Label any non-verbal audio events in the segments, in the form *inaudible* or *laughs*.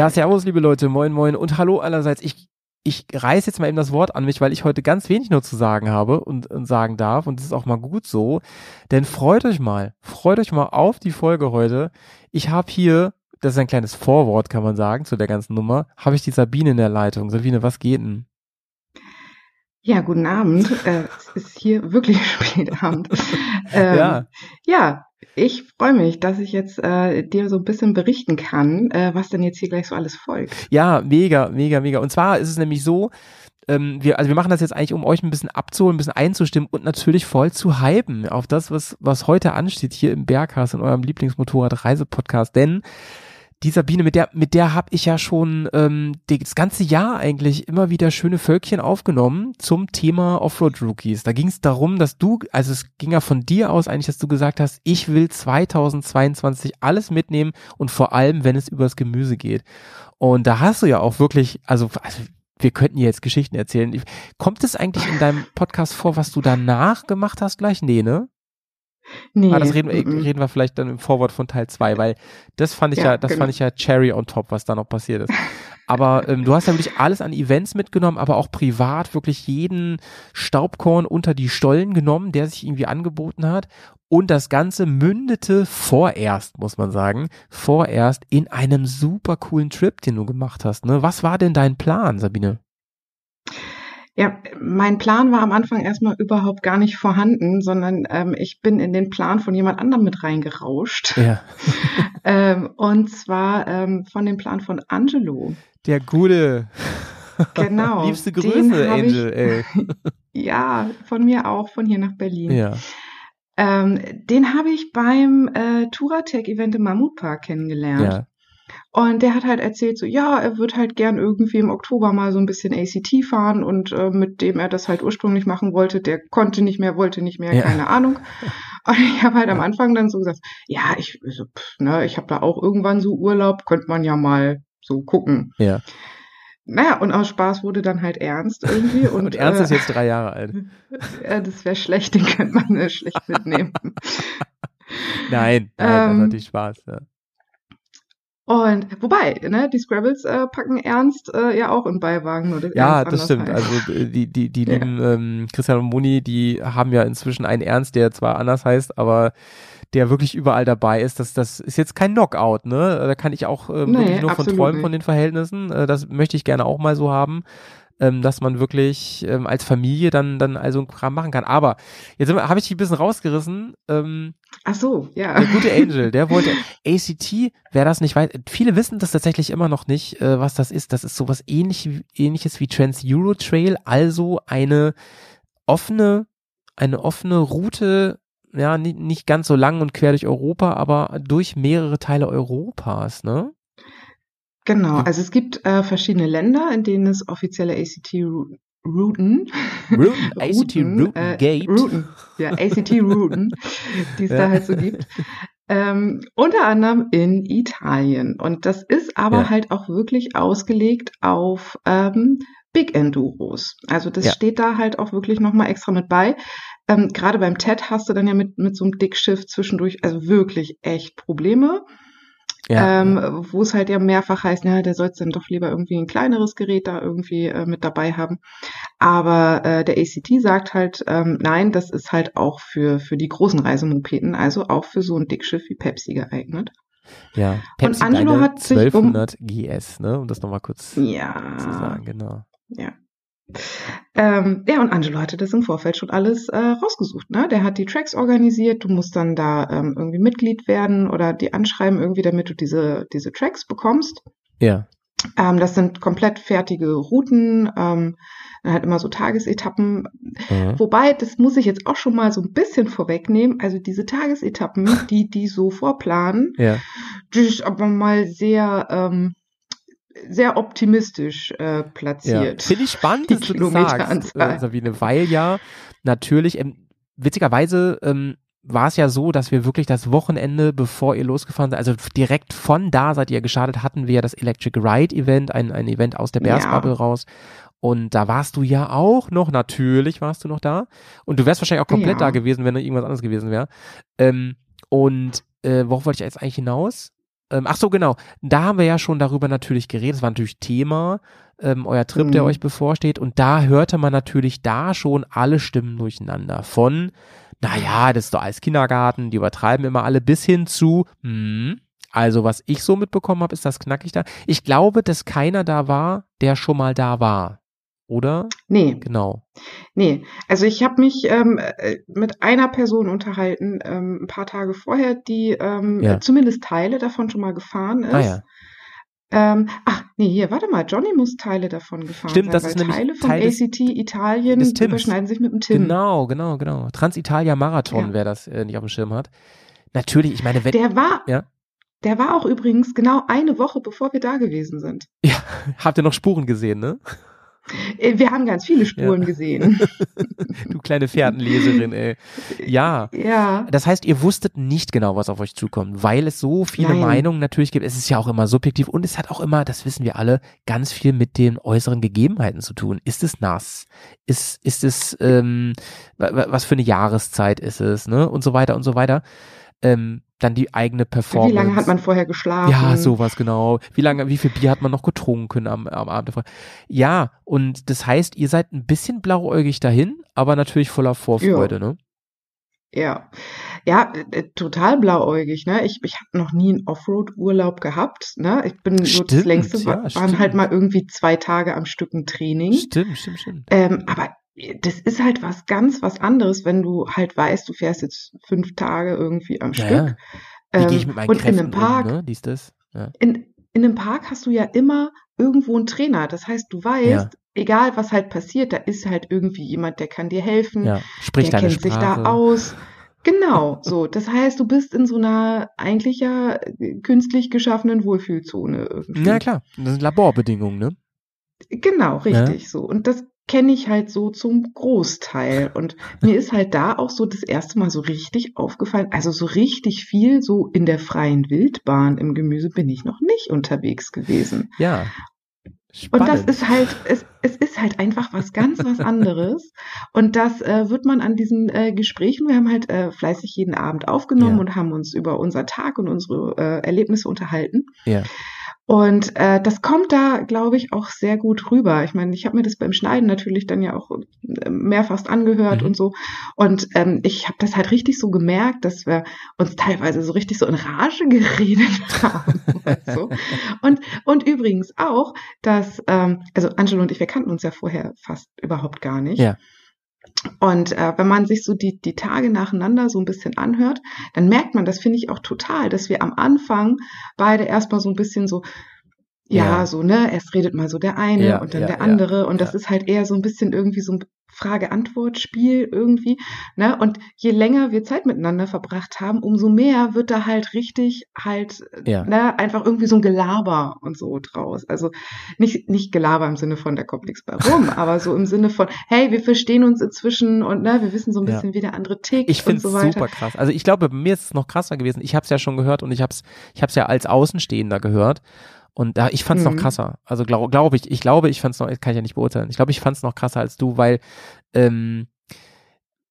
Ja, servus, liebe Leute, moin, moin und hallo allerseits. Ich, ich reiß jetzt mal eben das Wort an mich, weil ich heute ganz wenig nur zu sagen habe und, und sagen darf und das ist auch mal gut so. Denn freut euch mal, freut euch mal auf die Folge heute. Ich habe hier, das ist ein kleines Vorwort, kann man sagen, zu der ganzen Nummer, habe ich die Sabine in der Leitung. Sabine, was geht denn? Ja, guten Abend. Äh, es ist hier wirklich *laughs* spät Abend. *laughs* Ähm, Ja. Ja, ich freue mich, dass ich jetzt äh, dir so ein bisschen berichten kann, äh, was denn jetzt hier gleich so alles folgt. Ja, mega, mega, mega. Und zwar ist es nämlich so, ähm, wir, also wir machen das jetzt eigentlich, um euch ein bisschen abzuholen, ein bisschen einzustimmen und natürlich voll zu hypen auf das, was, was heute ansteht hier im Berghaus in eurem Lieblingsmotorrad-Reise-Podcast. Denn die Sabine, mit der, mit der habe ich ja schon ähm, das ganze Jahr eigentlich immer wieder schöne Völkchen aufgenommen zum Thema Offroad Rookies. Da ging es darum, dass du, also es ging ja von dir aus eigentlich, dass du gesagt hast, ich will 2022 alles mitnehmen und vor allem, wenn es übers Gemüse geht. Und da hast du ja auch wirklich, also, also wir könnten jetzt Geschichten erzählen. Kommt es eigentlich in deinem Podcast vor, was du danach gemacht hast gleich? Nee, ne? Nee, Ah, das reden, wir- mm, mm. reden wir vielleicht dann im Vorwort von Teil 2, weil das fand ich ja, Ja, das genau. fand ich ja Cherry on top, was da noch passiert ist. Aber ähm, du hast ja wirklich alles an Events mitgenommen, aber auch privat wirklich jeden Staubkorn unter die Stollen genommen, der sich irgendwie angeboten hat. Und das Ganze mündete vorerst, muss man sagen, vorerst in einem super coolen Trip, den du gemacht hast. Ne? Was war denn dein Plan, Sabine? Ja, mein Plan war am Anfang erstmal überhaupt gar nicht vorhanden, sondern ähm, ich bin in den Plan von jemand anderem mit reingerauscht. Ja. *laughs* *laughs* Ähm, und zwar ähm, von dem Plan von Angelo. Der gute. Genau. *laughs* Liebste Grüße, ich- Angel, ey. Ja, von mir auch, von hier nach Berlin. Ja. Ähm, den habe ich beim äh, Touratech-Event im Mammutpark kennengelernt. Ja. Und der hat halt erzählt, so ja, er wird halt gern irgendwie im Oktober mal so ein bisschen ACT fahren und äh, mit dem er das halt ursprünglich machen wollte, der konnte nicht mehr, wollte nicht mehr, Ja. keine Ahnung. *laughs* Und ich habe halt am Anfang dann so gesagt, ja, ich, so, pff, ne, ich habe da auch irgendwann so Urlaub, könnte man ja mal so gucken. Ja. Naja, und aus Spaß wurde dann halt ernst irgendwie. *laughs* Und, Und Ernst äh, ist jetzt drei Jahre alt. *laughs* ja, das wäre schlecht, den könnte man äh, schlecht mitnehmen. Nein, nein, das Ähm, ist natürlich Spaß. Ja. Und wobei, ne, die Scrabbles äh, packen Ernst äh, ja auch im Beiwagen. Das Ja, das stimmt. heißt. Also äh, die, die, die *laughs* Ja. lieben ähm, Christian und Moni, die haben ja inzwischen einen Ernst, der zwar anders heißt, aber der wirklich überall dabei ist. Das, das ist jetzt kein Knockout, ne? Da kann ich auch ähm, Nee, wirklich nur von träumen nicht. von den Verhältnissen. Äh, das möchte ich gerne auch mal so haben. Ähm, dass man wirklich ähm, als Familie dann dann also ein Kram machen kann. Aber jetzt habe ich dich ein bisschen rausgerissen. Ähm, Ach so, ja. der gute Angel, der wollte ACT, wer das nicht weiß, viele wissen das tatsächlich immer noch nicht, äh, was das ist. Das ist sowas ähnlich, ähnliches wie Trans Euro Trail, also eine offene, eine offene Route, ja, nicht, nicht ganz so lang und quer durch Europa, aber durch mehrere Teile Europas, ne? Genau, also es gibt äh, verschiedene Länder, in denen es offizielle ACT-Routen Routen, ACT *laughs* Routen äh, Gate. Routen, ja, ACT-Routen, *laughs* die es Ja. da halt so gibt. Ähm, unter anderem in Italien. Und das ist aber Ja. halt auch wirklich ausgelegt auf ähm, Big Enduros. Also das Ja. steht da halt auch wirklich nochmal extra mit bei. Ähm, Gerade beim TED hast du dann ja mit, mit so einem Dickschiff zwischendurch, also wirklich echt Probleme. Ja, ähm, wo es halt ja mehrfach heißt, ja, der soll dann doch lieber irgendwie ein kleineres Gerät da irgendwie äh, mit dabei haben. Aber äh, der ACT sagt halt, ähm, nein, das ist halt auch für, für die großen Reisemopeden, also auch für so ein Dickschiff wie Pepsi geeignet. ja. Pepsi Angelo deine hat sich um- 1200 GS, ne? Um das nochmal kurz Ja. zu sagen, genau. Ja. Ähm, ja, und Angelo hatte das im Vorfeld schon alles äh, rausgesucht. Ne? Der hat die Tracks organisiert. Du musst dann da ähm, irgendwie Mitglied werden oder die anschreiben irgendwie, damit du diese, diese Tracks bekommst. Ja, Ähm, das sind komplett fertige Routen, ähm, halt immer so Tagesetappen. mhm. Wobei, das muss ich jetzt auch schon mal so ein bisschen vorwegnehmen. Also diese Tagesetappen, *laughs* die die so vorplanen, ja. die ist aber mal sehr, ähm, sehr optimistisch äh, Ja, platziert. finde ich spannend, *laughs* dass du das sagst, äh, Sabine, weil ja natürlich, ähm, witzigerweise ähm, war es ja so, dass wir wirklich das Wochenende, bevor ihr losgefahren seid, also direkt von da seid ihr gestartet, hatten wir ja das Electric Ride Event, ein, ein Event aus der Bears Ja. Raus. Und da warst du ja auch noch, natürlich warst du noch da. Und du wärst wahrscheinlich auch komplett Ja. da gewesen, wenn irgendwas anderes gewesen wäre. Ähm, und äh, worauf wollte ich jetzt eigentlich hinaus? Ähm, ach so, genau. Da haben wir ja schon darüber natürlich geredet. Es war natürlich Thema, ähm, euer Trip, Mhm. der euch bevorsteht. Und da hörte man natürlich da schon alle Stimmen durcheinander. Von, naja, das ist doch alles Kindergarten, die übertreiben immer alle, bis hin zu, hm, also was ich so mitbekommen habe, ist das knackig da. Ich glaube, dass keiner da war, der schon mal da war. Oder? Nee, Genau. nee. Also ich habe mich ähm, äh, mit einer Person unterhalten, ähm, ein paar Tage vorher, die ähm, Ja. zumindest Teile davon schon mal gefahren ist. Ah ja. Ähm, ach, nee, hier, warte mal, Johnny muss Teile davon gefahren Stimmt, sein, das ist nämlich Teile vom Teil des- ACT Italien des überschneiden sich mit dem Tim. Genau, genau, genau. Transitalia Marathon, Ja. wer das äh, nicht auf dem Schirm hat. Natürlich, ich meine, wenn, Der war, Ja. der war auch übrigens genau eine Woche, bevor wir da gewesen sind. *laughs* habt ihr noch Spuren gesehen, ne? Äh, Wir haben ganz viele Spuren gesehen. *laughs* Du kleine Fährtenleserin, ey. Ja. ja, Das heißt, ihr wusstet nicht genau, was auf euch zukommt, weil es so viele Nein. Meinungen natürlich gibt. Es ist ja auch immer subjektiv und es hat auch immer, das wissen wir alle, ganz viel mit den äußeren Gegebenheiten zu tun. Ist es nass? Ist, ist es, ähm, wa- wa- was für eine Jahreszeit ist es, ne? Und so weiter und so weiter. Ähm, dann die eigene Performance. wie lange hat man vorher geschlafen? Ja, sowas genau. Wie lange, wie viel Bier hat man noch getrunken am, am Abend davor? Ja, und das heißt, ihr seid ein bisschen blauäugig dahin, aber natürlich voller Vorfreude, ne? Ja, ja, äh, total blauäugig, ne? Ich, ich habe noch nie einen Offroad-Urlaub gehabt, ne? Ich bin so das Stimmt, längste ja, war, waren stimmt. halt mal irgendwie zwei Tage am Stück ein Training. Stimmt, stimmt, stimmt. Ähm, aber das ist halt was ganz was anderes, wenn du halt weißt, du fährst jetzt fünf Tage irgendwie am Ja, Stück. ja. Wie Ähm, und in Kräften einem Park, um, ne? Dies, das. Ja. in, in einem Park hast du ja immer irgendwo einen Trainer. Das heißt, du weißt, Ja. egal was halt passiert, da ist halt irgendwie jemand, der kann dir helfen, ja. Sprich der kennt sich Sprache. da aus. Genau, *laughs* so. Das heißt, du bist in so einer eigentlich ja äh, künstlich geschaffenen Wohlfühlzone irgendwie. Ja, klar. Das sind Laborbedingungen, ne? Genau, richtig so. Und das kenne ich halt so zum Großteil. Und mir ist halt da auch so das erste Mal so richtig aufgefallen, also so richtig viel so in der freien Wildbahn im Gemüse bin ich noch nicht unterwegs gewesen. Ja. Und das Spannend. ist halt, es, es ist halt einfach was ganz was *laughs* anderes. Und das äh, wird man an diesen äh, Gesprächen, wir haben halt äh, fleißig jeden Abend aufgenommen Ja. und haben uns über unser Tag und unsere äh, Erlebnisse unterhalten. Ja. Und äh, das kommt da, glaube ich, auch sehr gut rüber. Ich meine, ich habe mir das beim Schneiden natürlich dann ja auch äh, mehrfach angehört Mhm. und so. Und ähm, ich habe das halt richtig so gemerkt, dass wir uns teilweise so richtig so in Rage *laughs* geredet haben. und, so. und, und übrigens auch, dass, ähm, also Angelo und ich, wir kannten uns ja vorher fast überhaupt gar nicht. Ja. Und äh, wenn man sich so die, die Tage nacheinander so ein bisschen anhört, dann merkt man, das finde ich auch total, dass wir am Anfang beide erstmal so ein bisschen so, ja, Ja. so, ne, erst redet mal so der eine Ja, und dann ja, der andere und das ist halt eher so ein bisschen irgendwie so ein Frage-Antwort-Spiel irgendwie, ne, und je länger wir Zeit miteinander verbracht haben, umso mehr wird da halt richtig halt, Ja. ne, einfach irgendwie so ein Gelaber und so draus. Also nicht, nicht Gelaber im Sinne von, der kommt nichts bei rum, *laughs* aber so im Sinne von, hey, wir verstehen uns inzwischen und ne, wir wissen so ein Ja. bisschen, wie der andere tickt Ich finde und es so weiter. super krass. Also ich glaube, bei mir ist es noch krasser gewesen. Ich habe es ja schon gehört und ich habe es ich hab's ja als Außenstehender gehört. Und da, ich fand es Mhm. noch krasser. Also glaube glaub ich, ich glaube, ich fand es noch, kann ich ja nicht beurteilen. Ich glaube, ich fand es noch krasser als du, weil ähm,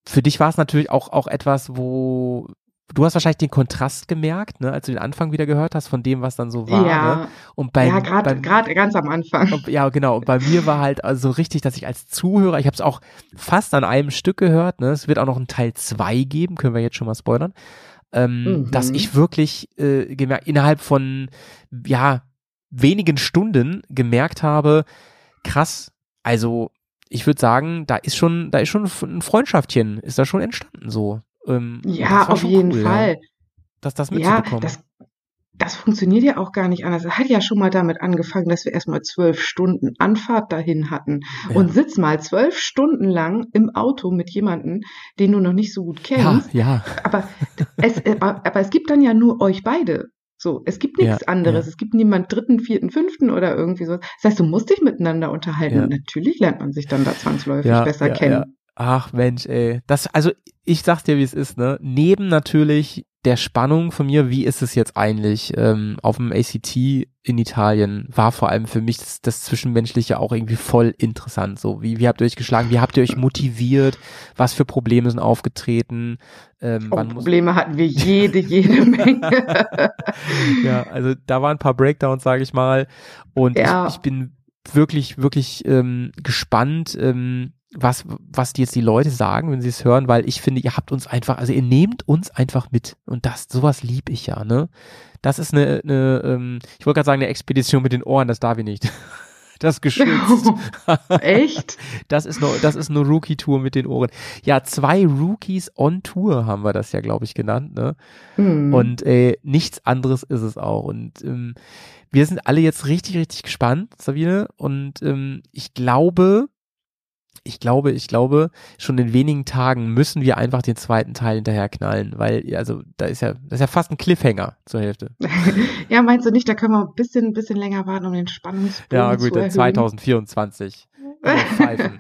für dich war es natürlich auch, auch etwas, wo du hast wahrscheinlich den Kontrast gemerkt, ne, als du den Anfang wieder gehört hast von dem, was dann so war. ja, Ne? Und bei, ja, gerade ganz am Anfang. und, ja, genau. Und bei mir war halt also richtig, dass ich als Zuhörer, ich habe es auch fast an einem Stück gehört, ne? Es wird auch noch einen Teil zwei geben, können wir jetzt schon mal spoilern. Ähm, Mhm. dass ich wirklich äh, gemerkt, innerhalb von ja wenigen Stunden gemerkt habe, krass, also ich würde sagen, da ist schon, da ist schon ein Freundschaftchen, ist da schon entstanden so. Ähm, Ja, auf jeden cool, Fall. Ja, dass das Ja, mitzubekommen. das, das funktioniert ja auch gar nicht anders. Es hat ja schon mal damit angefangen, dass wir erstmal zwölf Stunden Anfahrt dahin hatten. Ja. Und sitz mal zwölf Stunden lang im Auto mit jemandem, den du noch nicht so gut ja, kennst. ja, Aber, es, äh, aber es gibt dann ja nur euch beide. So, es gibt nichts Ja, anderes. ja. Es gibt niemand dritten, vierten, fünften oder irgendwie so. Das heißt, du musst dich miteinander unterhalten. Ja. Und natürlich lernt man sich dann da zwangsläufig besser kennen. Ach Mensch, ey. Das, also ich sag's dir, wie es ist, ne? Neben natürlich der Spannung von mir, wie ist es jetzt eigentlich ähm, auf dem ACT in Italien, war vor allem für mich das, das Zwischenmenschliche auch irgendwie voll interessant. So, wie, wie habt ihr euch geschlagen, wie habt ihr euch motiviert, was für Probleme sind aufgetreten? Ähm, oh, Probleme hatten wir jede, jede *laughs* Menge. *laughs* ja, also da waren ein paar Breakdowns, sage ich mal. Und ja. ich, ich bin wirklich, wirklich ähm, gespannt, ähm, was, was die jetzt die Leute sagen, wenn sie es hören, weil ich finde, ihr habt uns einfach, also ihr nehmt uns einfach mit. Und das, sowas lieb ich ja, ne? Das ist eine, eine ähm, ich wollte gerade sagen, eine Expedition mit den Ohren, das darf ich nicht. *laughs* Das geschützt. *laughs* Echt? Das ist nur, das ist eine Rookie-Tour mit den Ohren. Ja, zwei Rookies on Tour haben wir das ja, glaube ich, genannt, ne? Mhm. Und äh, nichts anderes ist es auch. Und ähm, wir sind alle jetzt richtig, richtig gespannt, Sabine. Und ähm, ich glaube, ich glaube, ich glaube, schon in wenigen Tagen müssen wir einfach den zweiten Teil hinterher knallen, weil, also, da ist ja, das ist ja fast ein Cliffhanger zur Hälfte. *laughs* ja, meinst du nicht, da können wir ein bisschen, ein bisschen länger warten, um den Spannungsbogen zu erhöhen? Ja, gut, 2024 pfeifen.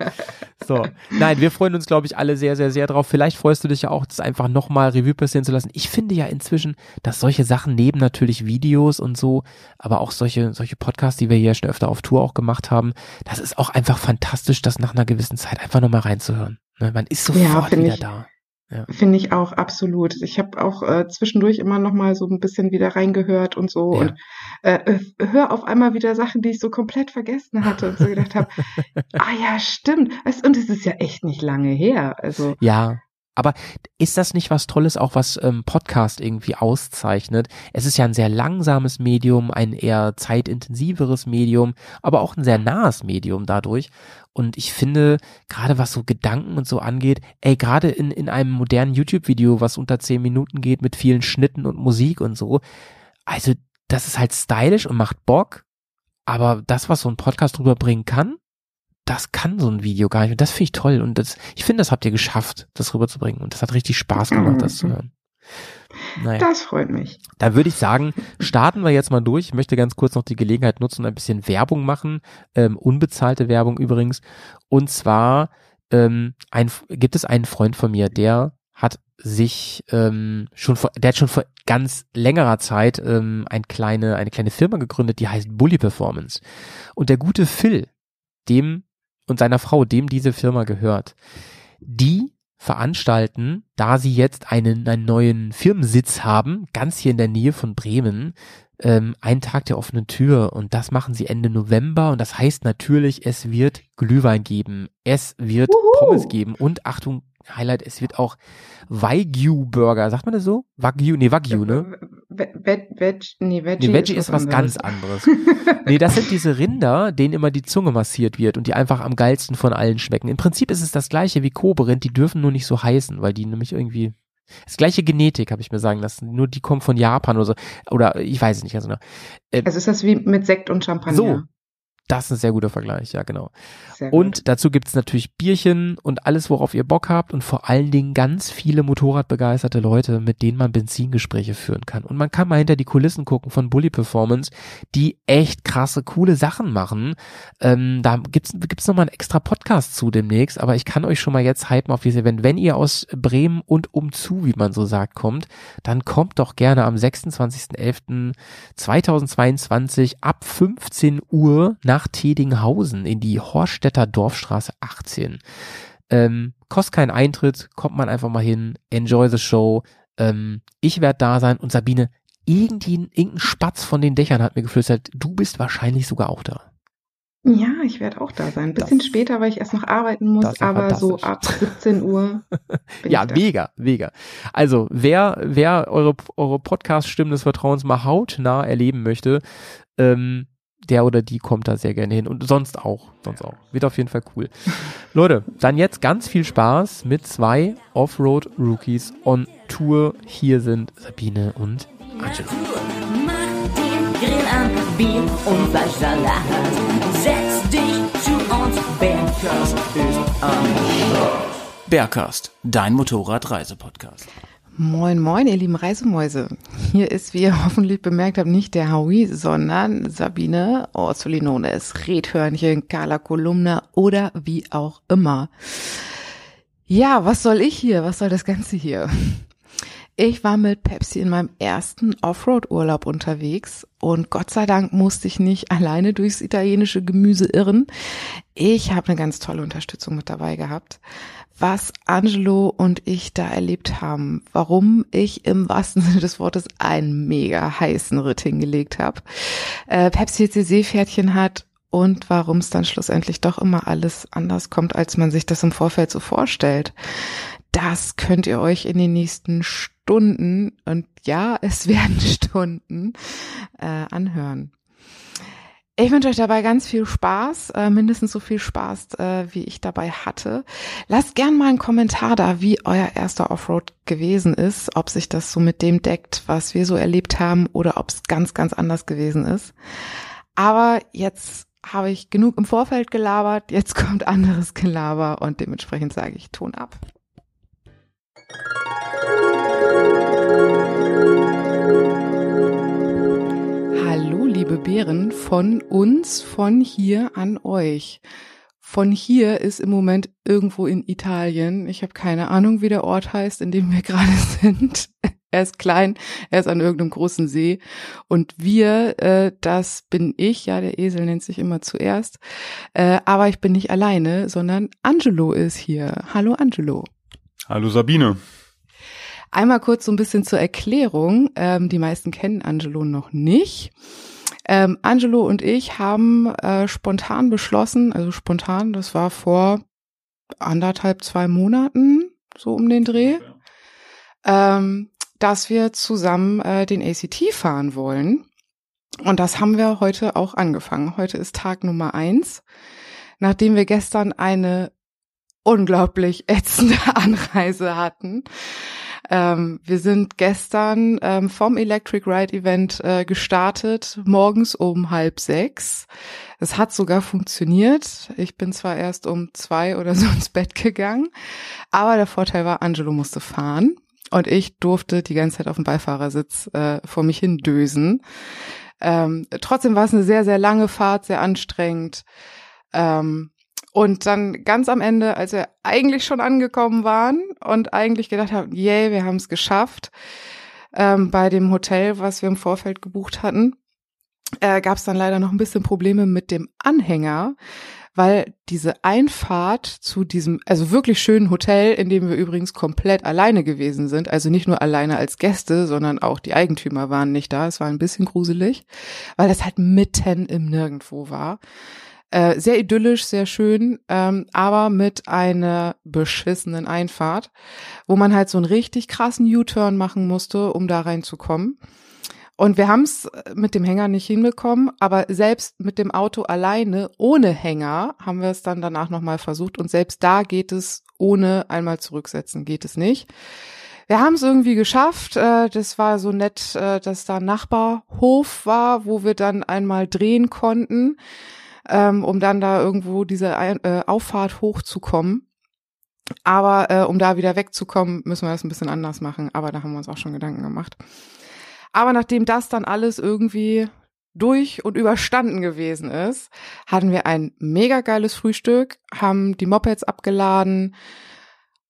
So. Nein, wir freuen uns, glaube ich, alle sehr, sehr, sehr drauf. Vielleicht freust du dich ja auch, das einfach nochmal Revue passieren zu lassen. Ich finde ja inzwischen, dass solche Sachen neben natürlich Videos und so, aber auch solche, solche Podcasts, die wir hier schon öfter auf Tour auch gemacht haben, das ist auch einfach fantastisch, das nach einer gewissen Zeit einfach nochmal reinzuhören. Ne, man ist sofort ja, wieder ich, da. Ja. Finde ich auch absolut. Ich habe auch äh, zwischendurch immer noch mal so ein bisschen wieder reingehört und so ja. und äh, höre auf einmal wieder Sachen, die ich so komplett vergessen hatte und so gedacht habe, *laughs* ah ja, stimmt. Und es ist ja echt nicht lange her. Also ja, aber ist das nicht was Tolles, auch was ähm, Podcast irgendwie auszeichnet? Es ist ja ein sehr langsames Medium, ein eher zeitintensiveres Medium, aber auch ein sehr nahes Medium dadurch. Und ich finde, gerade was so Gedanken und so angeht, ey, gerade in, in einem modernen YouTube-Video, was unter zehn Minuten geht, mit vielen Schnitten und Musik und so, also das ist halt stylisch und macht Bock. Aber das, was so ein Podcast drüber bringen kann, das kann so ein Video gar nicht. Und das finde ich toll. Und das, ich finde, das habt ihr geschafft, das rüberzubringen. Und das hat richtig Spaß gemacht, das zu mhm. hören. Naja. Das freut mich. Da würde ich sagen, starten wir jetzt mal durch. Ich möchte ganz kurz noch die Gelegenheit nutzen und ein bisschen Werbung machen. Ähm, unbezahlte Werbung übrigens. Und zwar ähm, ein, gibt es einen Freund von mir, der hat sich ähm, schon vor, der hat schon vor ganz längerer Zeit ähm, ein kleine, eine kleine Firma gegründet, die heißt Bully Performance. Und der gute Phil, dem und seiner Frau, dem diese Firma gehört, die veranstalten, da sie jetzt einen, einen neuen Firmensitz haben, ganz hier in der Nähe von Bremen, ähm, einen Tag der offenen Tür und das machen sie Ende November und das heißt natürlich, es wird Glühwein geben, es wird Uhu. Pommes geben und Achtung, Highlight, es wird auch Wagyu-Burger, sagt man das so? Wagyu, nee, Wagyu, ne? Veg, Veg, nee, Veggie, nee, Veggie ist, was, was ganz anderes. *laughs* nee, das sind diese Rinder, denen immer die Zunge massiert wird und die einfach am geilsten von allen schmecken. Im Prinzip ist es das gleiche wie Koberind, die dürfen nur nicht so heißen, weil die nämlich irgendwie das gleiche Genetik, habe ich mir sagen lassen. Nur die kommen von Japan oder so. Oder ich weiß es nicht ganz genau. Äh, also ist das wie mit Sekt und Champagner. So, das ist ein sehr guter Vergleich, ja, genau. Und dazu gibt's natürlich Bierchen und alles, worauf ihr Bock habt und vor allen Dingen ganz viele motorradbegeisterte Leute, mit denen man Benzingespräche führen kann. Und man kann mal hinter die Kulissen gucken von Bully Performance, die echt krasse, coole Sachen machen. Ähm, da gibt's, gibt's nochmal einen extra Podcast zu demnächst, aber ich kann euch schon mal jetzt hypen auf diese Event. Wenn ihr aus Bremen und umzu, wie man so sagt, kommt, dann kommt doch gerne am 26.11.2022 ab 15 Uhr nach nach Tedinghausen in die Horstedter Dorfstraße 18. Ähm, kostet keinen Eintritt, kommt man einfach mal hin, enjoy the show. Ähm, ich werde da sein und Sabine, irgendwie, irgendein Spatz von den Dächern hat mir geflüstert, du bist wahrscheinlich sogar auch da. Ja, ich werde auch da sein. Ein bisschen das, später, weil ich erst noch arbeiten muss, aber so ab 17 Uhr. *laughs* ja, mega, mega. Also, wer, wer eure, eure Podcast-Stimmen des Vertrauens mal hautnah erleben möchte, ähm, der oder die kommt da sehr gerne hin und sonst auch, sonst auch. Wird auf jeden Fall cool. *laughs* Leute, dann jetzt ganz viel Spaß mit zwei Offroad Rookies on Tour. Hier sind Sabine und Angelo. Grill dein Motorradreisepodcast. Moin, moin, ihr lieben Reisemäuse. Hier ist, wie ihr *laughs* hoffentlich bemerkt habt, nicht der Howie, sondern Sabine Orsolinones, Redhörnchen, Carla Kolumna oder wie auch immer. Ja, was soll ich hier? Was soll das Ganze hier? Ich war mit Pepsi in meinem ersten Offroad-Urlaub unterwegs und Gott sei Dank musste ich nicht alleine durchs italienische Gemüse irren. Ich habe eine ganz tolle Unterstützung mit dabei gehabt. Was Angelo und ich da erlebt haben, warum ich im wahrsten *laughs* Sinne des Wortes einen mega heißen Ritt hingelegt habe, äh, Pepsi jetzt ihr Seepferdchen hat und warum es dann schlussendlich doch immer alles anders kommt, als man sich das im Vorfeld so vorstellt. Das könnt ihr euch in den nächsten Stunden, und ja, es *laughs* werden Stunden, äh, anhören. Ich wünsche euch dabei ganz viel Spaß, äh, mindestens so viel Spaß, äh, wie ich dabei hatte. Lasst gern mal einen Kommentar da, wie euer erster Offroad gewesen ist, ob sich das so mit dem deckt, was wir so erlebt haben, oder ob es ganz, ganz anders gewesen ist. Aber jetzt habe ich genug im Vorfeld gelabert, jetzt kommt anderes Gelaber und dementsprechend sage ich Ton ab. Bären, von uns, von hier an euch. Von hier ist im Moment irgendwo in Italien. Ich habe keine Ahnung, wie der Ort heißt, in dem wir *laughs* gerade sind. Er ist klein, er ist an irgendeinem großen See. Und wir, äh, das bin ich, ja, der Esel nennt sich immer zuerst. Äh, aber ich bin nicht alleine, sondern Angelo ist hier. Hallo Angelo. Hallo Sabine. Einmal kurz so ein bisschen zur Erklärung. Ähm, die meisten kennen Angelo noch nicht. Ähm, Angelo und ich haben äh, spontan beschlossen, also spontan, das war vor anderthalb, zwei Monaten, so um den Dreh, ähm, dass wir zusammen äh, den ACT fahren wollen. Und das haben wir heute auch angefangen. Heute ist Tag Nummer eins, nachdem wir gestern eine unglaublich ätzende *laughs* Anreise hatten. Ähm, wir sind gestern ähm, vom Electric Ride Event äh, gestartet, morgens um halb sechs. Es hat sogar funktioniert. Ich bin zwar erst um zwei oder so *laughs* ins Bett gegangen, aber der Vorteil war, Angelo musste fahren und ich durfte die ganze Zeit auf dem Beifahrersitz äh, vor mich hin dösen. Ähm, trotzdem war es eine sehr, sehr lange Fahrt, sehr anstrengend. Ähm, und dann ganz am Ende, als wir eigentlich schon angekommen waren und eigentlich gedacht haben, yay, wir haben es geschafft, ähm, bei dem Hotel, was wir im Vorfeld gebucht hatten, äh, gab es dann leider noch ein bisschen Probleme mit dem Anhänger, weil diese Einfahrt zu diesem, also wirklich schönen Hotel, in dem wir übrigens komplett alleine gewesen sind, also nicht nur alleine als Gäste, sondern auch die Eigentümer waren nicht da. Es war ein bisschen gruselig, weil das halt mitten im Nirgendwo war. Äh, sehr idyllisch, sehr schön, ähm, aber mit einer beschissenen Einfahrt, wo man halt so einen richtig krassen U-Turn machen musste, um da reinzukommen. Und wir haben es mit dem Hänger nicht hinbekommen, aber selbst mit dem Auto alleine, ohne Hänger, haben wir es dann danach nochmal versucht. Und selbst da geht es ohne einmal zurücksetzen, geht es nicht. Wir haben es irgendwie geschafft. Äh, das war so nett, äh, dass da ein Nachbarhof war, wo wir dann einmal drehen konnten ähm, um dann da irgendwo diese äh, Auffahrt hochzukommen. Aber äh, um da wieder wegzukommen, müssen wir das ein bisschen anders machen. Aber da haben wir uns auch schon Gedanken gemacht. Aber nachdem das dann alles irgendwie durch und überstanden gewesen ist, hatten wir ein mega geiles Frühstück, haben die Mopeds abgeladen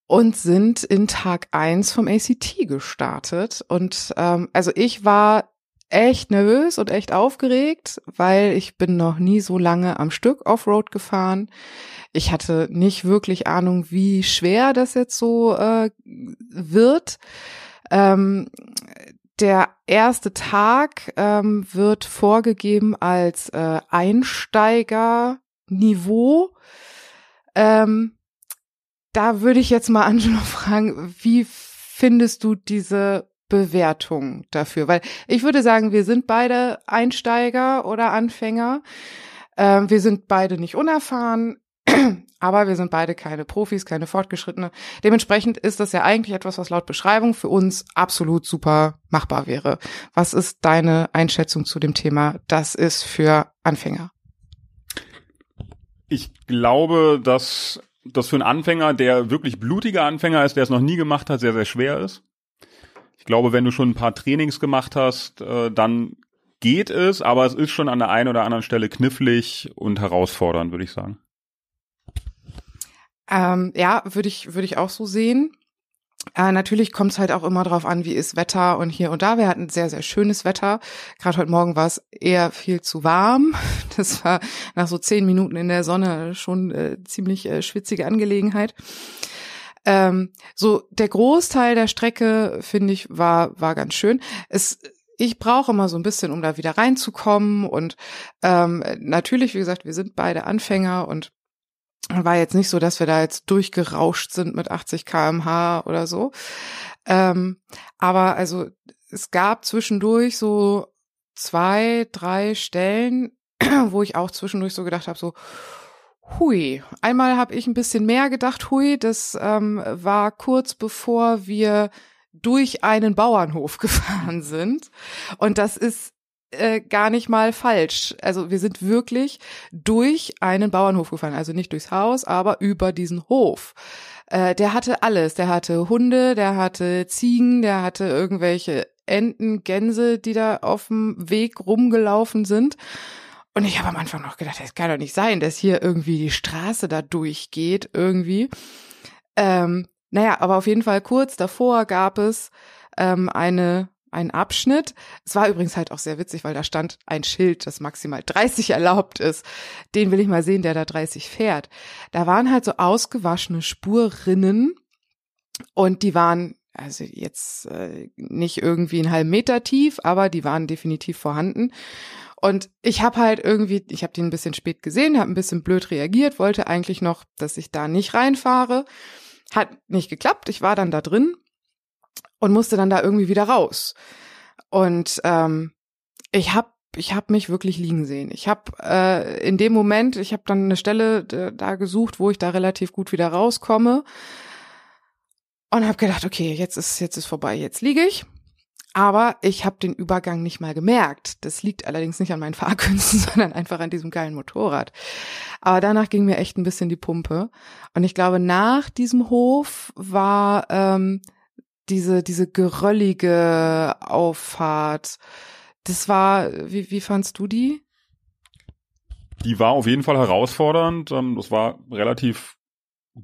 und sind in Tag eins vom ACT gestartet. Und ähm, also ich war echt nervös und echt aufgeregt, weil ich bin noch nie so lange am Stück Offroad gefahren. Ich hatte nicht wirklich Ahnung, wie schwer das jetzt so äh, wird. Ähm, der erste Tag ähm, wird vorgegeben als äh, Einsteigerniveau. Ähm, da würde ich jetzt mal Angelo *laughs* fragen, wie findest du diese Bewertung dafür? Weil ich würde sagen, wir sind beide Einsteiger oder Anfänger. Ähm, wir sind beide nicht unerfahren, *clears throat* aber wir sind beide keine Profis, keine Fortgeschrittene. Dementsprechend ist das ja eigentlich etwas, was laut Beschreibung für uns absolut super machbar wäre. Was ist deine Einschätzung zu dem Thema? Das ist für Anfänger. Ich glaube, dass das für einen Anfänger, der wirklich blutiger Anfänger ist, der es noch nie gemacht hat, sehr, sehr schwer ist. Ich glaube, wenn du schon ein paar Trainings gemacht hast, äh, dann geht es, aber es ist schon an der einen oder anderen Stelle knifflig und herausfordernd, würde ich sagen. Ähm, ja, würde ich, würde ich auch so sehen. Äh, natürlich kommt es halt auch immer drauf an, wie ist Wetter und hier und da. Wir hatten sehr, sehr schönes Wetter. Gerade heute Morgen war es eher viel zu warm. *laughs* Das war nach so zehn Minuten in der Sonne schon äh, ziemlich äh, schwitzige Angelegenheit. Ähm, so der Großteil der Strecke finde ich war war ganz schön. Es ich brauche immer so ein bisschen, um da wieder reinzukommen und ähm, natürlich, wie gesagt, wir sind beide Anfänger und war jetzt nicht so, dass wir da jetzt durchgerauscht sind mit 80 kmh oder so. Ähm, aber also es gab zwischendurch so zwei, drei Stellen, *clears throat* wo ich auch zwischendurch so gedacht habe, so, hui. Einmal habe ich ein bisschen mehr gedacht, hui, das ähm, war kurz bevor wir durch einen Bauernhof *laughs* gefahren sind. Und das ist äh, gar nicht mal falsch. Also wir sind wirklich durch einen Bauernhof gefahren. Also nicht durchs Haus, aber über diesen Hof. Äh, der hatte alles. Der hatte Hunde, der hatte Ziegen, der hatte irgendwelche Enten, Gänse, die da auf dem Weg rumgelaufen sind. Und ich habe am Anfang noch gedacht, das kann doch nicht sein, dass hier irgendwie die Straße da durchgeht irgendwie. Ähm, naja, aber auf jeden Fall kurz davor gab es ähm, eine einen Abschnitt. Es war übrigens halt auch sehr witzig, weil da stand ein Schild, das maximal 30 erlaubt ist. Den will ich mal sehen, der da 30 fährt. Da waren halt so ausgewaschene Spurrinnen und die waren also jetzt äh, nicht irgendwie einen halben Meter tief, aber die waren definitiv vorhanden. Und ich habe halt irgendwie, ich habe den ein bisschen spät gesehen, habe ein bisschen blöd reagiert, wollte eigentlich noch, dass ich da nicht reinfahre. Hat nicht geklappt. Ich war dann da drin und musste dann da irgendwie wieder raus. Und ähm, ich habe ich hab mich wirklich liegen sehen. Ich habe äh, in dem Moment, ich habe dann eine Stelle da gesucht, wo ich da relativ gut wieder rauskomme und habe gedacht, okay, jetzt ist jetzt ist vorbei, jetzt liege ich. Aber ich habe den Übergang nicht mal gemerkt. Das liegt allerdings nicht an meinen *laughs* Fahrkünsten, sondern einfach an diesem geilen Motorrad. Aber danach ging mir echt ein bisschen die Pumpe. Und ich glaube, nach diesem Hof war ähm, diese, diese geröllige Auffahrt. Das war, wie, wie fandst du die? Die war auf jeden Fall herausfordernd. Ähm, das war relativ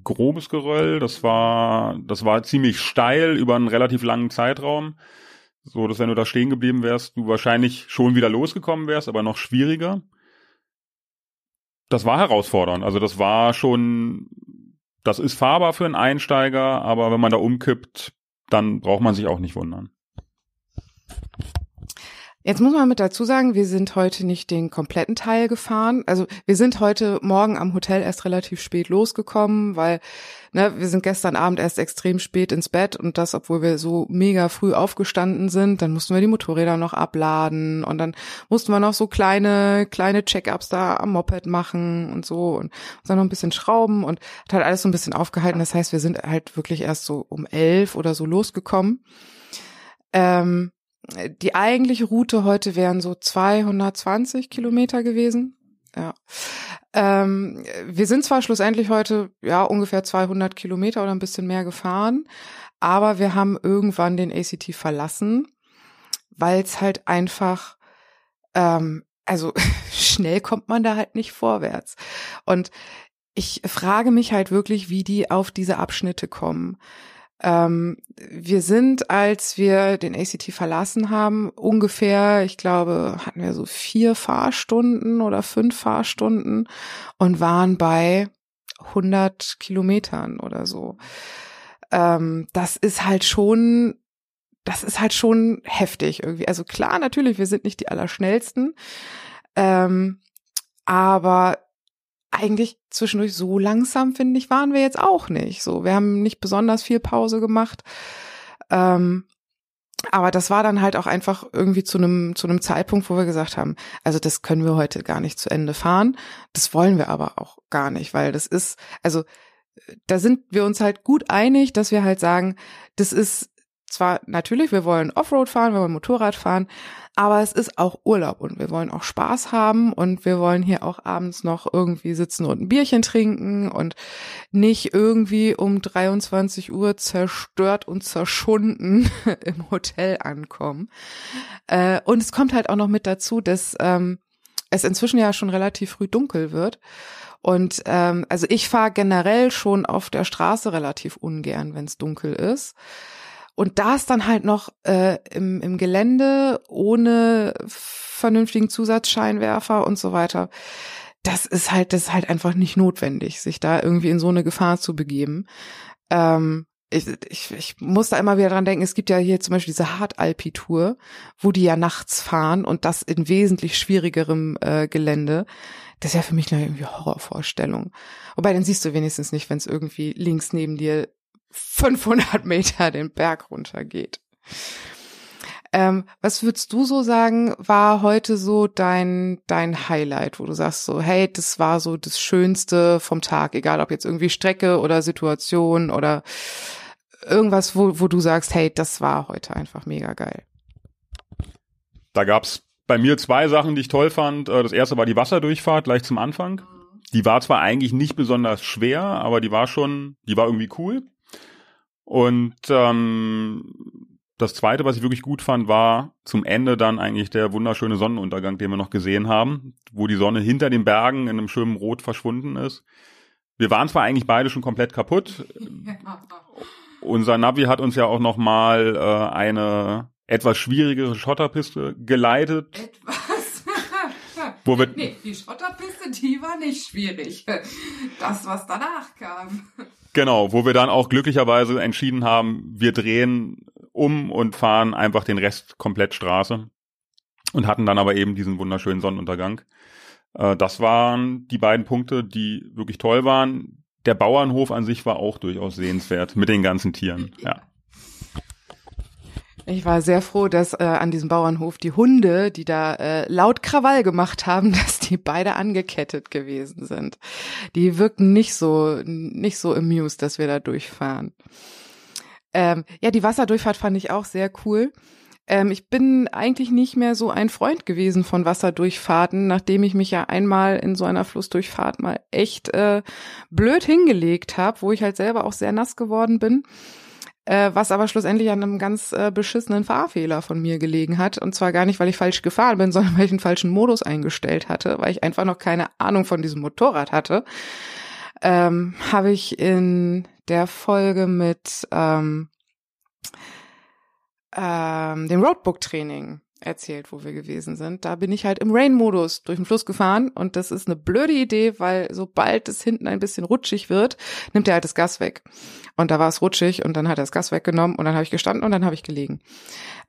grobes Geröll. Das war, das war ziemlich steil über einen relativ langen Zeitraum. So, dass wenn du da stehen geblieben wärst, du wahrscheinlich schon wieder losgekommen wärst, aber noch schwieriger. Das war herausfordernd. Also das war schon, das ist fahrbar für einen Einsteiger, aber wenn man da umkippt, dann braucht man sich auch nicht wundern. Jetzt muss man mit dazu sagen, wir sind heute nicht den kompletten Teil gefahren. Also wir sind heute Morgen am Hotel erst relativ spät losgekommen, weil ne, wir sind gestern Abend erst extrem spät ins Bett und das, obwohl wir so mega früh aufgestanden sind. Dann mussten wir die Motorräder noch abladen und dann mussten wir noch so kleine kleine Check-ups da am Moped machen und so und dann noch ein bisschen schrauben und hat halt alles so ein bisschen aufgehalten. Das heißt, wir sind halt wirklich erst so um elf oder so losgekommen. Ähm, die eigentliche Route heute wären so 220 Kilometer gewesen. Ja. Ähm, wir sind zwar schlussendlich heute ja ungefähr 200 Kilometer oder ein bisschen mehr gefahren, aber wir haben irgendwann den ACT verlassen, weil es halt einfach, ähm, also *laughs* schnell kommt man da halt nicht vorwärts. Und ich frage mich halt wirklich, wie die auf diese Abschnitte kommen. Ähm, wir sind, als wir den ACT verlassen haben, ungefähr, ich glaube, hatten wir so vier Fahrstunden oder fünf Fahrstunden und waren bei 100 Kilometern oder so. Ähm, das ist halt schon, das ist halt schon heftig irgendwie. Also klar, natürlich, wir sind nicht die Allerschnellsten. Ähm, aber eigentlich zwischendurch so langsam, finde ich, waren wir jetzt auch nicht. So, wir haben nicht besonders viel Pause gemacht. Ähm, aber das war dann halt auch einfach irgendwie zu einem zu einem Zeitpunkt, wo wir gesagt haben, also das können wir heute gar nicht zu Ende fahren. Das wollen wir aber auch gar nicht, weil das ist, also da sind wir uns halt gut einig, dass wir halt sagen, das ist zwar natürlich, wir wollen Offroad fahren, wir wollen Motorrad fahren, aber es ist auch Urlaub und wir wollen auch Spaß haben und wir wollen hier auch abends noch irgendwie sitzen und ein Bierchen trinken und nicht irgendwie um 23 Uhr zerstört und zerschunden *laughs* im Hotel ankommen. Äh, und es kommt halt auch noch mit dazu, dass ähm, es inzwischen ja schon relativ früh dunkel wird. Und ähm, also ich fahre generell schon auf der Straße relativ ungern, wenn es dunkel ist. Und da ist dann halt noch äh, im, im Gelände ohne vernünftigen Zusatzscheinwerfer und so weiter. Das ist halt, das ist halt einfach nicht notwendig, sich da irgendwie in so eine Gefahr zu begeben. Ähm, ich, ich, ich muss da immer wieder dran denken, es gibt ja hier zum Beispiel diese Hard-Alpi-Tour, wo die ja nachts fahren und das in wesentlich schwierigerem äh, Gelände. Das ist ja für mich eine irgendwie Horrorvorstellung. Wobei, dann siehst du wenigstens nicht, wenn es irgendwie links neben dir 500 Meter den Berg runtergeht. Ähm, was würdest du so sagen, war heute so dein, dein Highlight, wo du sagst so, hey, das war so das Schönste vom Tag, egal ob jetzt irgendwie Strecke oder Situation oder irgendwas, wo, wo du sagst, hey, das war heute einfach mega geil. Da gab's bei mir zwei Sachen, die ich toll fand. Äh, das erste war die Wasserdurchfahrt gleich zum Anfang. Die war zwar eigentlich nicht besonders schwer, aber die war schon, die war irgendwie cool. Und ähm, das zweite, was ich wirklich gut fand, war zum Ende dann eigentlich der wunderschöne Sonnenuntergang, den wir noch gesehen haben, wo die Sonne hinter den Bergen in einem schönen Rot verschwunden ist. Wir waren zwar eigentlich beide schon komplett kaputt. *laughs* Unser Navi hat uns ja auch noch mal äh, eine etwas schwierigere Schotterpiste geleitet. Etwas? wo wir nee, die Schotterpiste, die war nicht schwierig. Das, was danach kam. Genau, wo wir dann auch glücklicherweise entschieden haben, wir drehen um und fahren einfach den Rest komplett Straße und hatten dann aber eben diesen wunderschönen Sonnenuntergang. Äh, das waren die beiden Punkte, die wirklich toll waren. Der Bauernhof an sich war auch durchaus sehenswert mit den ganzen Tieren. Ja. Ich war sehr froh, dass äh, an diesem Bauernhof die Hunde, die da äh, laut Krawall gemacht haben, *laughs* dass die beide angekettet gewesen sind. Die wirken nicht so nicht so amused, dass wir da durchfahren. Ähm, ja, die Wasserdurchfahrt fand ich auch sehr cool. Ähm, ich bin eigentlich nicht mehr so ein Freund gewesen von Wasserdurchfahrten, nachdem ich mich ja einmal in so einer Flussdurchfahrt mal echt äh, blöd hingelegt habe, wo ich halt selber auch sehr nass geworden bin äh, was aber schlussendlich an einem ganz äh, beschissenen Fahrfehler von mir gelegen hat. Und zwar gar nicht, weil ich falsch gefahren bin, *laughs* sondern weil ich einen falschen Modus eingestellt hatte, weil ich einfach noch keine Ahnung von diesem Motorrad hatte. Ähm, Habe ich in der Folge mit ähm, ähm, dem Roadbook-Training erzählt, wo wir gewesen sind. Da bin ich halt im Rain-Modus durch den Fluss gefahren und das ist eine blöde Idee, weil sobald es hinten ein bisschen rutschig wird, nimmt er halt das Gas weg. Und da war es rutschig und dann hat er das Gas weggenommen und dann habe ich gestanden und dann habe ich gelegen.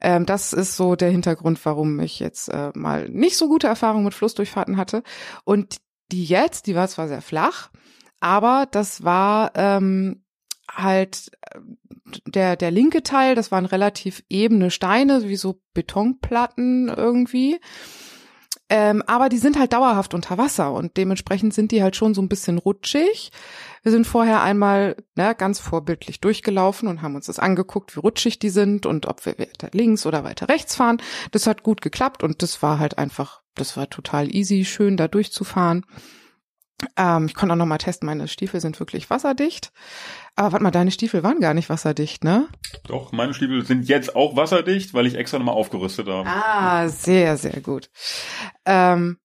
Ähm, das ist so der Hintergrund, warum ich jetzt äh, mal nicht so gute Erfahrungen mit Flussdurchfahrten hatte. Und die jetzt, die war zwar sehr flach, aber das war ähm, halt äh, der, der linke Teil, das waren relativ ebene Steine, wie so Betonplatten irgendwie. Ähm, aber die sind halt dauerhaft unter Wasser und dementsprechend sind die halt schon so ein bisschen rutschig. Wir sind vorher einmal ne, ganz vorbildlich durchgelaufen und haben uns das angeguckt, wie rutschig die sind und ob wir weiter links oder weiter rechts fahren. Das hat gut geklappt und das war halt einfach, das war total easy, schön da durchzufahren. Ähm, ich konnte auch noch mal testen, meine Stiefel sind wirklich wasserdicht. Aber warte mal, deine Stiefel waren gar nicht wasserdicht, ne? Doch, meine Stiefel sind jetzt auch wasserdicht, weil ich extra nochmal aufgerüstet habe. Ah, sehr, sehr gut. Ähm,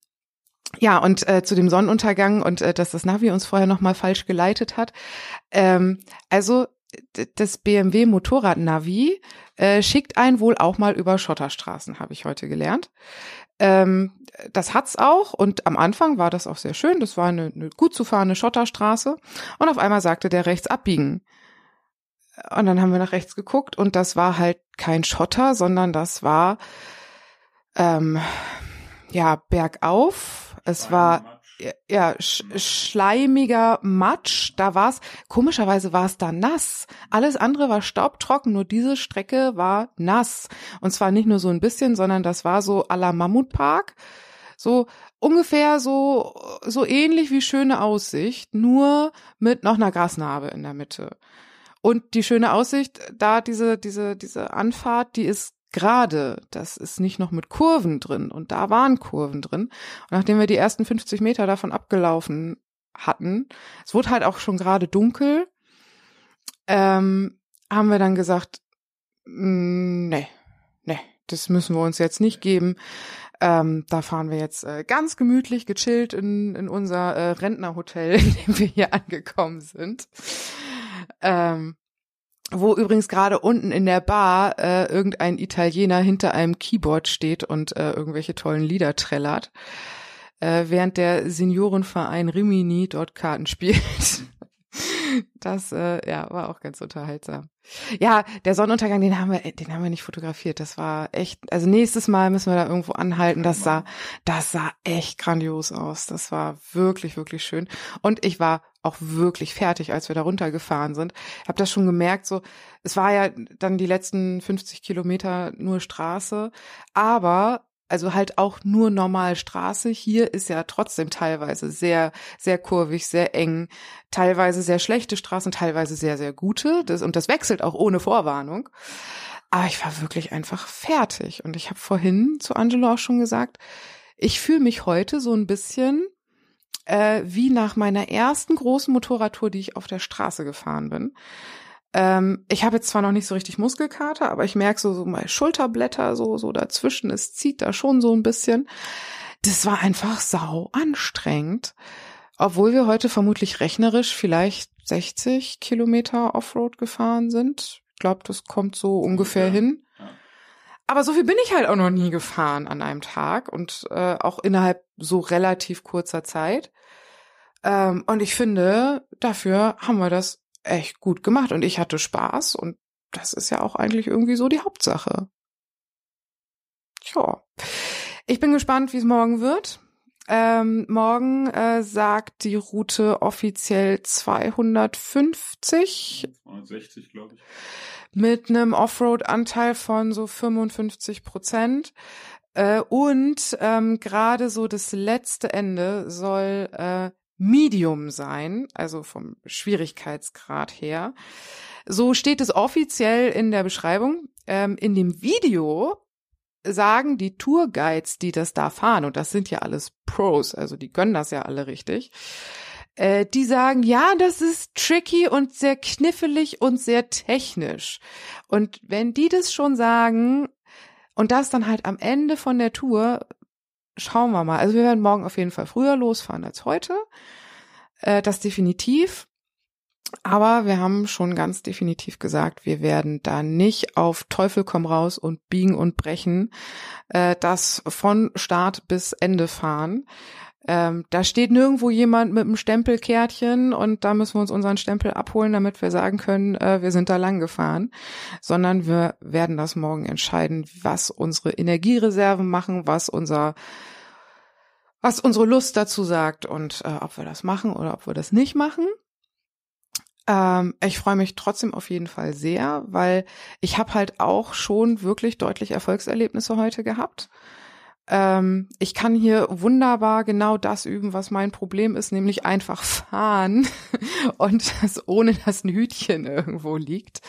ja, und äh, zu dem Sonnenuntergang und äh, dass das Navi uns vorher nochmal falsch geleitet hat. Ähm, also das BMW Motorrad Navi äh, schickt einen wohl auch mal über Schotterstraßen, habe ich heute gelernt. Ähm, das hat's auch und am Anfang war das auch sehr schön. Das war eine, eine gut zu fahrende Schotterstraße und auf einmal sagte der rechts abbiegen. Und dann haben wir nach rechts geguckt und das war halt kein Schotter, sondern das war ähm, ja bergauf. Es war ja, sch schleimiger Matsch. Da war's, komischerweise war es da nass. Alles andere war staubtrocken, nur diese Strecke war nass. Und zwar nicht nur so ein bisschen, sondern das war so à la Mammutpark. So ungefähr so, so ähnlich wie schöne Aussicht, nur mit noch einer Grasnarbe in der Mitte. Und die schöne Aussicht, da diese, diese, diese Anfahrt, die ist gerade, das ist nicht noch mit Kurven drin und da waren Kurven drin. Und nachdem wir die ersten 50 Meter davon abgelaufen hatten, es wurde halt auch schon gerade dunkel, ähm, haben wir dann gesagt, mm, nee, nee, das müssen wir uns jetzt nicht geben. Ähm, da fahren wir jetzt äh, ganz gemütlich, gechillt in, in unser äh, Rentnerhotel, *laughs* in dem wir hier angekommen sind. Ähm, wo übrigens gerade unten in der Bar äh, irgendein Italiener hinter einem Keyboard steht und äh, irgendwelche tollen Lieder trällert, äh, während der Seniorenverein Rimini dort Karten spielt. *laughs* Das äh, ja war auch ganz unterhaltsam. Ja, der Sonnenuntergang, den haben wir, den haben wir nicht fotografiert. Das war echt. Also nächstes Mal müssen wir da irgendwo anhalten. Das sah, das sah echt grandios aus. Das war wirklich, wirklich schön. Und ich war auch wirklich fertig, als wir da runtergefahren sind. Ich habe das schon gemerkt. So, es war ja dann die letzten 50 Kilometer nur Straße, aber also halt auch nur normal Straße. Hier ist ja trotzdem teilweise sehr, sehr kurvig, sehr eng, teilweise sehr schlechte Straßen, teilweise sehr, sehr gute. Das, und das wechselt auch ohne Vorwarnung. Aber ich war wirklich einfach fertig. Und ich habe vorhin zu Angelo auch schon gesagt, ich fühle mich heute so ein bisschen äh, wie nach meiner ersten großen Motorradtour, die ich auf der Straße gefahren bin. Ähm, ich habe jetzt zwar noch nicht so richtig Muskelkater, aber ich merke so, so mal Schulterblätter so, so dazwischen. Es zieht da schon so ein bisschen. Das war einfach sau anstrengend. Obwohl wir heute vermutlich rechnerisch vielleicht 60 Kilometer Offroad gefahren sind. Ich glaube, das kommt so ungefähr ja. hin. Aber so viel bin ich halt auch noch nie gefahren an einem Tag und äh, auch innerhalb so relativ kurzer Zeit. Ähm, und ich finde, dafür haben wir das echt gut gemacht und ich hatte Spaß und das ist ja auch eigentlich irgendwie so die Hauptsache. Tja. Ich bin gespannt, wie es morgen wird. Ähm, morgen äh, sagt die Route offiziell 250. 260, glaube ich. Mit einem Offroad-Anteil von so 55 Prozent. Äh, und ähm, gerade so das letzte Ende soll äh, Medium sein, also vom Schwierigkeitsgrad her. So steht es offiziell in der Beschreibung. Ähm, in dem Video sagen die Tourguides, die das da fahren, und das sind ja alles Pros, also die können das ja alle richtig, äh, die sagen, ja, das ist tricky und sehr knifflig und sehr technisch. Und wenn die das schon sagen und das dann halt am Ende von der Tour, schauen wir mal. Also wir werden morgen auf jeden Fall früher losfahren als heute. Äh, das definitiv. Aber wir haben schon ganz definitiv gesagt, wir werden da nicht auf Teufel komm raus und biegen und brechen, äh, das von Start bis Ende fahren. Ähm, da steht nirgendwo jemand mit einem Stempelkärtchen und da müssen wir uns unseren Stempel abholen, damit wir sagen können, äh, wir sind da lang gefahren, sondern wir werden das morgen entscheiden, was unsere Energiereserven machen, was unser was unsere Lust dazu sagt und äh, ob wir das machen oder ob wir das nicht machen. Ähm, ich freue mich trotzdem auf jeden Fall sehr, weil ich habe halt auch schon wirklich deutlich Erfolgserlebnisse heute gehabt. Ähm, ich kann hier wunderbar genau das üben, was mein Problem ist, nämlich einfach fahren *laughs* und das ohne dass ein Hütchen irgendwo liegt.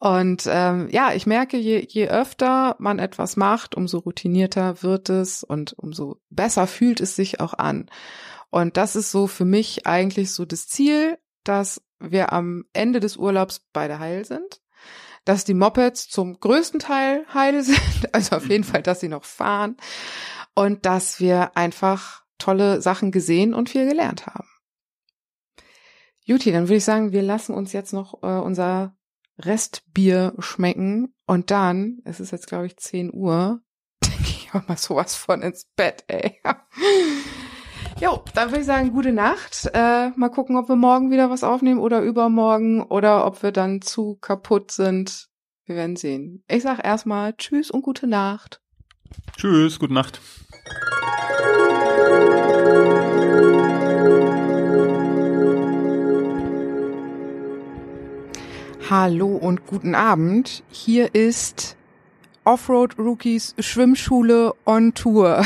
Und ähm, ja, ich merke, je, je öfter man etwas macht, umso routinierter wird es und umso besser fühlt es sich auch an. Und das ist so für mich eigentlich so das Ziel, dass wir am Ende des Urlaubs beide heil sind, dass die Mopeds zum größten Teil heil sind, *laughs* also auf jeden Fall, dass sie noch fahren und dass wir einfach tolle Sachen gesehen und viel gelernt haben. Juti, dann würde ich sagen, wir lassen uns jetzt noch äh, unser Restbier schmecken und dann, es ist jetzt glaube ich 10 Uhr, *laughs* denke ich auch mal sowas von ins Bett, ey. Jo, dann würde ich sagen, gute Nacht. Äh, mal gucken, ob wir morgen wieder was aufnehmen oder übermorgen oder ob wir dann zu kaputt sind. Wir werden sehen. Ich sag erstmal Tschüss und gute Nacht. Tschüss, gute Nacht. Hallo und guten Abend. Hier ist Offroad Rookies Schwimmschule on Tour.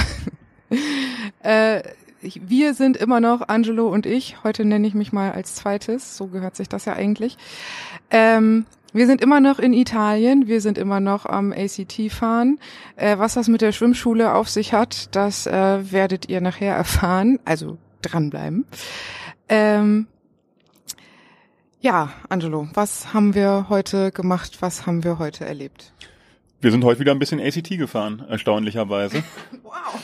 *laughs* äh, wir sind immer noch Angelo und ich. Heute nenne ich mich mal als zweites. So gehört sich das ja eigentlich. Ähm, wir sind immer noch in Italien. Wir sind immer noch am ACT fahren. Äh, was das mit der Schwimmschule auf sich hat, das äh, werdet ihr nachher erfahren. Also dranbleiben. Ähm, ja, Angelo, was haben wir heute gemacht? Was haben wir heute erlebt? Wir sind heute wieder ein bisschen ACT gefahren, erstaunlicherweise. *laughs* Wow.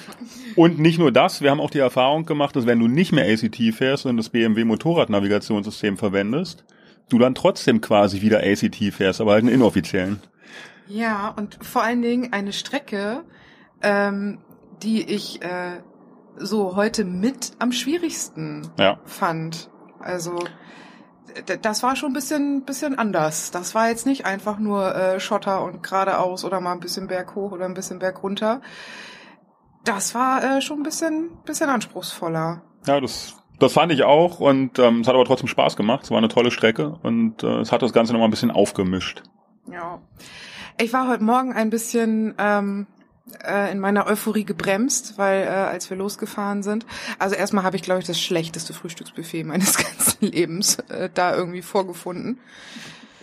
Und nicht nur das, wir haben auch die Erfahrung gemacht, dass wenn du nicht mehr ACT fährst und das BMW Motorradnavigationssystem verwendest, du dann trotzdem quasi wieder ACT fährst, aber halt einen inoffiziellen. Ja, und vor allen Dingen eine Strecke, ähm, die ich äh, so heute mit am schwierigsten Ja. fand. Also das war schon ein bisschen, bisschen anders. Das war jetzt nicht einfach nur äh, Schotter und geradeaus oder mal ein bisschen Berg hoch oder ein bisschen Berg runter. Das war äh, schon ein bisschen, bisschen anspruchsvoller. Ja, das, das fand ich auch und ähm, es hat aber trotzdem Spaß gemacht. Es war eine tolle Strecke und äh, es hat das Ganze nochmal ein bisschen aufgemischt. Ja. Ich war heute Morgen ein bisschen ähm, äh, in meiner Euphorie gebremst, weil äh, als wir losgefahren sind, also erstmal habe ich, glaube ich, das schlechteste Frühstücksbuffet meines *laughs* ganzen Lebens äh, da irgendwie vorgefunden.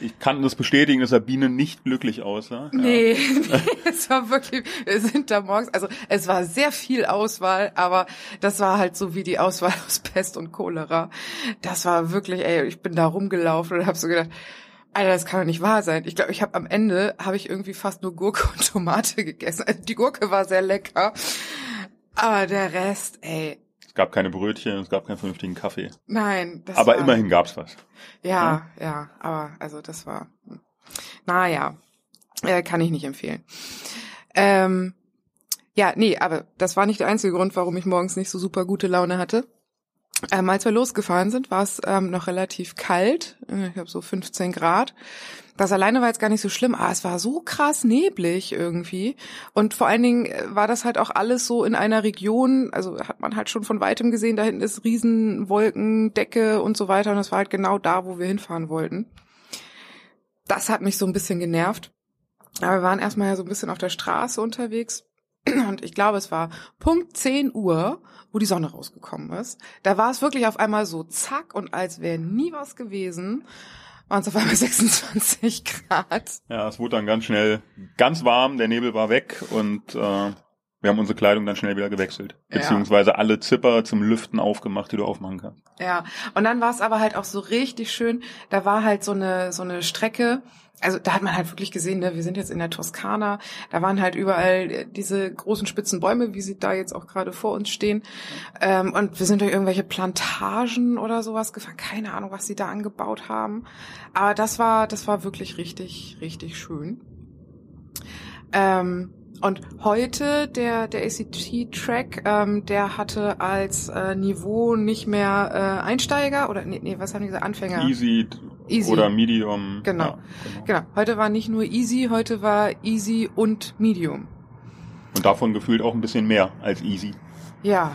Ich kann das bestätigen, dass Sabine nicht glücklich aussah. Ja. Nee, *laughs* nee, es war wirklich, wir sind da morgens, also es war sehr viel Auswahl, aber das war halt so wie die Auswahl aus Pest und Cholera. Das war wirklich, ey, ich bin da rumgelaufen und habe so gedacht, Alter, das kann doch nicht wahr sein. Ich glaube, ich habe am Ende habe ich irgendwie fast nur Gurke und Tomate gegessen. Also die Gurke war sehr lecker, aber der Rest, ey, Es gab keine Brötchen, es gab keinen vernünftigen Kaffee. nein. Das aber war, immerhin gab's was. Ja, ja, aber also das war, hm. naja, äh, kann ich nicht empfehlen. Ähm, ja, nee, aber das war nicht der einzige Grund, warum ich morgens nicht so super gute Laune hatte. Ähm, als wir losgefahren sind, war es ähm, noch relativ kalt. Äh, Ich glaube so 15 Grad. Das alleine war jetzt gar nicht so schlimm, aber es war so krass neblig irgendwie. Und vor allen Dingen äh, war das halt auch alles so in einer Region, also hat man halt schon von weitem gesehen, da hinten ist Riesenwolken, Decke und so weiter. Und das war halt genau da, wo wir hinfahren wollten. Das hat mich so ein bisschen genervt. Aber wir waren erstmal ja so ein bisschen auf der Straße unterwegs. Und ich glaube, es war Punkt 10 Uhr, wo die Sonne rausgekommen ist. Da war es wirklich auf einmal so zack und als wäre nie was gewesen, waren es auf einmal *laughs* 26 Grad. Ja, es wurde dann ganz schnell ganz warm, der Nebel war weg und äh, wir haben unsere Kleidung dann schnell wieder gewechselt. Beziehungsweise alle Zipper zum Lüften aufgemacht, die du aufmachen kannst. Ja, und dann war es aber halt auch so richtig schön. Da war halt so eine so eine Strecke. Also da hat man halt wirklich gesehen, ne, wir sind jetzt in der Toskana. Da waren halt überall äh, diese großen spitzen Bäume, wie sie da jetzt auch gerade vor uns stehen. Ähm, und wir sind durch irgendwelche Plantagen oder sowas gefahren. Keine Ahnung, was sie da angebaut haben. Aber das war das war wirklich richtig richtig schön. Ähm, und heute der der ACT-Track, ähm, der hatte als äh, Niveau nicht mehr äh, Einsteiger oder nee, nee, was haben die gesagt, Anfänger? Easy, Easy. oder Medium. Genau. Ja, genau. Genau. Heute war nicht nur Easy, heute war Easy und Medium. Und davon gefühlt auch ein bisschen mehr als Easy. Ja,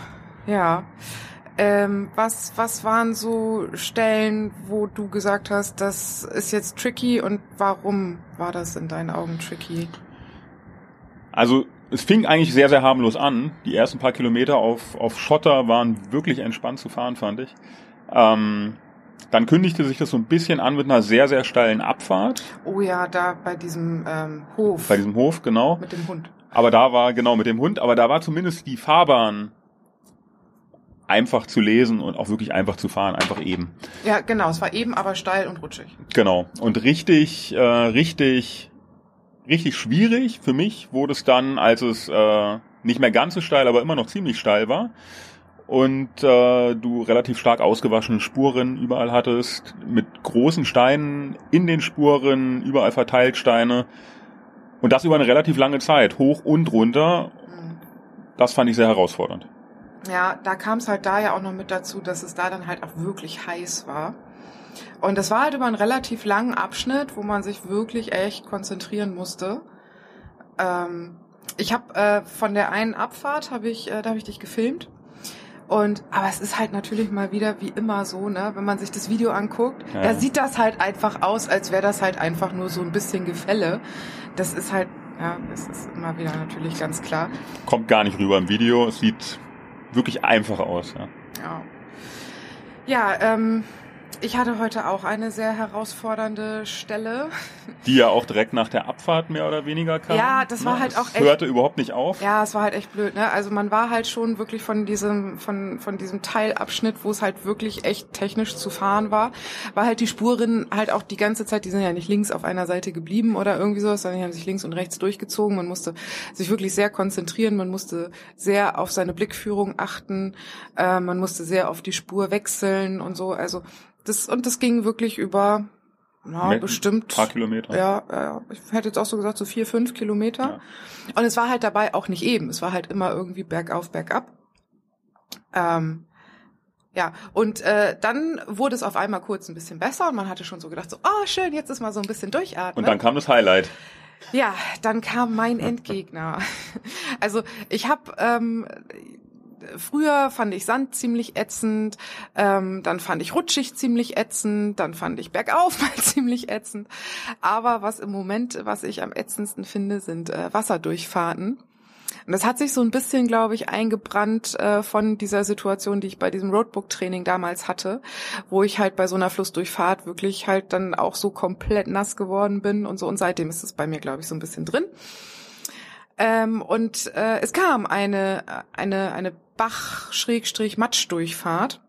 ja. Ähm, was, was waren so Stellen, wo du gesagt hast, das ist jetzt tricky und warum war das in deinen Augen tricky? Also es fing eigentlich sehr, sehr harmlos an. Die ersten paar Kilometer auf, auf Schotter waren wirklich entspannt zu fahren, fand ich. Ähm, dann kündigte sich das so ein bisschen an mit einer sehr, sehr steilen Abfahrt Oh ja, da bei diesem ähm, Hof bei diesem Hof, genau. mit dem Hund. Aber da war, genau, mit dem Hund, aber da war zumindest die Fahrbahn einfach zu lesen und auch wirklich einfach zu fahren, einfach eben. Ja, genau, es war eben aber steil und rutschig. Genau. Und richtig, äh, richtig, richtig schwierig für mich wurde es dann, als es äh, nicht mehr ganz so steil, aber immer noch ziemlich steil war. Und äh, du relativ stark ausgewaschene Spuren überall hattest, mit großen Steinen in den Spuren, überall verteilt Steine. Und das über eine relativ lange Zeit, hoch und runter. Mhm. Das fand ich sehr herausfordernd. Ja, da kam es halt da ja auch noch mit dazu, dass es da dann halt auch wirklich heiß war. Und das war halt über einen relativ langen Abschnitt, wo man sich wirklich echt konzentrieren musste. Ähm, ich habe äh, von der einen Abfahrt habe ich, äh, da habe ich dich gefilmt. Und aber es ist halt natürlich mal wieder wie immer so, ne, wenn man sich das Video anguckt, Ja. da sieht das halt einfach aus, als wäre das halt einfach nur so ein bisschen Gefälle. Das ist halt, ja, das ist immer wieder natürlich ganz klar. Kommt gar nicht rüber im Video. Es sieht wirklich einfach aus. Ja. Ja. Ja, ähm, Ich hatte heute auch eine sehr herausfordernde Stelle. Die ja auch direkt nach der Abfahrt mehr oder weniger kam. Ja, das war Ne? halt Es auch echt- hörte überhaupt nicht auf. Ja, es war halt echt blöd, ne? Also man war halt schon wirklich von diesem, von, von diesem Teilabschnitt, wo es halt wirklich echt technisch zu fahren war, war halt die Spuren halt auch die ganze Zeit, die sind ja nicht links auf einer Seite geblieben oder irgendwie sowas, sondern die haben sich links und rechts durchgezogen. Man musste sich wirklich sehr konzentrieren, man musste sehr auf seine Blickführung achten, äh, man musste sehr auf die Spur wechseln und so. Also das, und das ging wirklich über, na, Mit- bestimmt. Ein paar Kilometer. Ja, ja, ja. ich hätte jetzt auch so gesagt, so vier, fünf Kilometer. Und es war halt dabei auch nicht eben. Es war halt immer irgendwie bergauf, bergab. Ähm, ja, und äh, dann wurde es auf einmal kurz ein bisschen besser und man hatte schon so gedacht, so, oh schön, jetzt ist mal so ein bisschen durchatmen. Und dann kam das Highlight. Ja, dann kam mein Endgegner. *laughs* Also ich habe ähm, früher fand ich Sand ziemlich ätzend, ähm, dann fand ich rutschig ziemlich ätzend, dann fand ich bergauf *laughs* mal ziemlich ätzend. Aber was im Moment, was ich am ätzendsten finde, sind äh, Wasserdurchfahrten. Und das hat sich so ein bisschen, glaube ich, eingebrannt äh, von dieser Situation, die ich bei diesem Roadbook-Training damals hatte, wo ich halt bei so einer Flussdurchfahrt wirklich halt dann auch so komplett nass geworden bin und so. Und seitdem ist es bei mir, glaube ich, so ein bisschen drin. Ähm, und äh, es kam eine, eine, eine Bach-Matsch-Durchfahrt.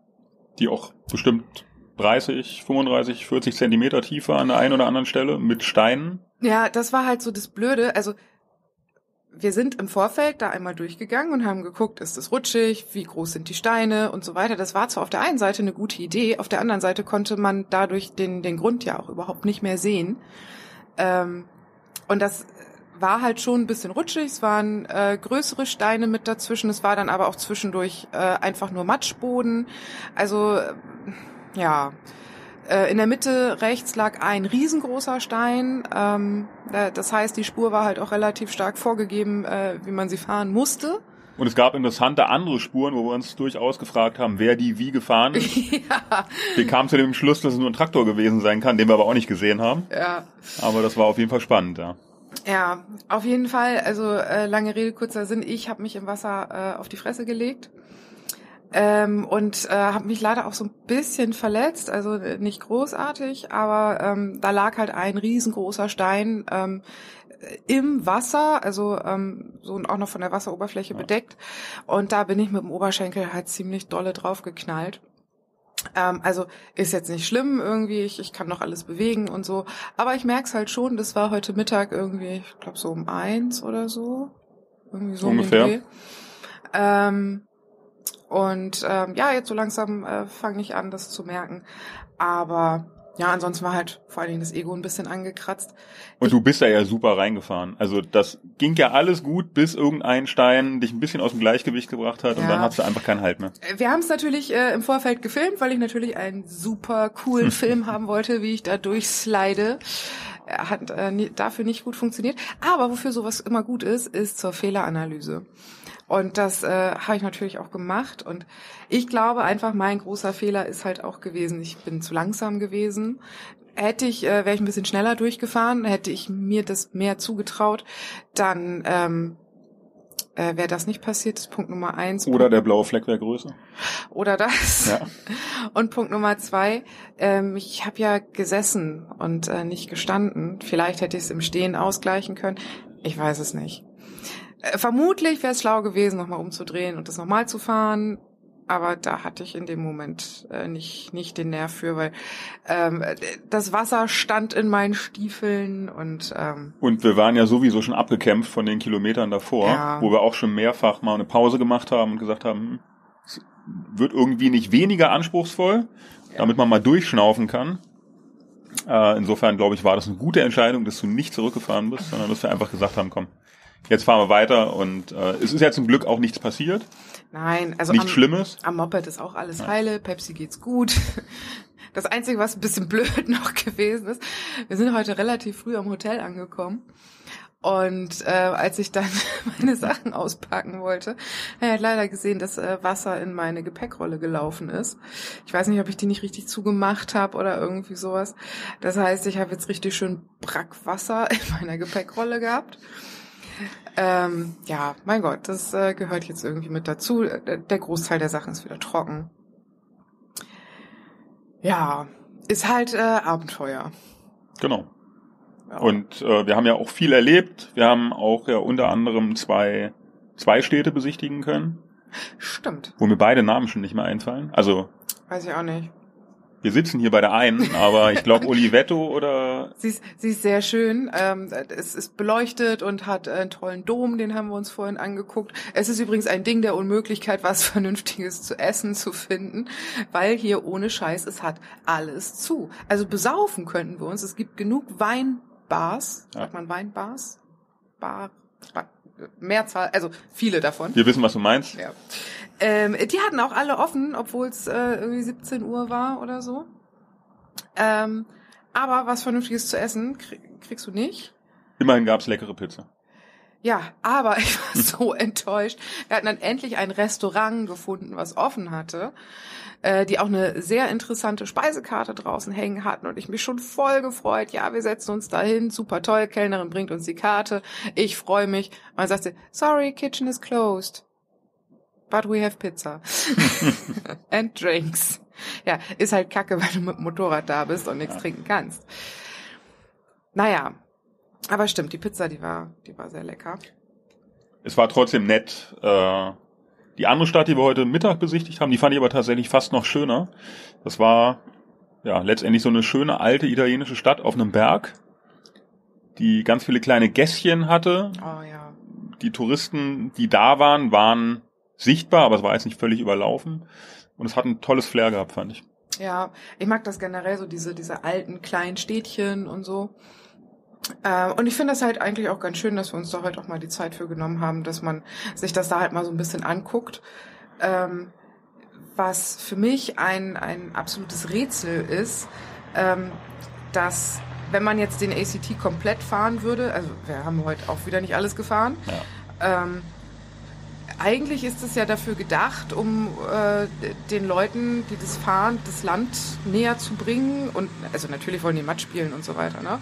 Die auch bestimmt 30, 35, 40 Zentimeter tiefer an der einen oder anderen Stelle mit Steinen. Ja, das war halt so das Blöde. Also wir sind im Vorfeld da einmal durchgegangen und haben geguckt, ist es rutschig, wie groß sind die Steine und so weiter. Das war zwar auf der einen Seite eine gute Idee, auf der anderen Seite konnte man dadurch den, den Grund ja auch überhaupt nicht mehr sehen. Ähm, und das war halt schon ein bisschen rutschig, es waren äh, größere Steine mit dazwischen, es war dann aber auch zwischendurch äh, einfach nur Matschboden. Also äh, ja, äh, in der Mitte rechts lag ein riesengroßer Stein. Ähm, da- das heißt, die Spur war halt auch relativ stark vorgegeben, äh, wie man sie fahren musste. Und es gab interessante andere Spuren, wo wir uns durchaus gefragt haben, wer die wie gefahren *laughs* ist. ja, Wir kamen zu dem Schluss, dass es nur ein Traktor gewesen sein kann, den wir aber auch nicht gesehen haben. ja. Aber das war auf jeden Fall spannend, ja. Ja, auf jeden Fall. Also äh, lange Rede, kurzer Sinn. Ich habe mich im Wasser äh, auf die Fresse gelegt ähm, und äh, habe mich leider auch so ein bisschen verletzt. Also äh, nicht großartig, aber ähm, da lag halt ein riesengroßer Stein ähm, im Wasser, also ähm, so und auch noch von der Wasseroberfläche Ja. bedeckt. Und da bin ich mit dem Oberschenkel halt ziemlich dolle drauf geknallt. Ähm, also ist jetzt nicht schlimm irgendwie, ich, ich kann noch alles bewegen und so. Aber ich merk's halt schon, das war heute Mittag irgendwie, ich glaube so um eins oder so. Irgendwie so um Ungefähr. Ähm, und ähm, ja, jetzt so langsam äh, fange ich an, das zu merken. Aber ja, ansonsten war halt vor allen Dingen das Ego ein bisschen angekratzt. Und du bist da ja super reingefahren. Also das ging ja alles gut, bis irgendein Stein dich ein bisschen aus dem Gleichgewicht gebracht hat und Ja. dann hast du einfach keinen Halt mehr. Äh, Wir haben es natürlich äh, im Vorfeld gefilmt, weil ich natürlich einen super coolen *laughs* Film haben wollte, wie ich da durchslide. Er Hat äh, dafür nicht gut funktioniert. Aber wofür sowas immer gut ist, ist zur Fehleranalyse. Und das äh, habe ich natürlich auch gemacht. Und ich glaube einfach, mein großer Fehler ist halt auch gewesen, ich bin zu langsam gewesen. Hätte ich, äh, wäre ich ein bisschen schneller durchgefahren, hätte ich mir das mehr zugetraut, dann ähm, äh, wäre das nicht passiert. Das ist Punkt Nummer eins. Oder der blaue Fleck wäre größer. Oder das. Ja. *laughs* Und Punkt Nummer zwei, ähm, ich habe ja gesessen und äh, nicht gestanden. Vielleicht hätte ich es im Stehen ausgleichen können. Ich weiß es nicht. Äh, vermutlich wäre es schlau gewesen, nochmal umzudrehen und das nochmal zu fahren. Aber da hatte ich in dem Moment äh, nicht, nicht den Nerv für, weil ähm, das Wasser stand in meinen Stiefeln und ähm, Und wir waren ja sowieso schon abgekämpft von den Kilometern davor, Ja. wo wir auch schon mehrfach mal eine Pause gemacht haben und gesagt haben, hm, es wird irgendwie nicht weniger anspruchsvoll, damit man mal durchschnaufen kann. Äh, insofern, glaube ich, war das eine gute Entscheidung, dass du nicht zurückgefahren bist, sondern dass wir einfach gesagt haben, komm, jetzt fahren wir weiter und äh, es ist ja zum Glück auch nichts passiert, nein, also nichts am, Schlimmes. Am Moped ist auch alles Ja. heile, Pepsi geht's gut. *laughs* Das Einzige, was ein bisschen *laughs* blöd noch gewesen ist, wir sind heute relativ früh am Hotel angekommen. Und äh, als ich dann *laughs* meine Sachen auspacken wollte, er hat leider gesehen, dass äh, Wasser in meine Gepäckrolle gelaufen ist. Ich weiß nicht, ob ich die nicht richtig zugemacht habe oder irgendwie sowas. Das heißt, ich habe jetzt richtig schön Brackwasser in meiner Gepäckrolle gehabt. Ähm, ja, mein Gott, das äh, gehört jetzt irgendwie mit dazu. Der der Großteil der Sachen ist wieder trocken. Ja, ist halt äh, Abenteuer. Genau. Ja. Und äh, wir haben ja auch viel erlebt. Wir haben auch ja unter anderem zwei, zwei Städte besichtigen können, Stimmt. wo mir beide Namen schon nicht mehr einfallen. Also Weiß ich auch nicht. Wir sitzen hier bei der einen, aber ich glaube *laughs* Olivetto oder Sie ist, sie ist sehr schön. Ähm, es ist beleuchtet und hat einen tollen Dom, den haben wir uns vorhin angeguckt. Es ist übrigens ein Ding der Unmöglichkeit, was *laughs* Vernünftiges zu essen zu finden, weil hier ohne Scheiß, es hat alles zu. Also besaufen könnten wir uns. Es gibt genug Weinbars. Ja. Sagt man Weinbars? Bar, Bar, Mehrzahl, also viele davon. wir wissen, was du meinst. Ja. Ähm, die hatten auch alle offen, obwohl es äh, irgendwie 17 Uhr war oder so. Ähm, aber was Vernünftiges zu essen krieg, kriegst du nicht. Immerhin gab's leckere Pizza. Ja, aber *laughs* ich war so enttäuscht. Wir hatten dann endlich ein Restaurant gefunden, was offen hatte, äh, die auch eine sehr interessante Speisekarte draußen hängen hatten und ich mich schon voll gefreut. Ja, wir setzen uns dahin, super toll, Kellnerin bringt uns die Karte, ich freue mich. Und dann sagt sie, sorry, kitchen is closed. But we have pizza. *laughs* *laughs* And drinks. Ja, ist halt kacke, weil du mit dem Motorrad da bist und nichts Ja. trinken kannst. Naja, aber stimmt, die Pizza, die war, die war sehr lecker. Es war trotzdem nett. Äh, die andere Stadt, die wir heute Mittag besichtigt haben, die fand ich aber tatsächlich fast noch schöner. Das war ja letztendlich so eine schöne alte italienische Stadt auf einem Berg, die ganz viele kleine Gässchen hatte. Oh ja. Die Touristen, die da waren, waren sichtbar, aber es war jetzt nicht völlig überlaufen. Und es hat ein tolles Flair gehabt, fand ich. Ja, ich mag das generell so, diese, diese alten kleinen Städtchen und so. Ähm, und ich finde das halt eigentlich auch ganz schön, dass wir uns da heute auch mal die Zeit für genommen haben, dass man sich das da halt mal so ein bisschen anguckt. Ähm, was für mich ein, ein absolutes Rätsel ist, ähm, dass wenn man jetzt den ACT komplett fahren würde, also wir haben heute auch wieder nicht alles gefahren, Ja. ähm, eigentlich ist es ja dafür gedacht, um äh, den Leuten, die das fahren, das Land näher zu bringen. Und also natürlich wollen die Matsch spielen und so weiter. Ne?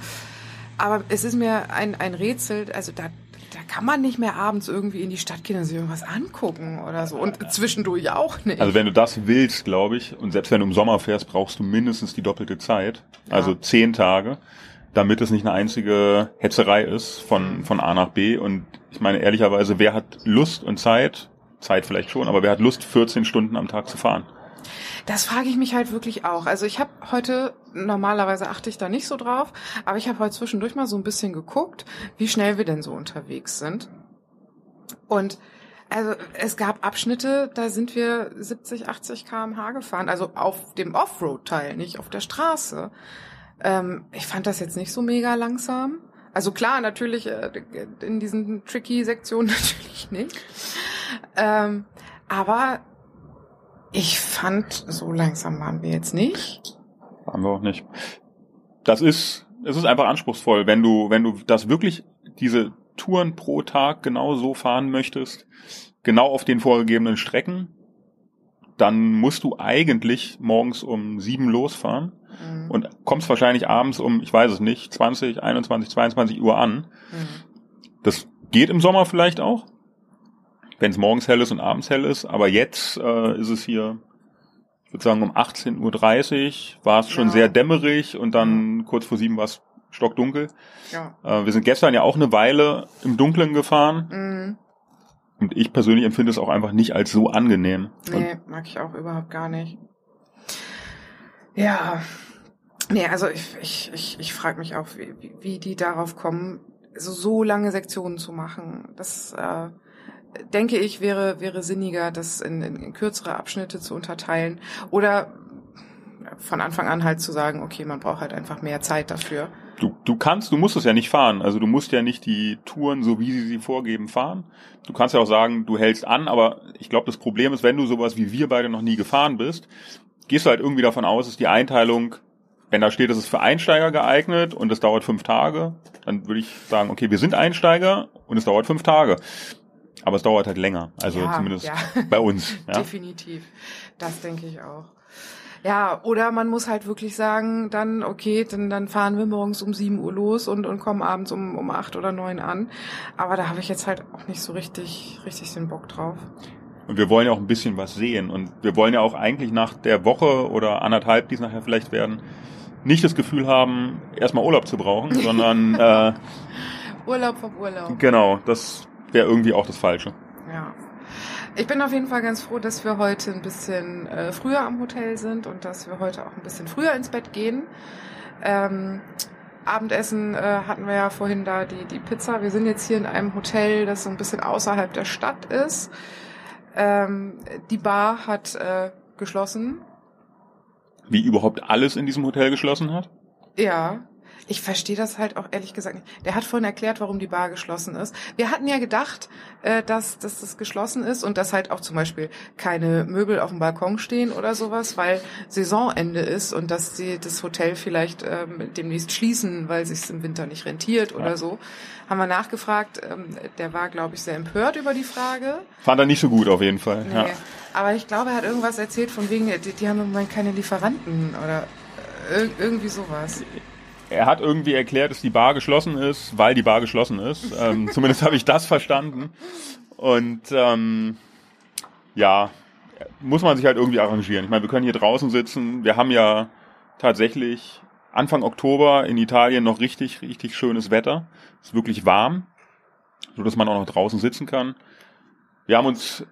Aber es ist mir ein, ein Rätsel, also da, da kann man nicht mehr abends irgendwie in die Stadt gehen und sich irgendwas angucken oder so. Und zwischendurch auch nicht. Also wenn du das willst, glaube ich, und selbst wenn du im Sommer fährst, brauchst du mindestens die doppelte Zeit, also Ja. zehn Tage, damit es nicht eine einzige Hetzerei ist von, Mhm. von A nach B. Und ich meine ehrlicherweise, wer hat Lust und Zeit, Zeit vielleicht schon, aber wer hat Lust, 14 Stunden am Tag zu fahren? Das frage ich mich halt wirklich auch. Also ich habe heute, normalerweise achte ich da nicht so drauf, aber ich habe heute zwischendurch mal so ein bisschen geguckt, wie schnell wir denn so unterwegs sind. Und also es gab Abschnitte, da sind wir 70, 80 km/h gefahren, also auf dem Offroad-Teil, nicht auf der Straße. Ähm, ich fand das jetzt nicht so mega langsam. Also klar, natürlich äh, in diesen tricky Sektionen *laughs* natürlich nicht. Ähm, aber ich fand, so langsam waren wir jetzt nicht. Haben wir auch nicht. Das ist, es ist einfach anspruchsvoll, wenn du, wenn du das wirklich, diese Touren pro Tag genau so fahren möchtest, genau auf den vorgegebenen Strecken, dann musst du eigentlich morgens um sieben losfahren Mhm. und kommst wahrscheinlich abends um, ich weiß es nicht, 20, 21, 22 Uhr an. Mhm. Das geht im Sommer vielleicht auch, wenn es morgens hell ist und abends hell ist, aber jetzt äh, ist es hier, ich würde sagen, um 18.30 Uhr war es schon Ja. sehr dämmerig und dann kurz vor sieben war es stockdunkel. Ja. Äh, wir sind gestern ja auch eine Weile im Dunkeln gefahren Mhm. und ich persönlich empfinde es auch einfach nicht als so angenehm. Und Nee, mag ich auch überhaupt gar nicht. Ja. Nee, also ich, ich, ich, ich frage mich auch, wie, wie- wie die darauf kommen, so, so lange Sektionen zu machen. Das äh, denke ich, wäre, wäre sinniger, das in, in, in kürzere Abschnitte zu unterteilen. Oder von Anfang an halt zu sagen, okay, man braucht halt einfach mehr Zeit dafür. Du, du kannst, du musst es ja nicht fahren. Also du musst ja nicht die Touren, so wie sie sie vorgeben, fahren. Du kannst ja auch sagen, du hältst an, aber ich glaube, das Problem ist, wenn du sowas wie wir beide noch nie gefahren bist, gehst du halt irgendwie davon aus, ist die Einteilung, wenn da steht, es ist für Einsteiger geeignet und es dauert fünf Tage, dann würde ich sagen, okay, wir sind Einsteiger und es dauert fünf Tage. Aber es dauert halt länger. Also Ja, zumindest ja. bei uns. *laughs* Ja? Definitiv. Das denke ich auch. Ja, oder man muss halt wirklich sagen, dann, okay, dann, dann fahren wir morgens um 7 Uhr los und, und kommen abends um, um 8 oder 9 an. Aber da habe ich jetzt halt auch nicht so richtig, richtig den Bock drauf. Und wir wollen ja auch ein bisschen was sehen. Und wir wollen ja auch eigentlich nach der Woche oder anderthalb, die es nachher vielleicht werden, nicht das Gefühl haben, erstmal Urlaub zu brauchen, sondern *laughs* äh, Urlaub vom Urlaub. genau, das wäre irgendwie auch das Falsche. Ja. Ich bin auf jeden Fall ganz froh, dass wir heute ein bisschen äh, früher am Hotel sind und dass wir heute auch ein bisschen früher ins Bett gehen. Ähm, Abendessen äh, hatten wir ja vorhin da die, die Pizza. Wir sind jetzt hier in einem Hotel, das so ein bisschen außerhalb der Stadt ist. Ähm, die Bar hat äh, geschlossen. Wie überhaupt alles in diesem Hotel geschlossen hat? Ja. Ich verstehe das halt auch ehrlich gesagt nicht. Der hat vorhin erklärt, warum die Bar geschlossen ist. Wir hatten ja gedacht, äh, dass, dass das geschlossen ist und dass halt auch zum Beispiel keine Möbel auf dem Balkon stehen oder sowas, weil Saisonende ist und dass sie das Hotel vielleicht ähm, demnächst schließen, weil sich im Winter nicht rentiert oder Ja. so. Haben wir nachgefragt. Ähm, der war, glaube ich, sehr empört über die Frage. Fand er nicht so gut auf jeden Fall. Nee. Ja. Aber ich glaube, er hat irgendwas erzählt von wegen, die, die haben im Moment keine Lieferanten oder äh, ir irgendwie sowas. Er hat irgendwie erklärt, dass die Bar geschlossen ist, weil die Bar geschlossen ist. Ähm, *laughs* zumindest habe ich das verstanden. Und ähm, ja, muss man sich halt irgendwie arrangieren. Ich meine, wir können hier draußen sitzen. Wir haben ja tatsächlich Anfang Oktober in Italien noch richtig, richtig schönes Wetter. Es ist wirklich warm, so dass man auch noch draußen sitzen kann. Wir haben uns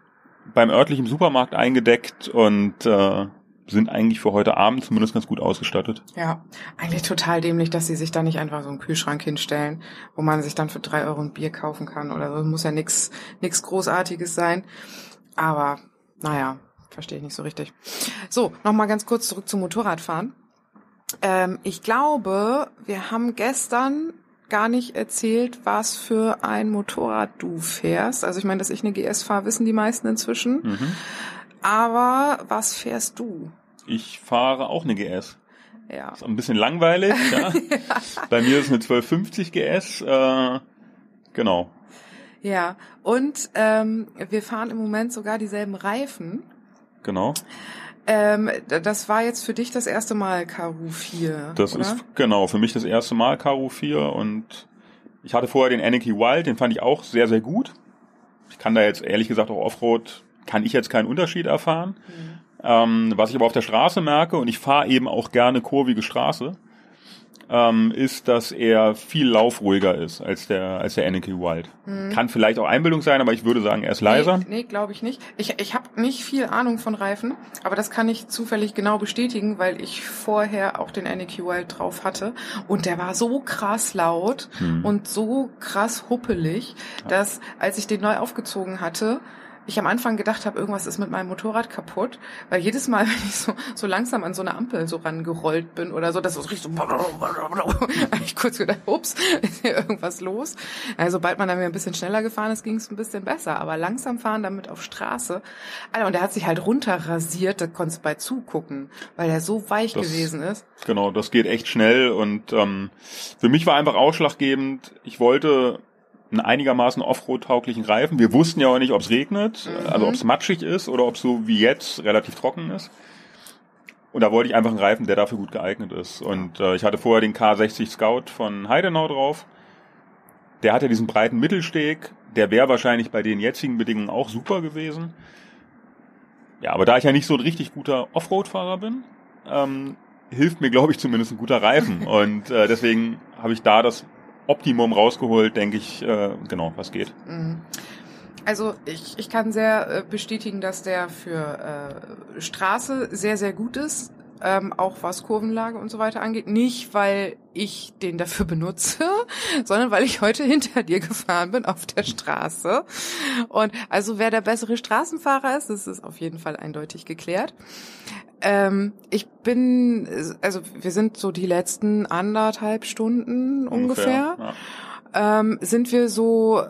beim örtlichen Supermarkt eingedeckt und äh, sind eigentlich für heute Abend zumindest ganz gut ausgestattet. Ja, eigentlich total dämlich, dass sie sich da nicht einfach so einen Kühlschrank hinstellen, wo man sich dann für drei Euro ein Bier kaufen kann oder so. Muss ja nix, nix Großartiges sein. Aber, naja, verstehe ich nicht so richtig. So, nochmal ganz kurz zurück zum Motorradfahren. Ähm, ich glaube, wir haben gestern gar nicht erzählt, was für ein Motorrad du fährst. Also ich meine, dass ich eine GS fahre, wissen die meisten inzwischen. Mhm. Aber was fährst du? Ich fahre auch eine GS. Ja. Ist ein bisschen langweilig. Ja. *laughs* Bei mir ist eine 1250 GS. Äh, genau. Ja, und ähm, wir fahren im Moment sogar dieselben Reifen. Genau. Ähm, das war jetzt für dich das erste Mal Karu 4, Das oder? ist genau für mich das erste Mal Karo 4 und ich hatte vorher den Anarchy Wild, den fand ich auch sehr, sehr gut. Ich kann da jetzt ehrlich gesagt auch Offroad, kann ich jetzt keinen Unterschied erfahren. Mhm. Ähm, was ich aber auf der Straße merke, und ich fahre eben auch gerne kurvige Straße, ähm, ist, dass er viel laufruhiger ist als der, als der Anarchy Wild. Kann vielleicht auch Einbildung sein, aber ich würde sagen, er ist leiser. Nee, nee glaube ich nicht. Ich, ich habe nicht viel Ahnung von Reifen, aber das kann ich zufällig genau bestätigen, weil ich vorher auch den Anarchy Wild drauf hatte und der war so krass laut Hm. und so krass huppelig, dass als ich den neu aufgezogen hatte, ich am Anfang gedacht habe, irgendwas ist mit meinem Motorrad kaputt, weil jedes Mal, *laughs* wenn ich so, so langsam an so eine Ampel so rangerollt bin oder so, das ist richtig so, *laughs* ich kurz gedacht, ups, *laughs* ist hier irgendwas los. Also sobald man dann wieder ein bisschen schneller gefahren ist, ging es ein bisschen besser, aber langsam fahren damit auf Straße, Alter, und der hat sich halt runterrasiert, da konntest du bei zugucken, weil der so weich Das- gewesen ist. Genau, das geht echt schnell und ähm, für mich war einfach ausschlaggebend, ich wollte einen einigermaßen Offroad-tauglichen Reifen. Wir wussten ja auch nicht, ob es regnet, Mhm. also ob es matschig ist oder ob es so wie jetzt relativ trocken ist. Und da wollte ich einfach einen Reifen, der dafür gut geeignet ist. Und äh, ich hatte vorher den K60 Scout von Heidenau drauf. Der hatte diesen breiten Mittelsteg. Der wäre wahrscheinlich bei den jetzigen Bedingungen auch super gewesen. Ja, aber da ich ja nicht so ein richtig guter Offroad-Fahrer bin, ähm, hilft mir, glaube ich, zumindest ein guter Reifen. *laughs* Und äh, deswegen habe ich da das Optimum rausgeholt, denke ich, äh, genau, was geht. Mhm. Also ich, ich kann sehr äh, bestätigen, dass der für äh, Straße sehr, sehr gut ist. Ähm, auch was Kurvenlage und so weiter angeht. Nicht, weil ich den dafür *laughs* benutze, sondern weil ich heute hinter dir gefahren bin auf der Straße. Und also wer der bessere Straßenfahrer ist, das ist auf jeden Fall eindeutig geklärt. Ähm, ich bin, also wir sind so die letzten anderthalb Stunden ungefähr, Ja. ähm, sind wir so äh,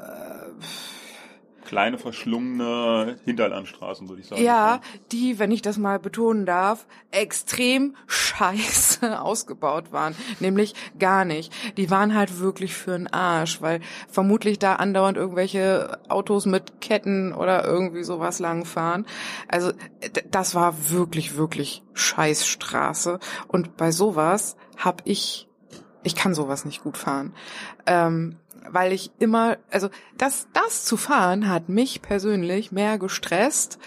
Kleine verschlungene Hinterlandstraßen, würde ich sagen. Ja, die, wenn ich das mal betonen darf, extrem scheiße *laughs* ausgebaut waren. Nämlich gar nicht. Die waren halt wirklich für den Arsch, weil vermutlich da andauernd irgendwelche Autos mit Ketten oder irgendwie sowas langfahren. Also das war wirklich, wirklich Scheißstraße. Und bei sowas hab ich ich kann sowas nicht gut fahren. Ähm, weil ich immer, also das, das zu fahren hat mich persönlich mehr gestresst,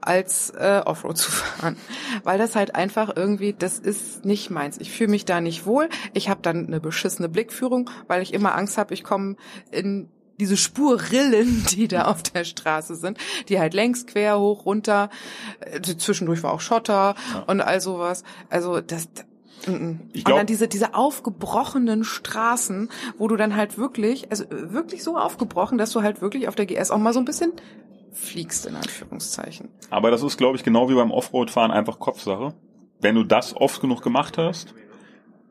als äh, Offroad zu *laughs* fahren, weil das halt einfach irgendwie, das ist nicht meins. Ich fühle mich da nicht wohl. Ich habe dann eine beschissene Blickführung, weil ich immer Angst habe, ich komme in diese Spurrillen, *laughs* die da auf der Straße sind, die halt längs quer hoch runter, äh, zwischendurch war auch Schotter ja. und all sowas. Also das. Ich glaub, und dann diese, diese aufgebrochenen Straßen, wo du dann halt wirklich, also wirklich so aufgebrochen, dass du halt wirklich auf der GS auch mal so ein bisschen fliegst, in Anführungszeichen. Aber das ist, glaube ich, genau wie beim Offroad-Fahren einfach Kopfsache. Wenn du das oft genug gemacht hast,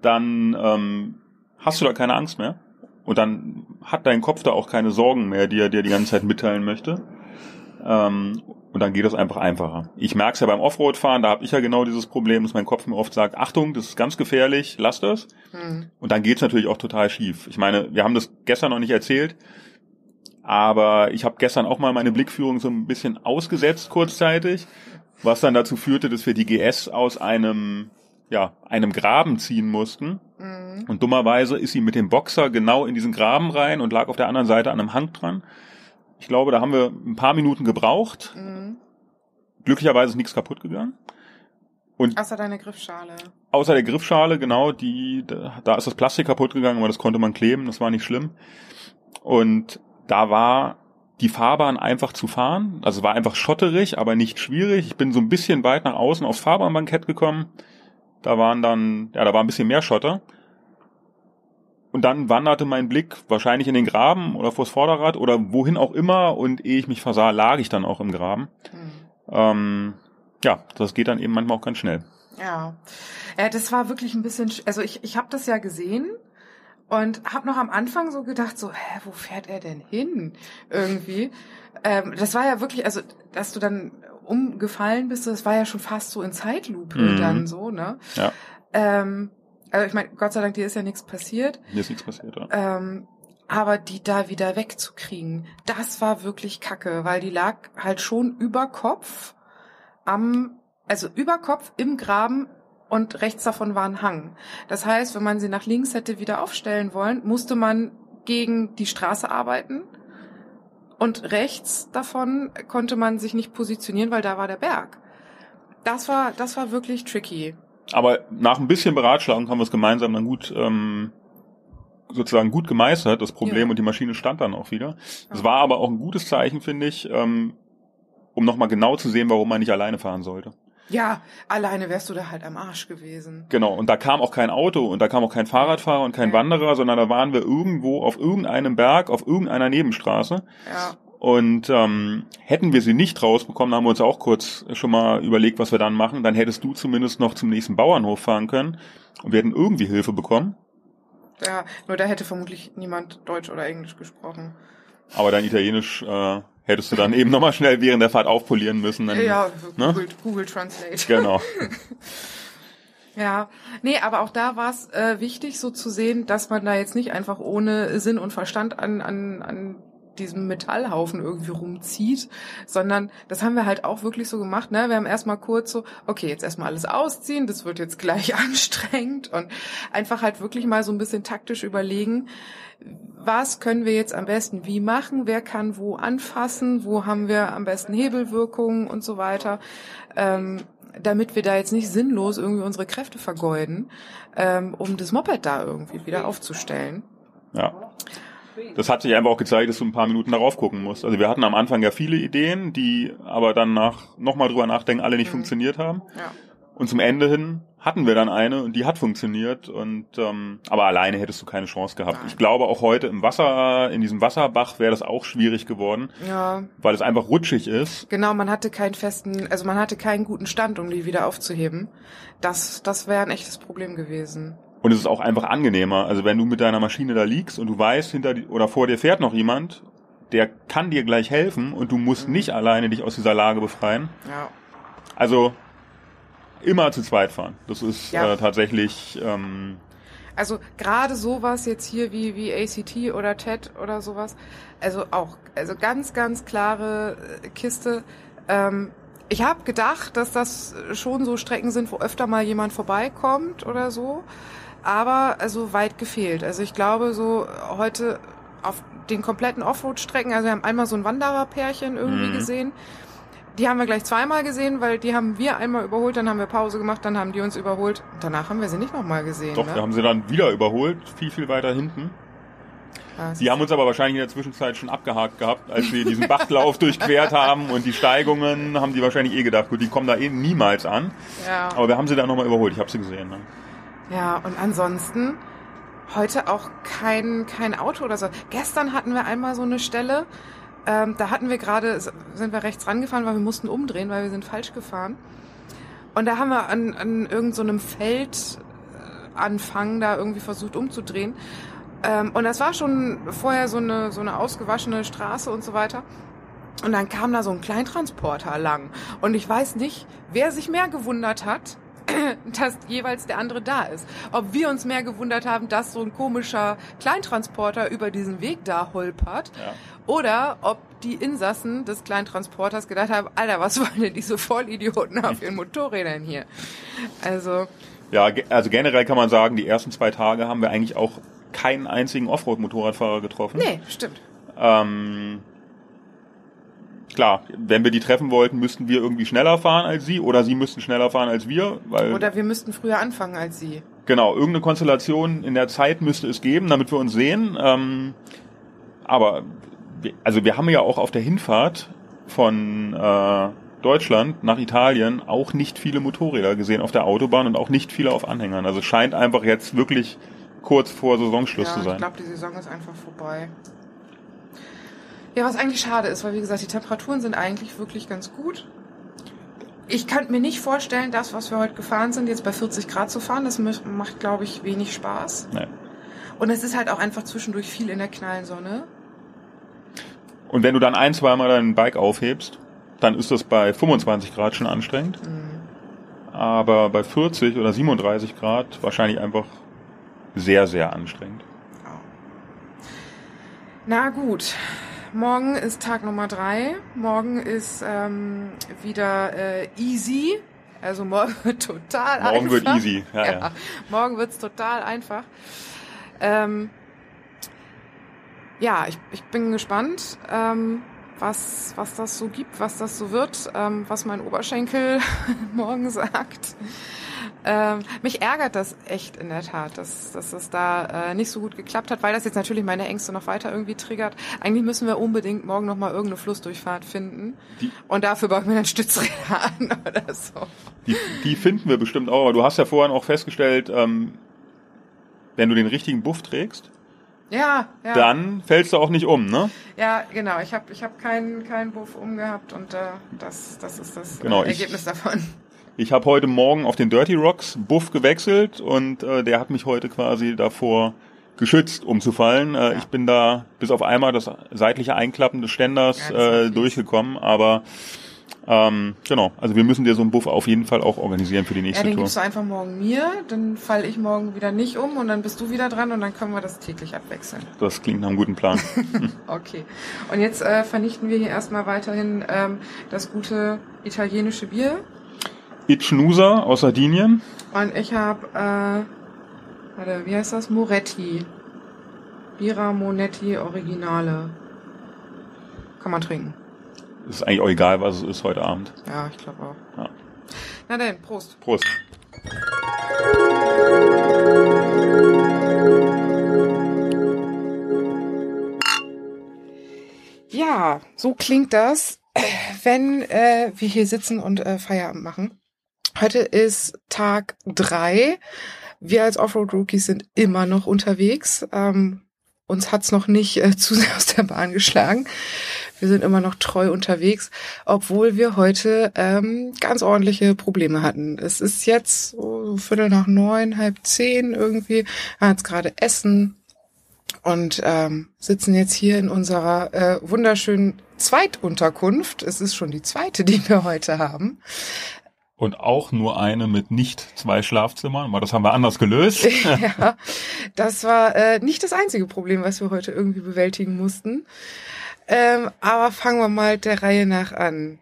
dann ähm, hast du da keine Angst mehr. Und dann hat dein Kopf da auch keine Sorgen mehr, die er dir die ganze Zeit mitteilen möchte. Ähm, und dann geht das einfach einfacher. Ich merke es ja beim Offroad-Fahren, da habe ich ja genau dieses Problem, dass mein Kopf mir oft sagt, Achtung, das ist ganz gefährlich, lass das. Hm. Und dann geht's natürlich auch total schief. Ich meine, wir haben das gestern noch nicht erzählt, aber ich habe gestern auch mal meine Blickführung so ein bisschen ausgesetzt kurzzeitig, was dann dazu führte, dass wir die GS aus einem ja, einem Graben ziehen mussten. Mhm. Und dummerweise ist sie mit dem Boxer genau in diesen Graben rein und lag auf der anderen Seite an einem Hang dran. Ich glaube, da haben wir ein paar Minuten gebraucht. Mhm. Glücklicherweise ist nichts kaputt gegangen. Und außer deine Griffschale. Außer der Griffschale, genau, die, da ist das Plastik kaputt gegangen, aber das konnte man kleben, das war nicht schlimm. Und da war die Fahrbahn einfach zu fahren. Also war einfach schotterig, aber nicht schwierig. Ich bin so ein bisschen weit nach außen aufs Fahrbahnbankett gekommen. Da waren dann, ja, da war ein bisschen mehr Schotter. Und dann wanderte mein Blick wahrscheinlich in den Graben oder vors Vorderrad oder wohin auch immer und ehe ich mich versah, lag ich dann auch im Graben. Mhm. Ähm, ja, das geht dann eben manchmal auch ganz schnell. Ja, ja das war wirklich ein bisschen, also ich, ich habe das ja gesehen und habe noch am Anfang so gedacht, so, hä, wo fährt er denn hin? Irgendwie. Ähm, das war ja wirklich, also, dass du dann umgefallen bist, das war ja schon fast so in Zeitlupe mhm. dann so, ne? Ja. Ähm, also ich meine, Gott sei Dank, dir ist ja nichts passiert. Mir ist nichts passiert, ja. Ähm, aber die da wieder wegzukriegen, das war wirklich kacke, weil die lag halt schon über Kopf am, also über Kopf im Graben und rechts davon war ein Hang. Das heißt, wenn man sie nach links hätte wieder aufstellen wollen, musste man gegen die Straße arbeiten und rechts davon konnte man sich nicht positionieren, weil da war der Berg. Das war, das war wirklich tricky. Aber nach ein bisschen Beratschlagung haben wir es gemeinsam dann gut ähm, sozusagen gut gemeistert, das Problem, ja. und die Maschine stand dann auch wieder. Es war aber auch ein gutes Zeichen, finde ich, ähm, um nochmal genau zu sehen, warum man nicht alleine fahren sollte. Ja, alleine wärst du da halt am Arsch gewesen. Genau, und da kam auch kein Auto und da kam auch kein Fahrradfahrer und kein ja. Wanderer, sondern da waren wir irgendwo auf irgendeinem Berg, auf irgendeiner Nebenstraße. Ja. Und ähm, hätten wir sie nicht rausbekommen, haben wir uns auch kurz schon mal überlegt, was wir dann machen. Dann hättest du zumindest noch zum nächsten Bauernhof fahren können und wir hätten irgendwie Hilfe bekommen. Ja, nur da hätte vermutlich niemand Deutsch oder Englisch gesprochen. Aber dein Italienisch äh, hättest du dann eben nochmal schnell während der Fahrt aufpolieren müssen. Dann, ja, ne? Google, Google Translate. Genau. *laughs* Ja, nee, aber auch da war es äh, wichtig, so zu sehen, dass man da jetzt nicht einfach ohne Sinn und Verstand an, an, an diesem Metallhaufen irgendwie rumzieht, sondern das haben wir halt auch wirklich so gemacht. Ne? Wir haben erstmal kurz so, okay, jetzt erstmal alles ausziehen, das wird jetzt gleich *laughs* anstrengend und einfach halt wirklich mal so ein bisschen taktisch überlegen, was können wir jetzt am besten wie machen, wer kann wo anfassen, wo haben wir am besten Hebelwirkungen und so weiter. Ähm, damit wir da jetzt nicht sinnlos irgendwie unsere Kräfte vergeuden, ähm, um das Moped da irgendwie wieder aufzustellen. Ja das hat sich einfach auch gezeigt, dass du ein paar Minuten darauf gucken musst. Also wir hatten am Anfang ja viele Ideen, die aber dann nach nochmal drüber nachdenken alle nicht mhm. funktioniert haben. Ja. Und zum Ende hin hatten wir dann eine und die hat funktioniert und ähm, aber alleine hättest du keine Chance gehabt. Ich glaube auch heute im Wasser, in diesem Wasserbach wäre das auch schwierig geworden, ja. weil es einfach rutschig ist. Genau, man hatte keinen festen, also man hatte keinen guten Stand, um die wieder aufzuheben. Das, das wäre ein echtes Problem gewesen. Und es ist auch einfach angenehmer. Also wenn du mit deiner Maschine da liegst und du weißt, hinter die, oder vor dir fährt noch jemand, der kann dir gleich helfen und du musst mhm. nicht alleine dich aus dieser Lage befreien. Ja. Also immer zu zweit fahren. Das ist ja. äh, tatsächlich. Ähm, also gerade sowas jetzt hier wie wie ACT oder TED oder sowas. Also auch also ganz ganz klare äh, Kiste. Ähm, ich habe gedacht, dass das schon so Strecken sind, wo öfter mal jemand vorbeikommt oder so. Aber also weit gefehlt. Also ich glaube, so heute auf den kompletten Offroad-Strecken, also wir haben einmal so ein Wandererpärchen irgendwie Mhm. gesehen. Die haben wir gleich zweimal gesehen, weil die haben wir einmal überholt, dann haben wir Pause gemacht, dann haben die uns überholt. Danach haben wir sie nicht nochmal gesehen. Doch, ne? wir haben sie dann wieder überholt, viel, viel weiter hinten. Die haben uns aber wahrscheinlich in der Zwischenzeit schon abgehakt gehabt, als wir diesen Bachlauf *laughs* durchquert haben und die Steigungen haben die wahrscheinlich eh gedacht, gut, die kommen da eh niemals an. ja. Aber wir haben sie dann nochmal überholt, ich habe sie gesehen. Ne? Ja, und ansonsten heute auch kein, kein Auto oder so. Gestern hatten wir einmal so eine Stelle, ähm, da hatten wir gerade, sind wir rechts rangefahren, weil wir mussten umdrehen, weil wir sind falsch gefahren. Und da haben wir an, an irgendeinem so einem Feldanfang da irgendwie versucht umzudrehen. Ähm, und das war schon vorher so eine, so eine ausgewaschene Straße und so weiter. Und dann kam da so ein Kleintransporter lang. Und ich weiß nicht, wer sich mehr gewundert hat, *clears throat* dass jeweils der andere da ist. Ob wir uns mehr gewundert haben, dass so ein komischer Kleintransporter über diesen Weg da holpert. Ja. Oder ob die Insassen des Kleintransporters gedacht haben, Alter, was wollen denn diese Vollidioten auf ihren Motorrädern hier? Also, Ja, also generell kann man sagen, die ersten zwei Tage haben wir eigentlich auch keinen einzigen Offroad-Motorradfahrer getroffen. nee, stimmt. Ähm, klar, wenn wir die treffen wollten, müssten wir irgendwie schneller fahren als sie oder sie müssten schneller fahren als wir, weil Oder wir müssten früher anfangen als sie. genau irgendeine Konstellation in der Zeit müsste es geben, damit wir uns sehen. Ähm, aber wir, also wir haben ja auch auf der Hinfahrt von äh, Deutschland nach Italien auch nicht viele Motorräder gesehen auf der Autobahn und auch nicht viele auf Anhängern. Also es scheint einfach jetzt wirklich kurz vor Saisonschluss ja, zu ich sein. glaube, die Saison ist einfach vorbei. Ja, was eigentlich schade ist, weil wie gesagt, die Temperaturen sind eigentlich wirklich ganz gut. Ich könnte mir nicht vorstellen, das, was wir heute gefahren sind, jetzt bei 40 Grad zu fahren. Das macht, glaube ich, wenig Spaß. Nee. Und es ist halt auch einfach zwischendurch viel in der knallen Sonne. Und wenn du dann ein, zweimal dein Bike aufhebst, dann ist das bei 25 Grad schon anstrengend. Aber bei 40 oder 37 Grad wahrscheinlich einfach sehr, sehr anstrengend. Na gut, morgen ist Tag Nummer drei. Morgen ist ähm, wieder äh, easy. Also morgen *laughs* wird total einfach. Morgen wird easy. Ja, Ja, ja. morgen wird's total einfach. Ähm, ja, ich, ich bin gespannt, ähm, was, was das so gibt, was das so wird, ähm, was mein Oberschenkel *laughs* morgen sagt. Ähm, mich ärgert das echt in der Tat, dass, dass das da äh, nicht so gut geklappt hat, weil das jetzt natürlich meine Ängste noch weiter irgendwie triggert. Eigentlich müssen wir unbedingt morgen nochmal irgendeine Flussdurchfahrt finden. Die- Und dafür bauen wir dann Stützräder *laughs* an oder so. Die, die finden wir bestimmt auch. Aber du hast ja vorhin auch festgestellt, ähm, wenn du den richtigen Buff trägst, Ja, ja. dann fällst du auch nicht um, ne? Ja, genau. Ich habe ich hab keinen keinen Buff umgehabt und äh, das, das ist das Genau, äh, ich- Ergebnis davon. Ich habe heute Morgen auf den Dirty Rocks Buff gewechselt und äh, der hat mich heute quasi davor geschützt, umzufallen. Äh, Ja. Ich bin da bis auf einmal das seitliche Einklappen des Ständers Ja, äh, durchgekommen, aber ähm, genau, also wir müssen dir so einen Buff auf jeden Fall auch organisieren für die Ja, nächste den Tour. gibst du einfach morgen mir, dann falle ich morgen wieder nicht um und dann bist du wieder dran und dann können wir das täglich abwechseln. Das klingt nach einem guten Plan. *laughs* *laughs* Okay. Und jetzt äh, vernichten wir hier erstmal weiterhin ähm, das gute italienische Bier. Itchnusa aus Sardinien. Und ich habe, äh, warte, wie heißt das? Moretti. Bira Monetti Originale. Kann man trinken. Ist eigentlich auch egal, was es ist heute Abend. Ja, ich glaube auch. Ja. Na denn, Prost. Prost. Ja, so klingt das, wenn äh, wir hier sitzen und äh, Feierabend machen. Heute ist Tag drei. Wir als Offroad-Rookies sind immer noch unterwegs. Ähm, uns hat's noch nicht äh, zu sehr aus der Bahn geschlagen. Wir sind immer noch treu unterwegs, obwohl wir heute ähm, ganz ordentliche Probleme hatten. Es ist jetzt so Viertel nach neun, halb zehn irgendwie. Wir jetzt gerade Essen und ähm, sitzen jetzt hier in unserer äh, wunderschönen Zweitunterkunft. Es ist schon die zweite, die wir heute haben. Und auch nur eine mit nicht zwei Schlafzimmern, aber das haben wir anders gelöst. *laughs* ja, das war äh, nicht das einzige Problem, was wir heute irgendwie bewältigen mussten. Ähm, aber fangen wir mal der Reihe nach an.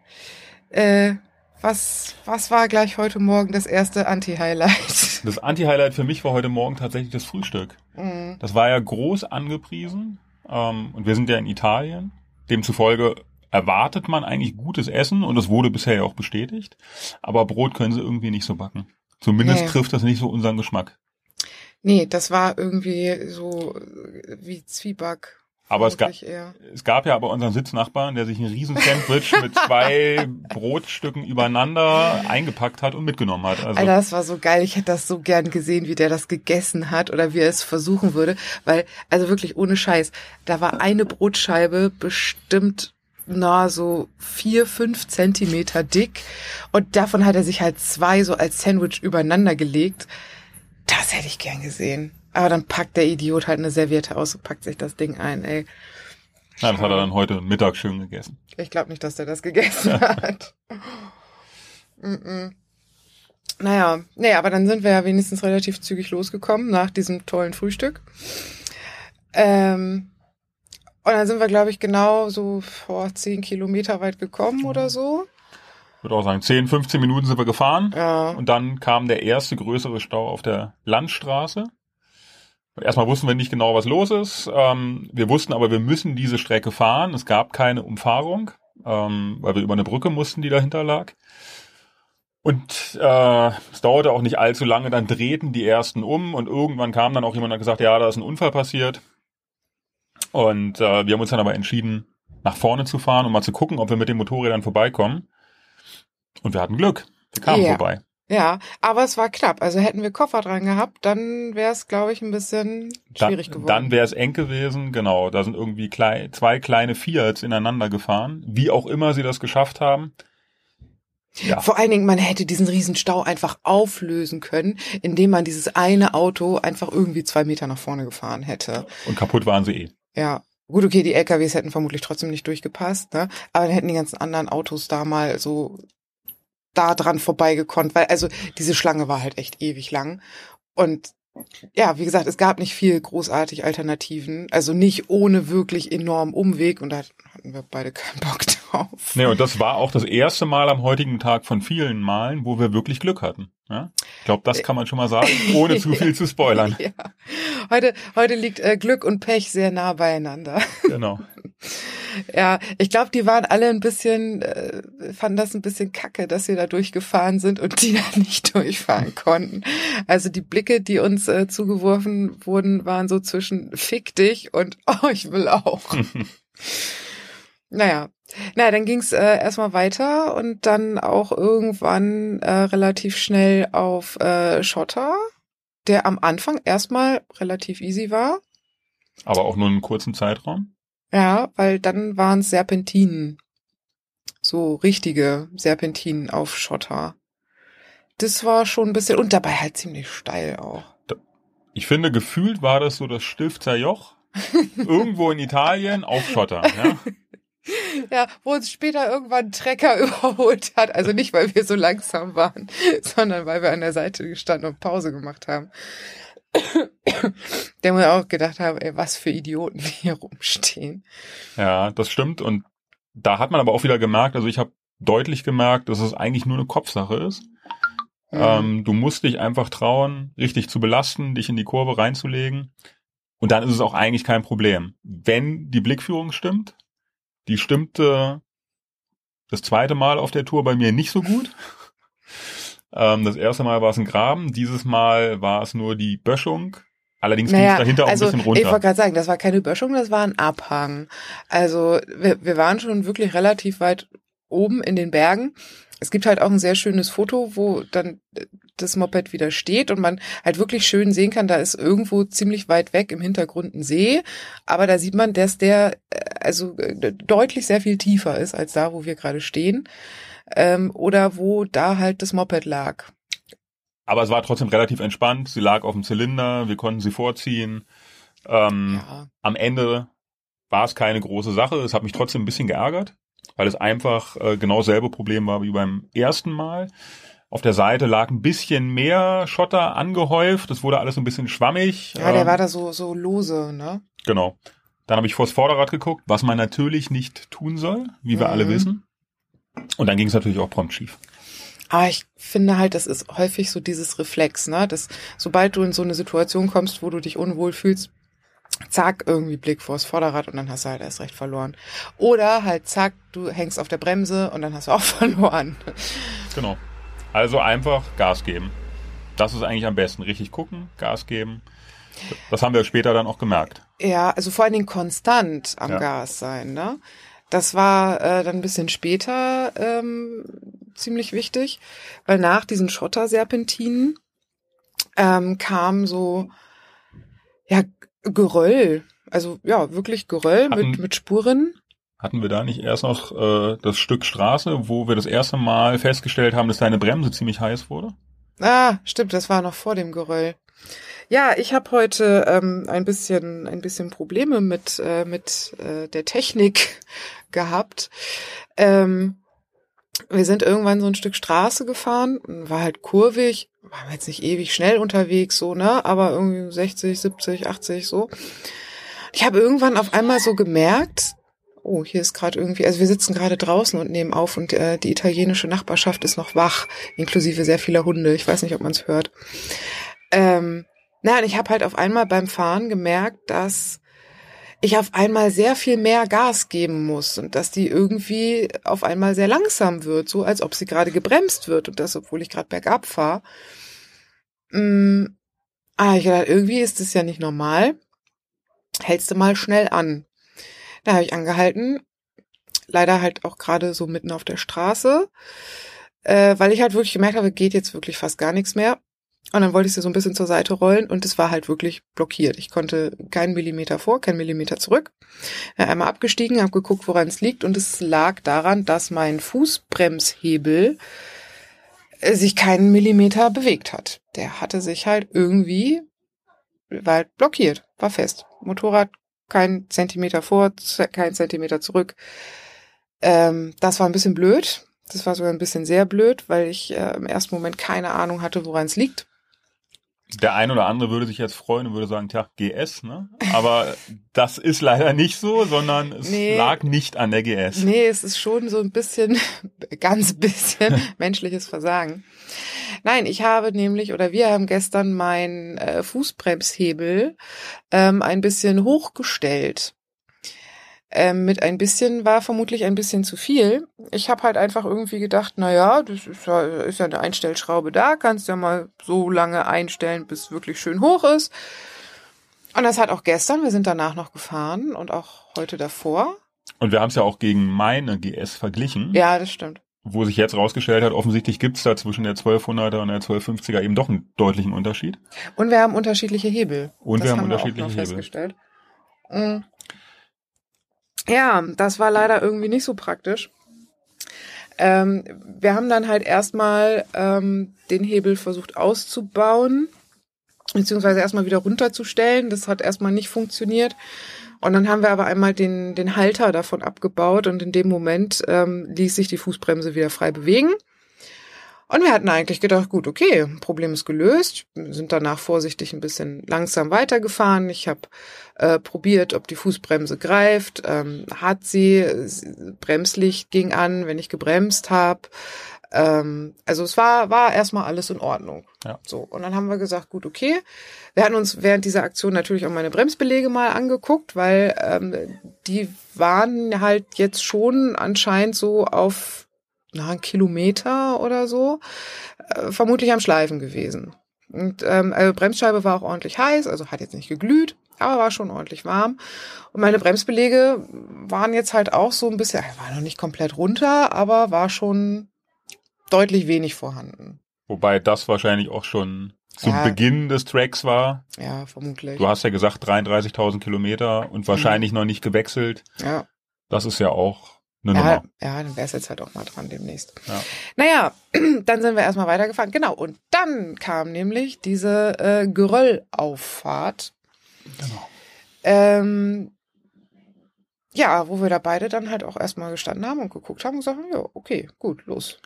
Äh, was, was war gleich heute Morgen das erste Anti-Highlight? *laughs* Das Anti-Highlight für mich war heute Morgen tatsächlich das Frühstück. Mhm. Das war ja groß angepriesen. Ähm, und wir sind ja in Italien. Demzufolge erwartet man eigentlich gutes Essen und das wurde bisher ja auch bestätigt. Aber Brot können sie irgendwie nicht so backen. Zumindest Nee. trifft das nicht so unseren Geschmack. Nee, das war irgendwie so äh, wie Zwieback. Aber es gab, eher. es gab ja aber unseren Sitznachbarn, der sich ein riesen Sandwich mit *laughs* zwei Brotstücken übereinander eingepackt hat und mitgenommen hat. Also Alter, das war so geil. Ich hätte das so gern gesehen, wie der das gegessen hat oder wie er es versuchen würde. Weil, also wirklich ohne Scheiß, da war eine Brotscheibe bestimmt na so vier, fünf Zentimeter dick und davon hat er sich halt zwei so als Sandwich übereinander gelegt. Das hätte ich gern gesehen. Aber dann packt der Idiot halt eine Serviette aus und packt sich das Ding ein, ey. ja, das hat er dann heute Mittag schön gegessen. Ich glaube nicht, dass der das gegessen *laughs* hat. Mm-mm. naja, nee, aber dann sind wir ja wenigstens relativ zügig losgekommen nach diesem tollen Frühstück. Ähm, und dann sind wir, glaube ich, genau so vor zehn Kilometer weit gekommen oder so. Ich würde auch sagen, 10, 15 Minuten sind wir gefahren. Ja. Und dann kam der erste größere Stau auf der Landstraße. Erstmal wussten wir nicht genau, was los ist. Ähm, wir wussten aber, wir müssen diese Strecke fahren. Es gab keine Umfahrung, ähm, weil wir über eine Brücke mussten, die dahinter lag. Und äh, es dauerte auch nicht allzu lange, dann drehten die ersten um und irgendwann kam dann auch jemand und hat gesagt, ja, da ist ein Unfall passiert. Und äh, wir haben uns dann aber entschieden, nach vorne zu fahren, um mal zu gucken, ob wir mit den Motorrädern vorbeikommen. Und wir hatten Glück. Wir kamen Ja. vorbei. Ja, aber es war knapp. Also hätten wir Koffer dran gehabt, dann wäre es, glaube ich, ein bisschen schwierig dann, geworden. Dann wäre es eng gewesen, genau. Da sind irgendwie klei zwei kleine Fiats ineinander gefahren. Wie auch immer sie das geschafft haben. Ja, Vor allen Dingen, man hätte diesen riesen Stau einfach auflösen können, indem man dieses eine Auto einfach irgendwie zwei Meter nach vorne gefahren hätte. und kaputt waren sie eh. Ja. Gut, okay, die LKWs hätten vermutlich trotzdem nicht durchgepasst, ne? Aber dann hätten die ganzen anderen Autos da mal so da dran vorbeigekonnt, weil also diese Schlange war halt echt ewig lang. Und ja, wie gesagt, es gab nicht viel großartig Alternativen, also nicht ohne wirklich enormen Umweg und da hatten wir beide keinen Bock drauf. Nee, und das war auch das erste Mal am heutigen Tag von vielen Malen, wo wir wirklich Glück hatten. Ja? Ich glaube, das kann man schon mal sagen, ohne zu *laughs* viel zu spoilern. Ja. Heute, heute liegt äh, Glück und Pech sehr nah beieinander. Genau. *laughs* Ja, ich glaube, die waren alle ein bisschen, äh, fanden das ein bisschen kacke, dass wir da durchgefahren sind und die *laughs* da nicht durchfahren konnten. Also die Blicke, die uns äh, zugeworfen wurden, waren so zwischen Fick dich und Oh, ich will auch. Naja. Naja, dann ging's äh, erstmal weiter und dann auch irgendwann äh, relativ schnell auf äh, Schotter, der am Anfang erstmal relativ easy war. Aber auch nur einen kurzen Zeitraum. Ja, weil dann waren es Serpentinen. So richtige Serpentinen auf Schotter. Das war schon ein bisschen, und dabei halt ziemlich steil auch. Ich finde, gefühlt war das so das Stifter Joch. *laughs* Irgendwo in Italien auf Schotter. Ja? *laughs* *laughs* Ja, wo uns später irgendwann ein Trecker *laughs* überholt hat. Also nicht, weil wir so langsam waren, *laughs* sondern weil wir an der Seite gestanden und Pause gemacht haben. *coughs* Der mir auch gedacht haben, ey, was für Idioten die hier rumstehen. ja, das stimmt. Und da hat man aber auch wieder gemerkt, also ich habe deutlich gemerkt, dass es eigentlich nur eine Kopfsache ist. Mhm. Ähm, du musst dich einfach trauen, richtig zu belasten, dich in die Kurve reinzulegen. Und dann ist es auch eigentlich kein Problem. Wenn die Blickführung stimmt, die stimmte das zweite Mal auf der Tour bei mir nicht so gut. *laughs* ähm, das erste Mal war es ein Graben, dieses Mal war es nur die Böschung. Allerdings ging es dahinter auch also, ein bisschen Ich runter. wollte gerade sagen, das war keine Böschung, das war ein Abhang. Also wir, wir waren schon wirklich relativ weit oben in den Bergen. Es gibt halt auch ein sehr schönes Foto, wo dann das Moped wieder steht und man halt wirklich schön sehen kann, da ist irgendwo ziemlich weit weg im Hintergrund ein See, aber da sieht man, dass der äh, also äh, deutlich sehr viel tiefer ist als da, wo wir gerade stehen ähm, oder wo da halt das Moped lag. Aber es war trotzdem relativ entspannt. Sie lag auf dem Zylinder, wir konnten sie vorziehen. Ähm, Ja. Am Ende war es keine große Sache. Es hat mich trotzdem ein bisschen geärgert, weil es einfach äh, genau dasselbe Problem war wie beim ersten Mal. Auf der Seite lag ein bisschen mehr Schotter angehäuft. Es wurde alles ein bisschen schwammig. Ja, der Ähm, war da so so lose, ne? Genau. Dann habe ich vors Vorderrad geguckt, was man natürlich nicht tun soll, wie wir Mhm. alle wissen. Und dann ging es natürlich auch prompt schief. Aber ich finde halt, das ist häufig so dieses Reflex, ne? Dass sobald du in so eine Situation kommst, wo du dich unwohl fühlst, zack, irgendwie Blick vors Vorderrad und dann hast du halt erst recht verloren. Oder halt zack, du hängst auf der Bremse und dann hast du auch *laughs* verloren. Genau. Also einfach Gas geben. Das ist eigentlich am besten. Richtig gucken, Gas geben. Das haben wir später dann auch gemerkt. Ja, also vor allen Dingen konstant am Ja. Gas sein, ne? Das war äh, dann ein bisschen später ähm, ziemlich wichtig, weil nach diesen Schotterserpentinen ähm, kam so ja Geröll, also ja wirklich Geröll mit Hatten- mit Spuren. Hatten wir da nicht erst noch äh, das Stück Straße, wo wir das erste Mal festgestellt haben, dass deine Bremse ziemlich heiß wurde? Ah, stimmt, das war noch vor dem Geröll. Ja, ich habe heute ähm, ein bisschen ein bisschen Probleme mit äh, mit äh, der Technik *laughs* gehabt. Ähm, wir sind irgendwann so ein Stück Straße gefahren, war halt kurvig, waren jetzt nicht ewig schnell unterwegs so, ne, aber irgendwie 60, 70, 80 so. Ich habe irgendwann auf einmal so gemerkt, oh, hier ist gerade irgendwie, also wir sitzen gerade draußen und nehmen auf und äh, die italienische Nachbarschaft ist noch wach, inklusive sehr vieler Hunde. Ich weiß nicht, ob man es hört. Ähm, na, und ich habe halt auf einmal beim Fahren gemerkt, dass ich auf einmal sehr viel mehr Gas geben muss und dass die irgendwie auf einmal sehr langsam wird, so als ob sie gerade gebremst wird und das, obwohl ich gerade bergab fahre. Mm, ah, ich gedacht, irgendwie ist das ja nicht normal. Hältst du mal schnell an. Da habe ich angehalten, leider halt auch gerade so mitten auf der Straße, äh, weil ich halt wirklich gemerkt habe, geht jetzt wirklich fast gar nichts mehr. Und dann wollte ich sie so ein bisschen zur Seite rollen und es war halt wirklich blockiert. Ich konnte keinen Millimeter vor, keinen Millimeter zurück. Äh, Einmal abgestiegen, habe geguckt, woran es liegt und es lag daran, dass mein Fußbremshebel äh, sich keinen Millimeter bewegt hat. Der hatte sich halt irgendwie, war halt blockiert, war fest. Motorrad kein Zentimeter vor, kein Zentimeter zurück. Ähm, das war ein bisschen blöd. Das war sogar ein bisschen sehr blöd, weil ich äh, im ersten Moment keine Ahnung hatte, woran es liegt. Der ein oder andere würde sich jetzt freuen und würde sagen, tja, GS, ne? Aber *laughs* das ist leider nicht so, sondern es Nee. lag nicht an der GS. Nee, es ist schon so ein bisschen, *laughs* ganz bisschen *laughs* menschliches Versagen. Nein, ich habe nämlich, oder wir haben gestern meinen äh, Fußbremshebel ähm, ein bisschen hochgestellt. Ähm, mit ein bisschen war vermutlich ein bisschen zu viel. Ich habe halt einfach irgendwie gedacht, na ja, das ist ja, ist ja eine Einstellschraube da, kannst ja mal so lange einstellen, bis es wirklich schön hoch ist. Und das hat auch gestern, wir sind danach noch gefahren und auch heute davor. Und wir haben es ja auch gegen meine GS verglichen, Ja, das stimmt. wo sich jetzt rausgestellt hat, offensichtlich gibt's da zwischen der 1200er und der 1250er eben doch einen deutlichen Unterschied. Und wir haben unterschiedliche Hebel. Und wir haben auch unterschiedliche noch Hebel. Ja, das war leider irgendwie nicht so praktisch. Ähm, wir haben dann halt erstmal ähm, den Hebel versucht auszubauen, beziehungsweise erstmal wieder runterzustellen. Das hat erstmal nicht funktioniert. Und dann haben wir aber einmal den, den Halter davon abgebaut und in dem Moment ähm, ließ sich die Fußbremse wieder frei bewegen. Und wir hatten eigentlich gedacht, gut, okay, Problem ist gelöst. Sind danach vorsichtig ein bisschen langsam weitergefahren. Ich habe äh, probiert, ob die Fußbremse greift. Ähm, hat sie, Sie- Bremslicht ging an, wenn ich gebremst habe. Ähm, also es war, war erstmal alles in Ordnung. Ja. So, und dann haben wir gesagt, gut, okay. Wir hatten uns während dieser Aktion natürlich auch meine Bremsbelege mal angeguckt, weil ähm, die waren halt jetzt schon anscheinend so auf na, einen Kilometer oder so, äh, vermutlich am Schleifen gewesen. Und ähm, also Bremsscheibe war auch ordentlich heiß, also hat jetzt nicht geglüht, aber war schon ordentlich warm. Und meine Bremsbelege waren jetzt halt auch so ein bisschen, war noch nicht komplett runter, aber war schon deutlich wenig vorhanden. Wobei das wahrscheinlich auch schon zu Ja. Beginn des Tracks war. Ja, vermutlich. Du hast ja gesagt 33.000 Kilometer und wahrscheinlich noch nicht gewechselt. ja. Das ist ja auch Ja, ja, dann wär's jetzt halt auch mal dran demnächst. Ja. Naja, *clears throat* dann sind wir erstmal weitergefahren. Genau, und dann kam nämlich diese äh, Geröllauffahrt. Genau. Ähm, ja, wo wir da beide dann halt auch erstmal gestanden haben und geguckt haben und gesagt haben, ja, okay, gut, los.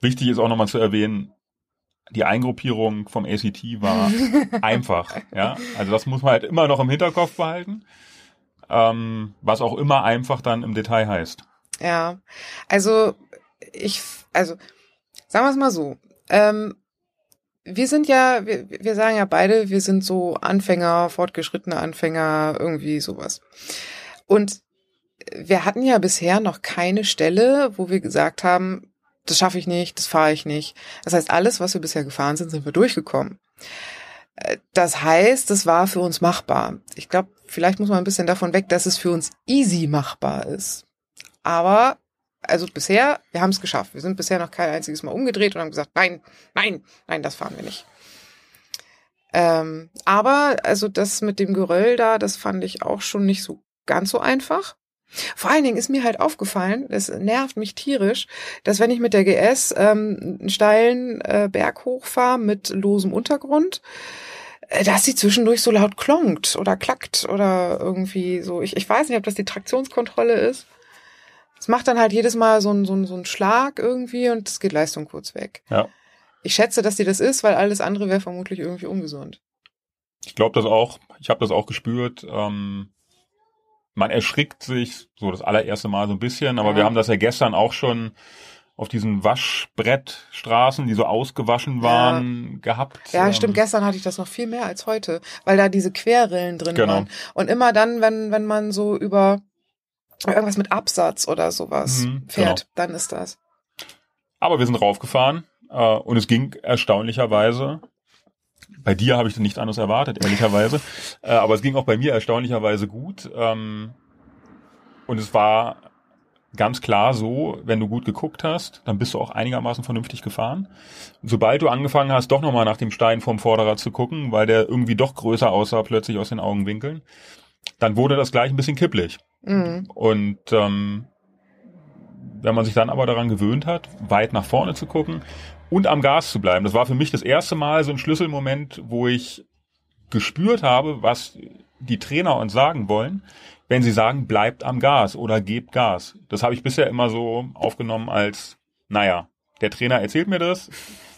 Wichtig ist auch nochmal zu erwähnen, die Eingruppierung vom ACT war *laughs* einfach. Ja, also das muss man halt immer noch im Hinterkopf behalten. Ähm, was auch immer einfach dann im Detail heißt. Ja, also ich, also Sagen wir es mal so. Ähm, wir sind ja, wir, wir sagen ja beide, wir sind so Anfänger, fortgeschrittene Anfänger, irgendwie sowas. Und wir hatten ja bisher noch keine Stelle, wo wir gesagt haben, das schaffe ich nicht, das fahre ich nicht. Das heißt, alles, was wir bisher gefahren sind, sind wir durchgekommen. Äh, das heißt, es war für uns machbar. Ich glaube, vielleicht muss man ein bisschen davon weg, dass es für uns easy machbar ist. Aber also bisher, wir haben es geschafft. Wir sind bisher noch kein einziges Mal umgedreht und haben gesagt, nein, nein, nein, das fahren wir nicht. Ähm, aber also das mit dem Geröll da, das fand ich auch schon nicht so ganz so einfach. Vor allen Dingen ist mir halt aufgefallen, das nervt mich tierisch, dass wenn ich mit der GS ähm, einen steilen äh, Berg hochfahre mit losem Untergrund, äh, dass sie zwischendurch so laut klonkt oder klackt oder irgendwie so. Ich, ich weiß nicht, ob das die Traktionskontrolle ist. Es macht dann halt jedes Mal so einen so so einen Schlag irgendwie und es geht Leistung kurz weg. Ja. Ich schätze, dass die das ist, weil alles andere wäre vermutlich irgendwie ungesund. Ich glaube das auch. Ich habe das auch gespürt. Ähm, man erschrickt sich so das allererste Mal so ein bisschen, aber Ja. wir haben das ja gestern auch schon auf diesen Waschbrettstraßen, die so ausgewaschen waren, gehabt. Ja, Ähm, stimmt. Gestern hatte ich das noch viel mehr als heute, weil da diese Querrillen drin Genau. waren. Und immer dann, wenn, wenn man so über irgendwas mit Absatz oder sowas Mhm, fährt, dann ist das. Aber wir sind raufgefahren äh, und es ging erstaunlicherweise. Bei dir habe ich nicht anders erwartet, ehrlicherweise. *laughs* äh, aber es ging auch bei mir erstaunlicherweise gut. Ähm, und es war ganz klar so, wenn du gut geguckt hast, dann bist du auch einigermaßen vernünftig gefahren. Sobald du angefangen hast, doch nochmal nach dem Stein vom Vorderrad zu gucken, weil der irgendwie doch größer aussah plötzlich aus den Augenwinkeln, dann wurde das gleich ein bisschen kipplig. Mhm. Und ähm, wenn man sich dann aber daran gewöhnt hat, weit nach vorne zu gucken und am Gas zu bleiben, das war für mich das erste Mal so ein Schlüsselmoment, wo ich gespürt habe, was die Trainer uns sagen wollen, wenn sie sagen, bleibt am Gas oder gebt Gas. Das habe ich bisher immer so aufgenommen als, naja, der Trainer erzählt mir das,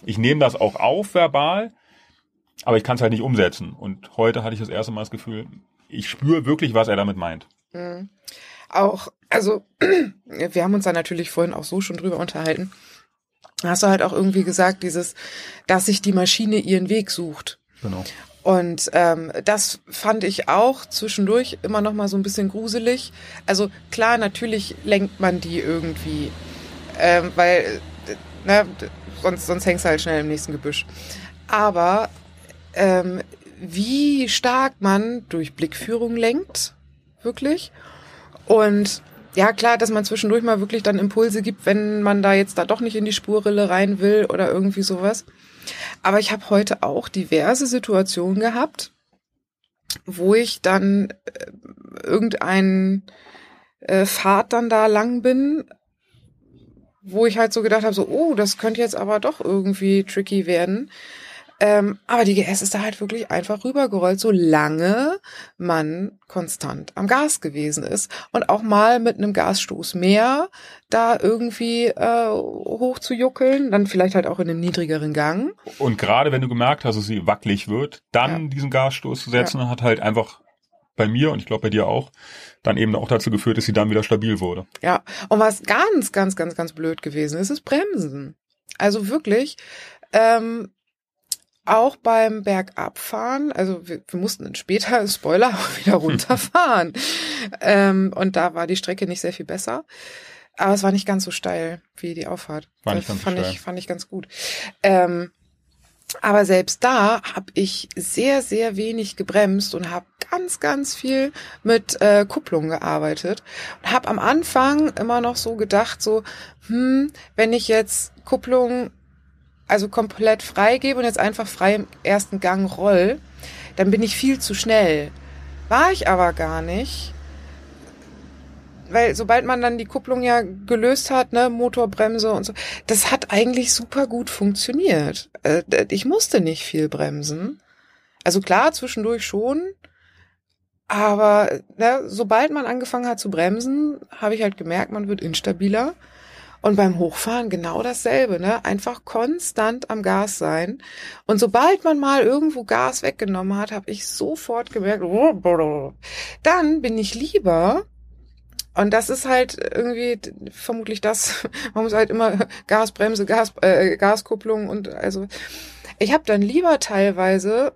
ich nehme das auch auf verbal, aber ich kann es halt nicht umsetzen. Und heute hatte ich das erste Mal das Gefühl, ich spüre wirklich, was er damit meint. Mhm. Auch, also, *clears throat* wir haben uns da natürlich vorhin auch so schon drüber unterhalten. Hast du halt auch irgendwie gesagt, dieses, dass sich die Maschine ihren Weg sucht. Genau. Und ähm, das fand ich auch zwischendurch immer noch mal so ein bisschen gruselig. Also klar, natürlich lenkt man die irgendwie, ähm, weil äh, ne, sonst sonst hängst du halt schnell im nächsten Gebüsch. Aber ähm, wie stark man durch Blickführung lenkt, wirklich. Und ja, klar, dass man zwischendurch mal wirklich dann Impulse gibt, wenn man da jetzt da doch nicht in die Spurrille rein will oder irgendwie sowas. Aber ich habe heute auch diverse Situationen gehabt, wo ich dann äh, irgendeinen äh, Pfad dann da lang bin, wo ich halt so gedacht habe, so, oh, das könnte jetzt aber doch irgendwie tricky werden. Ähm, aber die GS ist da halt wirklich einfach rübergerollt, solange man konstant am Gas gewesen ist und auch mal mit einem Gasstoß mehr da irgendwie äh, hoch zu juckeln, dann vielleicht halt auch in einem niedrigeren Gang. Und gerade wenn du gemerkt hast, dass sie wackelig wird, dann Ja. diesen Gasstoß zu setzen, hat halt einfach bei mir und ich glaube bei dir auch, dann eben auch dazu geführt, dass sie dann wieder stabil wurde. Ja, und was ganz, ganz, ganz, ganz blöd gewesen ist, ist Bremsen. Also wirklich, ähm, auch beim Bergabfahren, also wir, wir mussten dann später, *laughs* Spoiler, auch *laughs* wieder runterfahren. ähm, und da war die Strecke nicht sehr viel besser. Aber es war nicht ganz so steil wie die Auffahrt. War nicht Das ganz so fand steil. ich, fand ich ganz gut. Ähm, aber selbst da habe ich sehr, sehr wenig gebremst und habe ganz, ganz viel mit äh, Kupplung gearbeitet. Und habe am Anfang immer noch so gedacht, so, hm, wenn ich jetzt Kupplung also komplett freigebe und jetzt einfach frei im ersten Gang roll, dann bin ich viel zu schnell. War ich aber gar nicht. Weil sobald man dann die Kupplung ja gelöst hat, ne, Motorbremse und so, das hat eigentlich super gut funktioniert. Äh, Ich musste nicht viel bremsen. Also klar, zwischendurch schon. Aber ne, sobald man angefangen hat zu bremsen, habe ich halt gemerkt, man wird instabiler. Und beim Hochfahren genau dasselbe, ne? Einfach konstant am Gas sein. Und sobald man mal irgendwo Gas weggenommen hat, habe ich sofort gemerkt, dann bin ich lieber Und das ist halt irgendwie vermutlich das, *laughs* man muss halt immer Gasbremse, Gas, äh, Gaskupplung und also ich habe dann lieber teilweise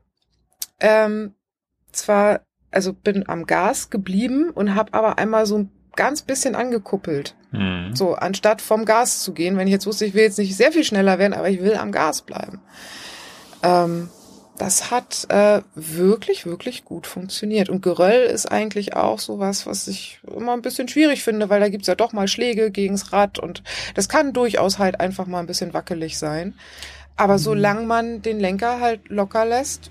ähm, zwar, also bin am Gas geblieben und habe aber einmal so ein ganz bisschen angekuppelt. Mhm. So, anstatt vom Gas zu gehen, wenn ich jetzt wusste, ich will jetzt nicht sehr viel schneller werden, aber ich will am Gas bleiben. Ähm, das hat äh, wirklich, wirklich gut funktioniert. Und Geröll ist eigentlich auch sowas, was ich immer ein bisschen schwierig finde, weil da gibt's ja doch mal Schläge gegens Rad und das kann durchaus halt einfach mal ein bisschen wackelig sein. Aber solange man den Lenker halt locker lässt,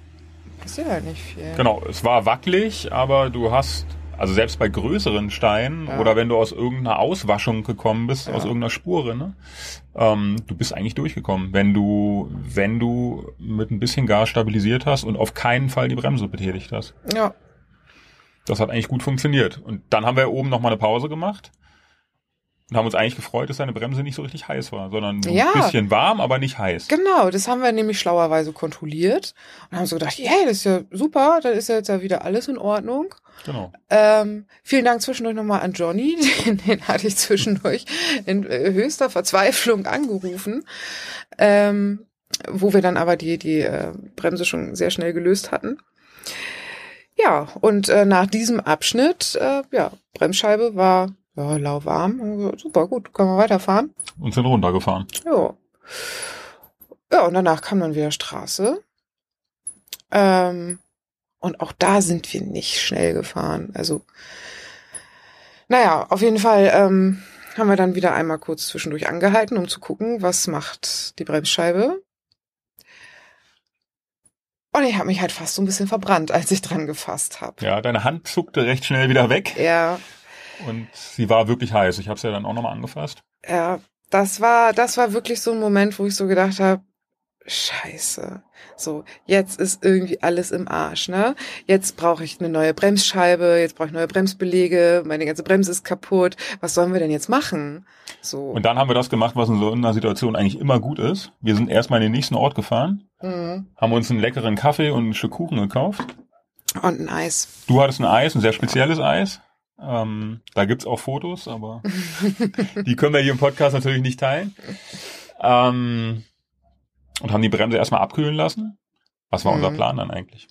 passiert halt nicht viel. Genau, es war wackelig, aber du hast, also selbst bei größeren Steinen Ja. oder wenn du aus irgendeiner Auswaschung gekommen bist, Ja. aus irgendeiner Spur, ne, ähm, du bist eigentlich durchgekommen, wenn du, wenn du mit ein bisschen Gas stabilisiert hast und auf keinen Fall die Bremse betätigt hast. Ja, Das hat eigentlich gut funktioniert. Und dann haben wir oben nochmal eine Pause gemacht. Und haben uns eigentlich gefreut, dass deine Bremse nicht so richtig heiß war, sondern Ja. ein bisschen warm, aber nicht heiß. genau. Das haben wir nämlich schlauerweise kontrolliert und haben so gedacht, hey, das ist ja super, dann ist ja jetzt ja wieder alles in Ordnung. Genau. Ähm, vielen Dank zwischendurch nochmal an Johnny, *laughs* den, den hatte ich zwischendurch in äh, höchster Verzweiflung angerufen, ähm, wo wir dann aber die, die äh, Bremse schon sehr schnell gelöst hatten. Ja, und äh, nach diesem Abschnitt, äh, ja, Bremsscheibe war ja, lauwarm. Super, gut, können wir weiterfahren. Und sind runtergefahren. Ja. Ja, und danach kam dann wieder Straße. Ähm, und auch da sind wir nicht schnell gefahren. Also, naja, auf jeden Fall ähm, haben wir dann wieder einmal kurz zwischendurch angehalten, um zu gucken, was macht die Bremsscheibe. Und ich habe mich halt fast so ein bisschen verbrannt, als ich dran gefasst habe. Ja, deine Hand zuckte recht schnell wieder weg. Ja, Und sie war wirklich heiß. Ich habe es ja dann auch nochmal angefasst. Ja, das war, das war wirklich so ein Moment, wo ich so gedacht habe, Scheiße. So, jetzt ist irgendwie alles im Arsch, ne? Jetzt brauche ich eine neue Bremsscheibe, jetzt brauche ich neue Bremsbelege, meine ganze Bremse ist kaputt. Was sollen wir denn jetzt machen? So. Und dann haben wir das gemacht, was in so einer Situation eigentlich immer gut ist. Wir sind erstmal in den nächsten Ort gefahren, Mhm. haben uns einen leckeren Kaffee und ein Stück Kuchen gekauft. Und ein Eis. Du hattest ein Eis, ein sehr spezielles Eis. Ähm, da gibt's auch Fotos, aber *laughs* die können wir hier im Podcast natürlich nicht teilen. Ähm, und haben die Bremse erstmal abkühlen lassen. Was war unser Mhm. Plan dann eigentlich?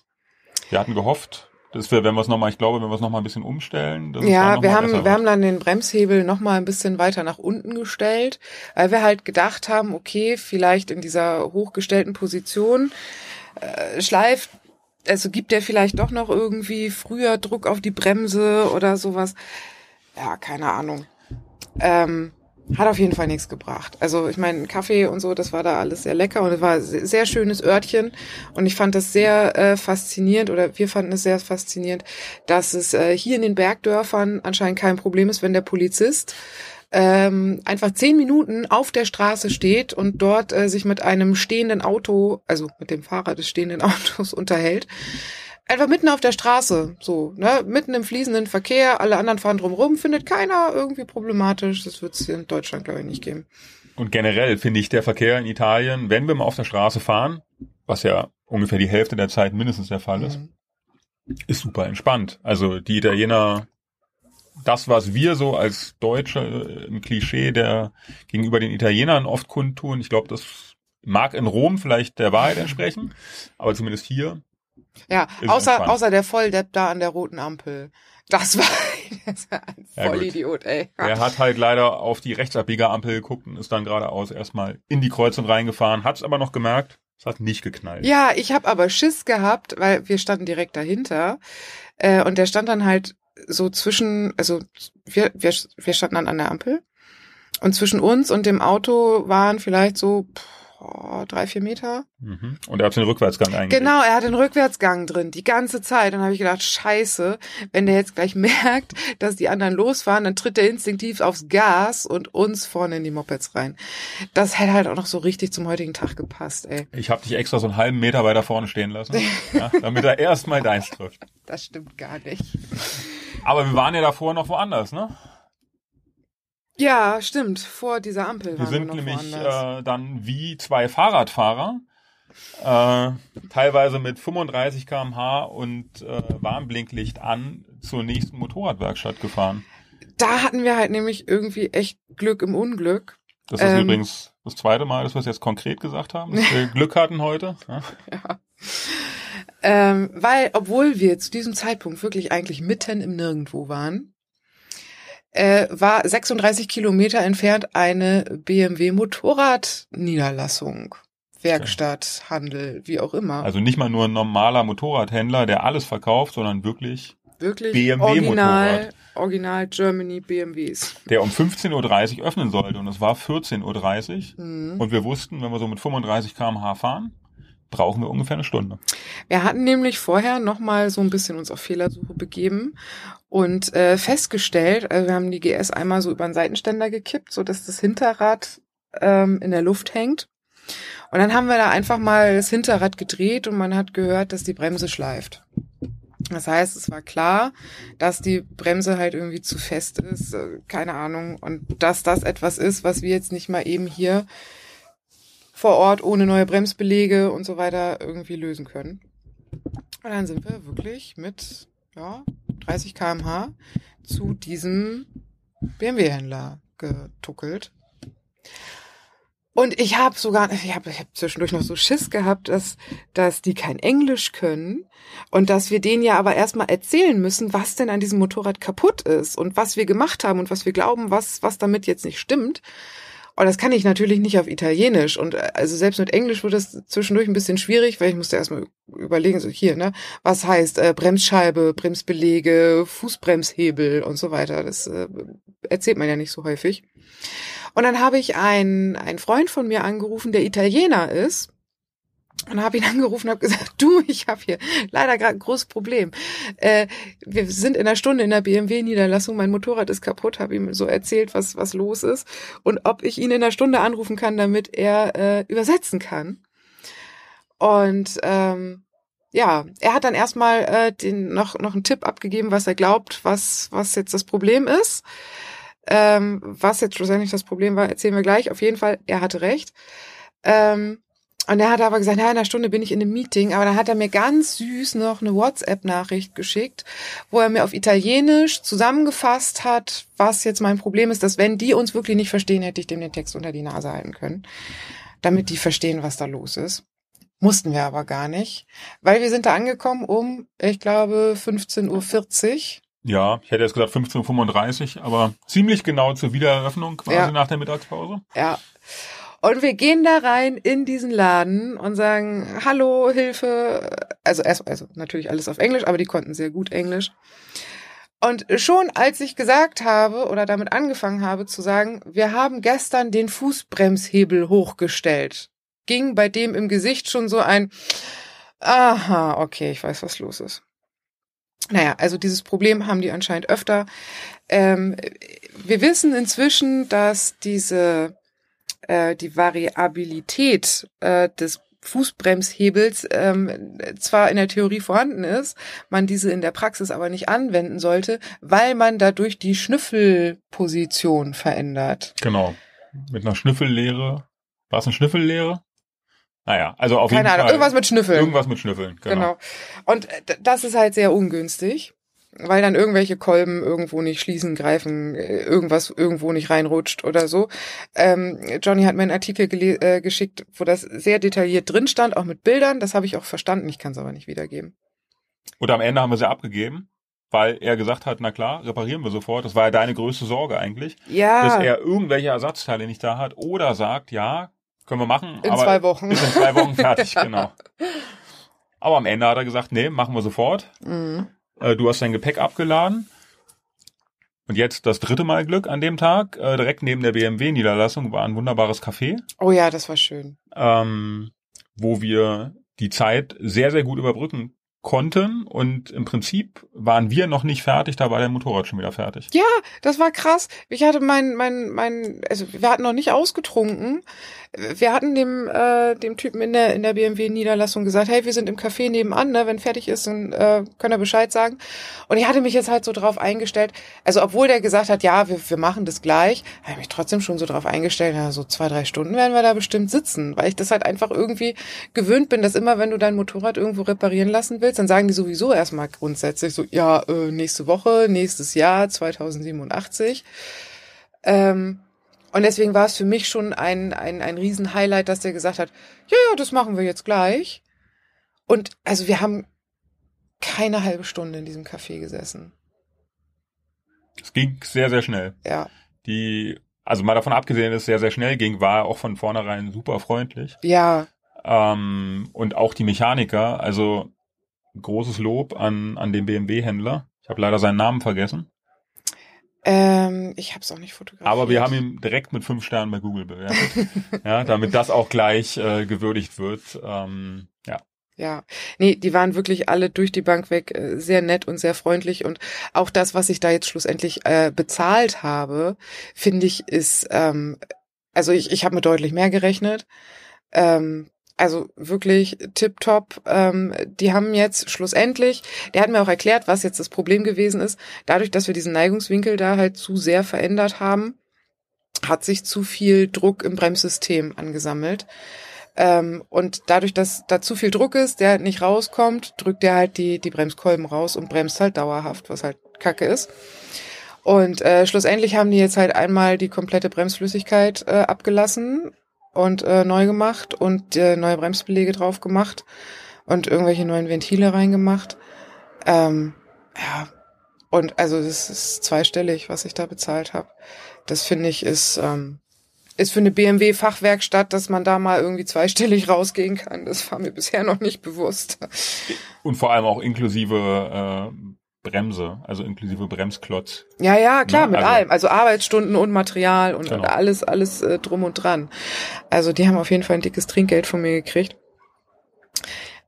Wir hatten gehofft, dass wir, wenn wir es nochmal, ich glaube, wenn wir es nochmal ein bisschen umstellen, Ja, wir haben, wir wird. haben dann den Bremshebel noch mal ein bisschen weiter nach unten gestellt, weil wir halt gedacht haben, okay, vielleicht in dieser hochgestellten Position äh, schleift, also gibt der vielleicht doch noch irgendwie früher Druck auf die Bremse oder sowas. Ja, keine Ahnung. Ähm, hat auf jeden Fall nichts gebracht. Also ich meine, Kaffee und so, das war da alles sehr lecker und es war ein sehr schönes Örtchen und ich fand das sehr äh, faszinierend oder wir fanden es sehr faszinierend, dass es äh, hier in den Bergdörfern anscheinend kein Problem ist, wenn der Polizist ähm, einfach zehn Minuten auf der Straße steht und dort äh, sich mit einem stehenden Auto, also mit dem Fahrer des stehenden *laughs* Autos unterhält. Einfach mitten auf der Straße, so, ne, mitten im fließenden Verkehr, alle anderen fahren drumrum, findet keiner irgendwie problematisch. Das wird es hier in Deutschland, glaube ich, nicht geben. Und generell finde ich der Verkehr in Italien, wenn wir mal auf der Straße fahren, was ja ungefähr die Hälfte der Zeit mindestens der Fall ist, Mhm. ist super entspannt. Also die Italiener, das, was wir so als Deutsche äh, im Klischee der gegenüber den Italienern oft kundtun, ich glaube, das mag in Rom vielleicht der Wahrheit entsprechen, aber zumindest hier. Ja, außer, außer der Volldepp da an der roten Ampel. Das war, *laughs* das war ein Ja, gut. Vollidiot, ey. Er hat halt leider auf die Rechtsabbieger-Ampel geguckt und ist dann geradeaus erstmal in die Kreuzung reingefahren, hat es aber noch gemerkt, es hat nicht geknallt. Ja, ich habe aber Schiss gehabt, weil wir standen direkt dahinter. Äh, und der stand dann halt so zwischen, also wir, wir, wir standen dann an der Ampel. Und zwischen uns und dem Auto waren vielleicht so boah, drei, vier Meter. Mhm. Und er hat den Rückwärtsgang eingelegt. Genau, er hat den Rückwärtsgang drin, die ganze Zeit. Dann habe ich gedacht, scheiße, wenn der jetzt gleich *laughs* merkt, dass die anderen losfahren, dann tritt er instinktiv aufs Gas und uns vorne in die Mopeds rein. Das hätte halt auch noch so richtig zum heutigen Tag gepasst, ey. Ich habe dich extra so einen halben Meter weiter vorne stehen lassen, *laughs* ja, damit er erstmal deins trifft. Das stimmt gar nicht. Aber wir waren ja davor noch woanders, ne? Ja, stimmt. Vor dieser Ampel Wir waren sind wir nämlich äh, dann wie zwei Fahrradfahrer, äh, teilweise mit 35 km/h und äh, Warnblinklicht an zur nächsten Motorradwerkstatt gefahren. da hatten wir halt nämlich irgendwie echt Glück im Unglück. Das ist Ähm. übrigens das zweite Mal, dass wir es jetzt konkret gesagt haben, dass wir *laughs* Glück hatten heute. Ja. Ja. Ähm, weil, obwohl wir zu diesem Zeitpunkt wirklich eigentlich mitten im Nirgendwo waren, äh, war 36 Kilometer entfernt eine BMW Motorradniederlassung. Werkstatt, Handel, wie auch immer. Also nicht mal nur ein normaler Motorradhändler, der alles verkauft, sondern wirklich, wirklich BMW original, Motorrad. original Germany BMWs. der um 15.30 Uhr öffnen sollte und es war 14.30 Uhr. Mhm. Und wir wussten, wenn wir so mit 35 km/h fahren, brauchen wir ungefähr eine Stunde. Wir hatten nämlich vorher noch mal so ein bisschen uns auf Fehlersuche begeben und äh, festgestellt, also wir haben die GS einmal so über den Seitenständer gekippt, so dass das Hinterrad ähm, in der Luft hängt. Und dann haben wir da einfach mal das Hinterrad gedreht und man hat gehört, dass die Bremse schleift. Das heißt, es war klar, dass die Bremse halt irgendwie zu fest ist, äh, keine Ahnung, und dass das etwas ist, was wir jetzt nicht mal eben hier vor Ort ohne neue Bremsbelege und so weiter irgendwie lösen können. Und dann sind wir wirklich mit ja, 30 km/h zu diesem BMW-Händler getuckelt. Und ich habe sogar, ich habe ich hab zwischendurch noch so Schiss gehabt, dass, dass die kein Englisch können und dass wir denen ja aber erstmal erzählen müssen, was denn an diesem Motorrad kaputt ist und was wir gemacht haben und was wir glauben, was, was damit jetzt nicht stimmt. Und das kann ich natürlich nicht auf Italienisch. Und äh, also selbst mit Englisch wird das zwischendurch ein bisschen schwierig, weil ich musste erstmal überlegen, so hier, ne, was heißt äh, Bremsscheibe, Bremsbelege, Fußbremshebel und so weiter. Das äh, erzählt man ja nicht so häufig. Und dann habe ich einen, einen Freund von mir angerufen, der Italiener ist. Und habe ihn *laughs* angerufen und habe gesagt, du, ich habe hier leider gerade ein großes Problem. Äh, wir sind in einer Stunde in der BMW-Niederlassung, mein Motorrad ist kaputt, habe ihm so erzählt, was, was los ist und ob ich ihn in einer Stunde anrufen kann, damit er äh, übersetzen kann. Und ähm, ja, er hat dann erstmal äh, den, noch, noch einen Tipp abgegeben, was er glaubt, was, was jetzt das Problem ist. Ähm, was jetzt schlussendlich das Problem war, erzählen wir gleich. Auf jeden Fall, er hatte recht. Ähm, und er hat aber gesagt, na, in einer Stunde bin ich in einem Meeting. Aber dann hat er mir ganz süß noch eine WhatsApp-Nachricht geschickt, wo er mir auf Italienisch zusammengefasst hat, was jetzt mein Problem ist, dass wenn die uns wirklich nicht verstehen, hätte ich dem den Text unter die Nase halten können, damit die verstehen, was da los ist. Mussten wir aber gar nicht, weil wir sind da angekommen um, ich glaube, 15.40 Uhr. Ja, ich hätte jetzt gesagt 15.35 Uhr, aber ziemlich genau zur Wiedereröffnung quasi Ja. nach der Mittagspause. Ja. Und wir gehen da rein in diesen Laden und sagen, hallo, Hilfe. Also erst, also natürlich alles auf Englisch, aber die konnten sehr gut Englisch. Und schon als ich gesagt habe oder damit angefangen habe zu sagen, wir haben gestern den Fußbremshebel hochgestellt, ging bei dem im Gesicht schon so ein, aha, okay, ich weiß, was los ist. Naja, also dieses Problem haben die anscheinend öfter. Ähm, wir wissen inzwischen, dass diese äh, die Variabilität äh, des Fußbremshebels ähm, zwar in der Theorie vorhanden ist, man diese in der Praxis aber nicht anwenden sollte, weil man dadurch die Schnüffelposition verändert. Genau. Mit einer Schnüffellehre. War es eine Schnüffellehre? Naja, also auf Keine jeden Ahnung, Fall. irgendwas mit Schnüffeln. Irgendwas mit Schnüffeln, genau. Genau. Und äh, das ist halt sehr ungünstig, weil dann irgendwelche Kolben irgendwo nicht schließen, greifen, äh, irgendwas irgendwo nicht reinrutscht oder so. Ähm, Johnny hat mir einen Artikel äh, geschickt, wo das sehr detailliert drin stand, auch mit Bildern. Das habe ich auch verstanden. Ich kann es aber nicht wiedergeben. Und am Ende haben wir sie abgegeben, weil er gesagt hat, na klar, reparieren wir sofort. Das war ja deine größte Sorge eigentlich, dass Ja, er irgendwelche Ersatzteile nicht da hat oder sagt, ja, können wir machen, in aber zwei Wochen. ist in zwei Wochen fertig, *laughs* genau. Aber am Ende hat er gesagt, nee, machen wir sofort. Mhm. Äh, du hast dein Gepäck abgeladen. Und jetzt das dritte Mal Glück an dem Tag. Äh, direkt neben der BMW-Niederlassung war ein wunderbares Café, Oh ja, das war schön. ähm, wo wir die Zeit sehr, sehr gut überbrücken konnten. Und im Prinzip waren wir noch nicht fertig, da war der Motorrad schon wieder fertig. Ja, das war krass. Ich hatte mein, mein, mein, also wir hatten noch nicht ausgetrunken. Wir hatten dem, äh, dem Typen in der, in der BMW-Niederlassung gesagt, hey, wir sind im Café nebenan, ne? wenn fertig ist, dann äh, könnt ihr Bescheid sagen. Und ich hatte mich jetzt halt so drauf eingestellt, also obwohl der gesagt hat, ja, wir, wir machen das gleich, habe ich mich trotzdem schon so drauf eingestellt, ja, so zwei, drei Stunden werden wir da bestimmt sitzen, weil ich das halt einfach irgendwie gewöhnt bin, dass immer, wenn du dein Motorrad irgendwo reparieren lassen willst, dann sagen die sowieso erstmal grundsätzlich so, ja, äh, nächste Woche, nächstes Jahr, 2087. Ähm, und deswegen war es für mich schon ein, ein, ein Riesen-Highlight, dass der gesagt hat, ja, ja, das machen wir jetzt gleich. Und also wir haben keine halbe Stunde in diesem Café gesessen. Es ging sehr, sehr schnell. Ja. Die, also mal davon abgesehen, dass es sehr, sehr schnell ging, war er auch von vornherein super freundlich. Ja. Ähm, und auch die Mechaniker, also großes Lob an, an den BMW-Händler. Ich habe leider seinen Namen vergessen. Ähm, ich habe es auch nicht fotografiert. Aber wir haben ihn direkt mit fünf Sternen bei Google bewertet. *laughs* ja, damit das auch gleich äh, gewürdigt wird. Ähm, ja. Ja, nee, die waren wirklich alle durch die Bank weg äh, sehr nett und sehr freundlich und auch das, was ich da jetzt schlussendlich äh, bezahlt habe, finde ich, ist, ähm, also ich, ich habe mir deutlich mehr gerechnet. Ähm, also wirklich tipptopp. Ähm, die haben jetzt schlussendlich, der hat mir auch erklärt, was jetzt das Problem gewesen ist. Dadurch, dass wir diesen Neigungswinkel da halt zu sehr verändert haben, hat sich zu viel Druck im Bremssystem angesammelt. Ähm, und dadurch, dass da zu viel Druck ist, der halt nicht rauskommt, drückt er halt die, die Bremskolben raus und bremst halt dauerhaft, was halt kacke ist. Und äh, schlussendlich haben die jetzt halt einmal die komplette Bremsflüssigkeit äh, abgelassen und äh, neu gemacht und äh, neue Bremsbelege drauf gemacht und irgendwelche neuen Ventile reingemacht. Ähm, ja, und also das ist zweistellig, was ich da bezahlt habe. Das finde ich ist ähm, ist für eine BMW Fachwerkstatt, dass man da mal irgendwie zweistellig *laughs* rausgehen kann. Das war mir bisher noch nicht bewusst. Und vor allem auch inklusive äh, Bremse, also inklusive Bremsklotz. Ja, ja, klar, ne? mit also, allem. Also Arbeitsstunden und Material und, genau. alles, alles äh, drum und dran. Also die haben auf jeden Fall ein dickes Trinkgeld von mir gekriegt.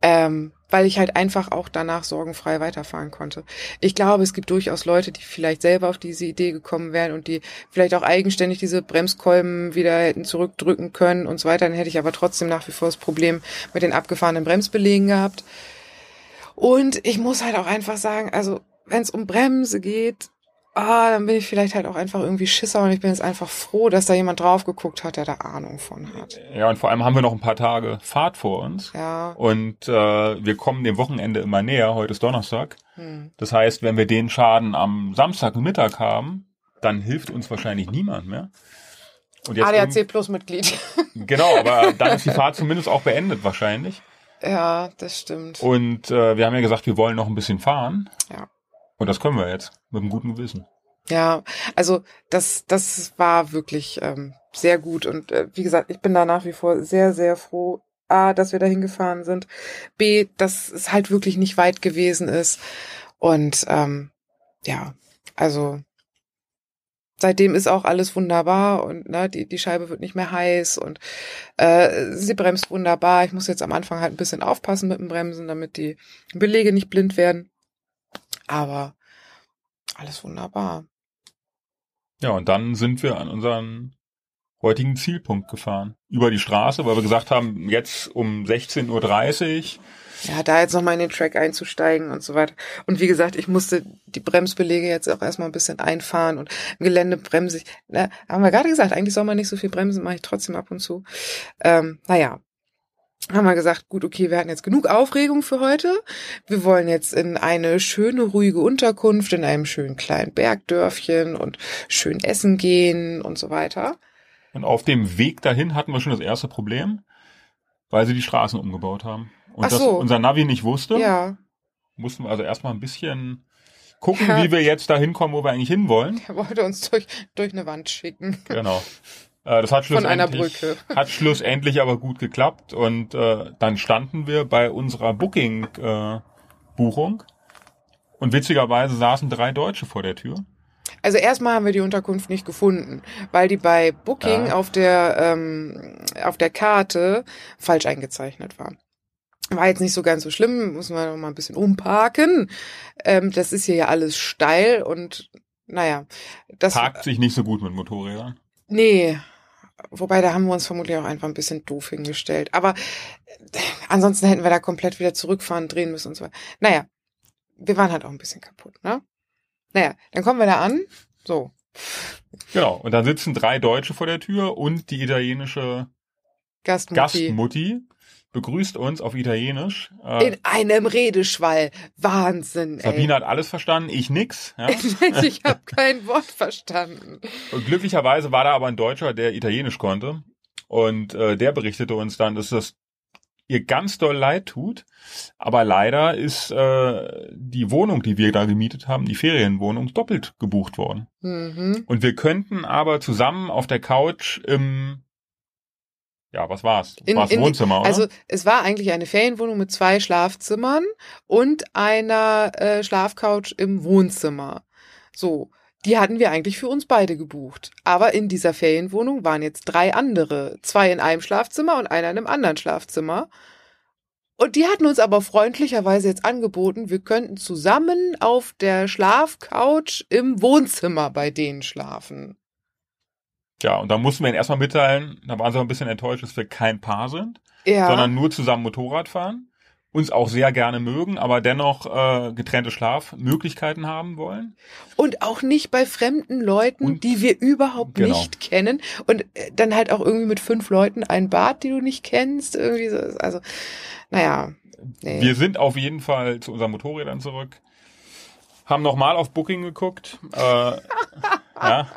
Ähm, weil ich halt einfach auch danach sorgenfrei weiterfahren konnte. Ich glaube, es gibt durchaus Leute, die vielleicht selber auf diese Idee gekommen wären und die vielleicht auch eigenständig diese Bremskolben wieder hätten zurückdrücken können und so weiter. Dann hätte ich aber trotzdem nach wie vor das Problem mit den abgefahrenen Bremsbelegen gehabt. Und ich muss halt auch einfach sagen, also wenn es um Bremse geht, ah, dann bin ich vielleicht halt auch einfach irgendwie Schisser und ich bin jetzt einfach froh, dass da jemand drauf geguckt hat, der da Ahnung von hat. Ja, und vor allem haben wir noch ein paar Tage Fahrt vor uns. Ja. Und äh, wir kommen dem Wochenende immer näher. Heute ist Donnerstag. Hm. Das heißt, wenn wir den Schaden am Samstagmittag haben, dann hilft uns wahrscheinlich niemand mehr. Und jetzt ADAC Plus Mitglied. Genau, aber dann *laughs* ist die Fahrt zumindest auch beendet wahrscheinlich. Ja, das stimmt. Und äh, wir haben ja gesagt, wir wollen noch ein bisschen fahren. Ja. Und das können wir jetzt mit einem guten Gewissen. Ja, also das, das war wirklich ähm, sehr gut. Und äh, wie gesagt, ich bin da nach wie vor sehr, sehr froh. A, dass wir dahin gefahren sind. B, dass es halt wirklich nicht weit gewesen ist. Und ähm, ja, also seitdem ist auch alles wunderbar und ne, die, die Scheibe wird nicht mehr heiß und äh, sie bremst wunderbar. Ich muss jetzt am Anfang halt ein bisschen aufpassen mit dem Bremsen, damit die Belege nicht blind werden. Aber alles wunderbar. Ja, und dann sind wir an unseren heutigen Zielpunkt gefahren. Über die Straße, weil wir gesagt haben, jetzt um 16.30 Uhr ja, da jetzt nochmal in den Track einzusteigen und so weiter. Und wie gesagt, ich musste die Bremsbelege jetzt auch erstmal ein bisschen einfahren und im Gelände bremse ich. Ne, haben wir gerade gesagt, eigentlich soll man nicht so viel bremsen, mache ich trotzdem ab und zu. Ähm, naja, haben wir gesagt, gut, okay, wir hatten jetzt genug Aufregung für heute. Wir wollen jetzt in eine schöne, ruhige Unterkunft, in einem schönen kleinen Bergdörfchen und schön essen gehen und so weiter. Und auf dem Weg dahin hatten wir schon das erste Problem, weil sie die Straßen umgebaut haben und Ach das so. unser Navi nicht wusste, Ja, mussten wir also erstmal ein bisschen gucken, Ja. wie wir jetzt da hinkommen, wo wir eigentlich hinwollen. er wollte uns durch, durch eine Wand schicken. Genau. Äh, das hat Von einer schlussendlich, Brücke. hat schlussendlich aber gut geklappt und äh, dann standen wir bei unserer Booking-Buchung und witzigerweise saßen drei Deutsche vor der Tür. Also erstmal haben wir die Unterkunft nicht gefunden, weil die bei Booking Ja. auf der ähm, auf der Karte falsch eingezeichnet war. War jetzt nicht so ganz so schlimm, muss man noch mal ein bisschen umparken. Ähm, das ist hier ja alles steil und naja, das Parkt sich nicht so gut mit Motorrädern. nee, wobei da haben wir uns vermutlich auch einfach ein bisschen doof hingestellt. Aber äh, ansonsten hätten wir da komplett wieder zurückfahren, drehen müssen und so weiter. Naja, wir waren halt auch ein bisschen kaputt, ne? Naja, dann kommen wir da an. So. Genau. Und dann sitzen drei Deutsche vor der Tür und die italienische Gastmutti. Gastmutti begrüßt uns auf Italienisch. Äh, In einem Redeschwall. Wahnsinn, ey. Sabine hat alles verstanden, ich nix. Ja. *laughs* ich habe kein Wort verstanden. Und glücklicherweise war da aber ein Deutscher, der Italienisch konnte. Und äh, der berichtete uns dann, dass das ihr ganz doll leid tut. Aber leider ist äh, die Wohnung, die wir da gemietet haben, die Ferienwohnung, doppelt gebucht worden. Mhm. Und wir könnten aber zusammen auf der Couch im, ja, was war's? In- War's in- Wohnzimmer, oder? Also es war eigentlich eine Ferienwohnung mit zwei Schlafzimmern und einer äh, Schlafcouch im Wohnzimmer. So, die hatten wir eigentlich für uns beide gebucht. Aber in dieser Ferienwohnung waren jetzt drei andere. Zwei in einem Schlafzimmer und einer in einem anderen Schlafzimmer. Und die hatten uns aber freundlicherweise jetzt angeboten, wir könnten zusammen auf der Schlafcouch im Wohnzimmer bei denen schlafen. Ja, und da mussten wir ihnen erstmal mitteilen, da waren sie auch ein bisschen enttäuscht, dass wir kein Paar sind, Ja. sondern nur zusammen Motorrad fahren, uns auch sehr gerne mögen, aber dennoch äh, getrennte Schlafmöglichkeiten haben wollen. Und auch nicht bei fremden Leuten, Und- die wir überhaupt Genau. nicht kennen. Und äh, dann halt auch irgendwie mit fünf Leuten ein Bad, die du nicht kennst. Irgendwie so. Also, naja. Nee. Wir sind auf jeden Fall zu unseren Motorrädern zurück, haben nochmal auf Booking geguckt. Äh, *laughs* ja.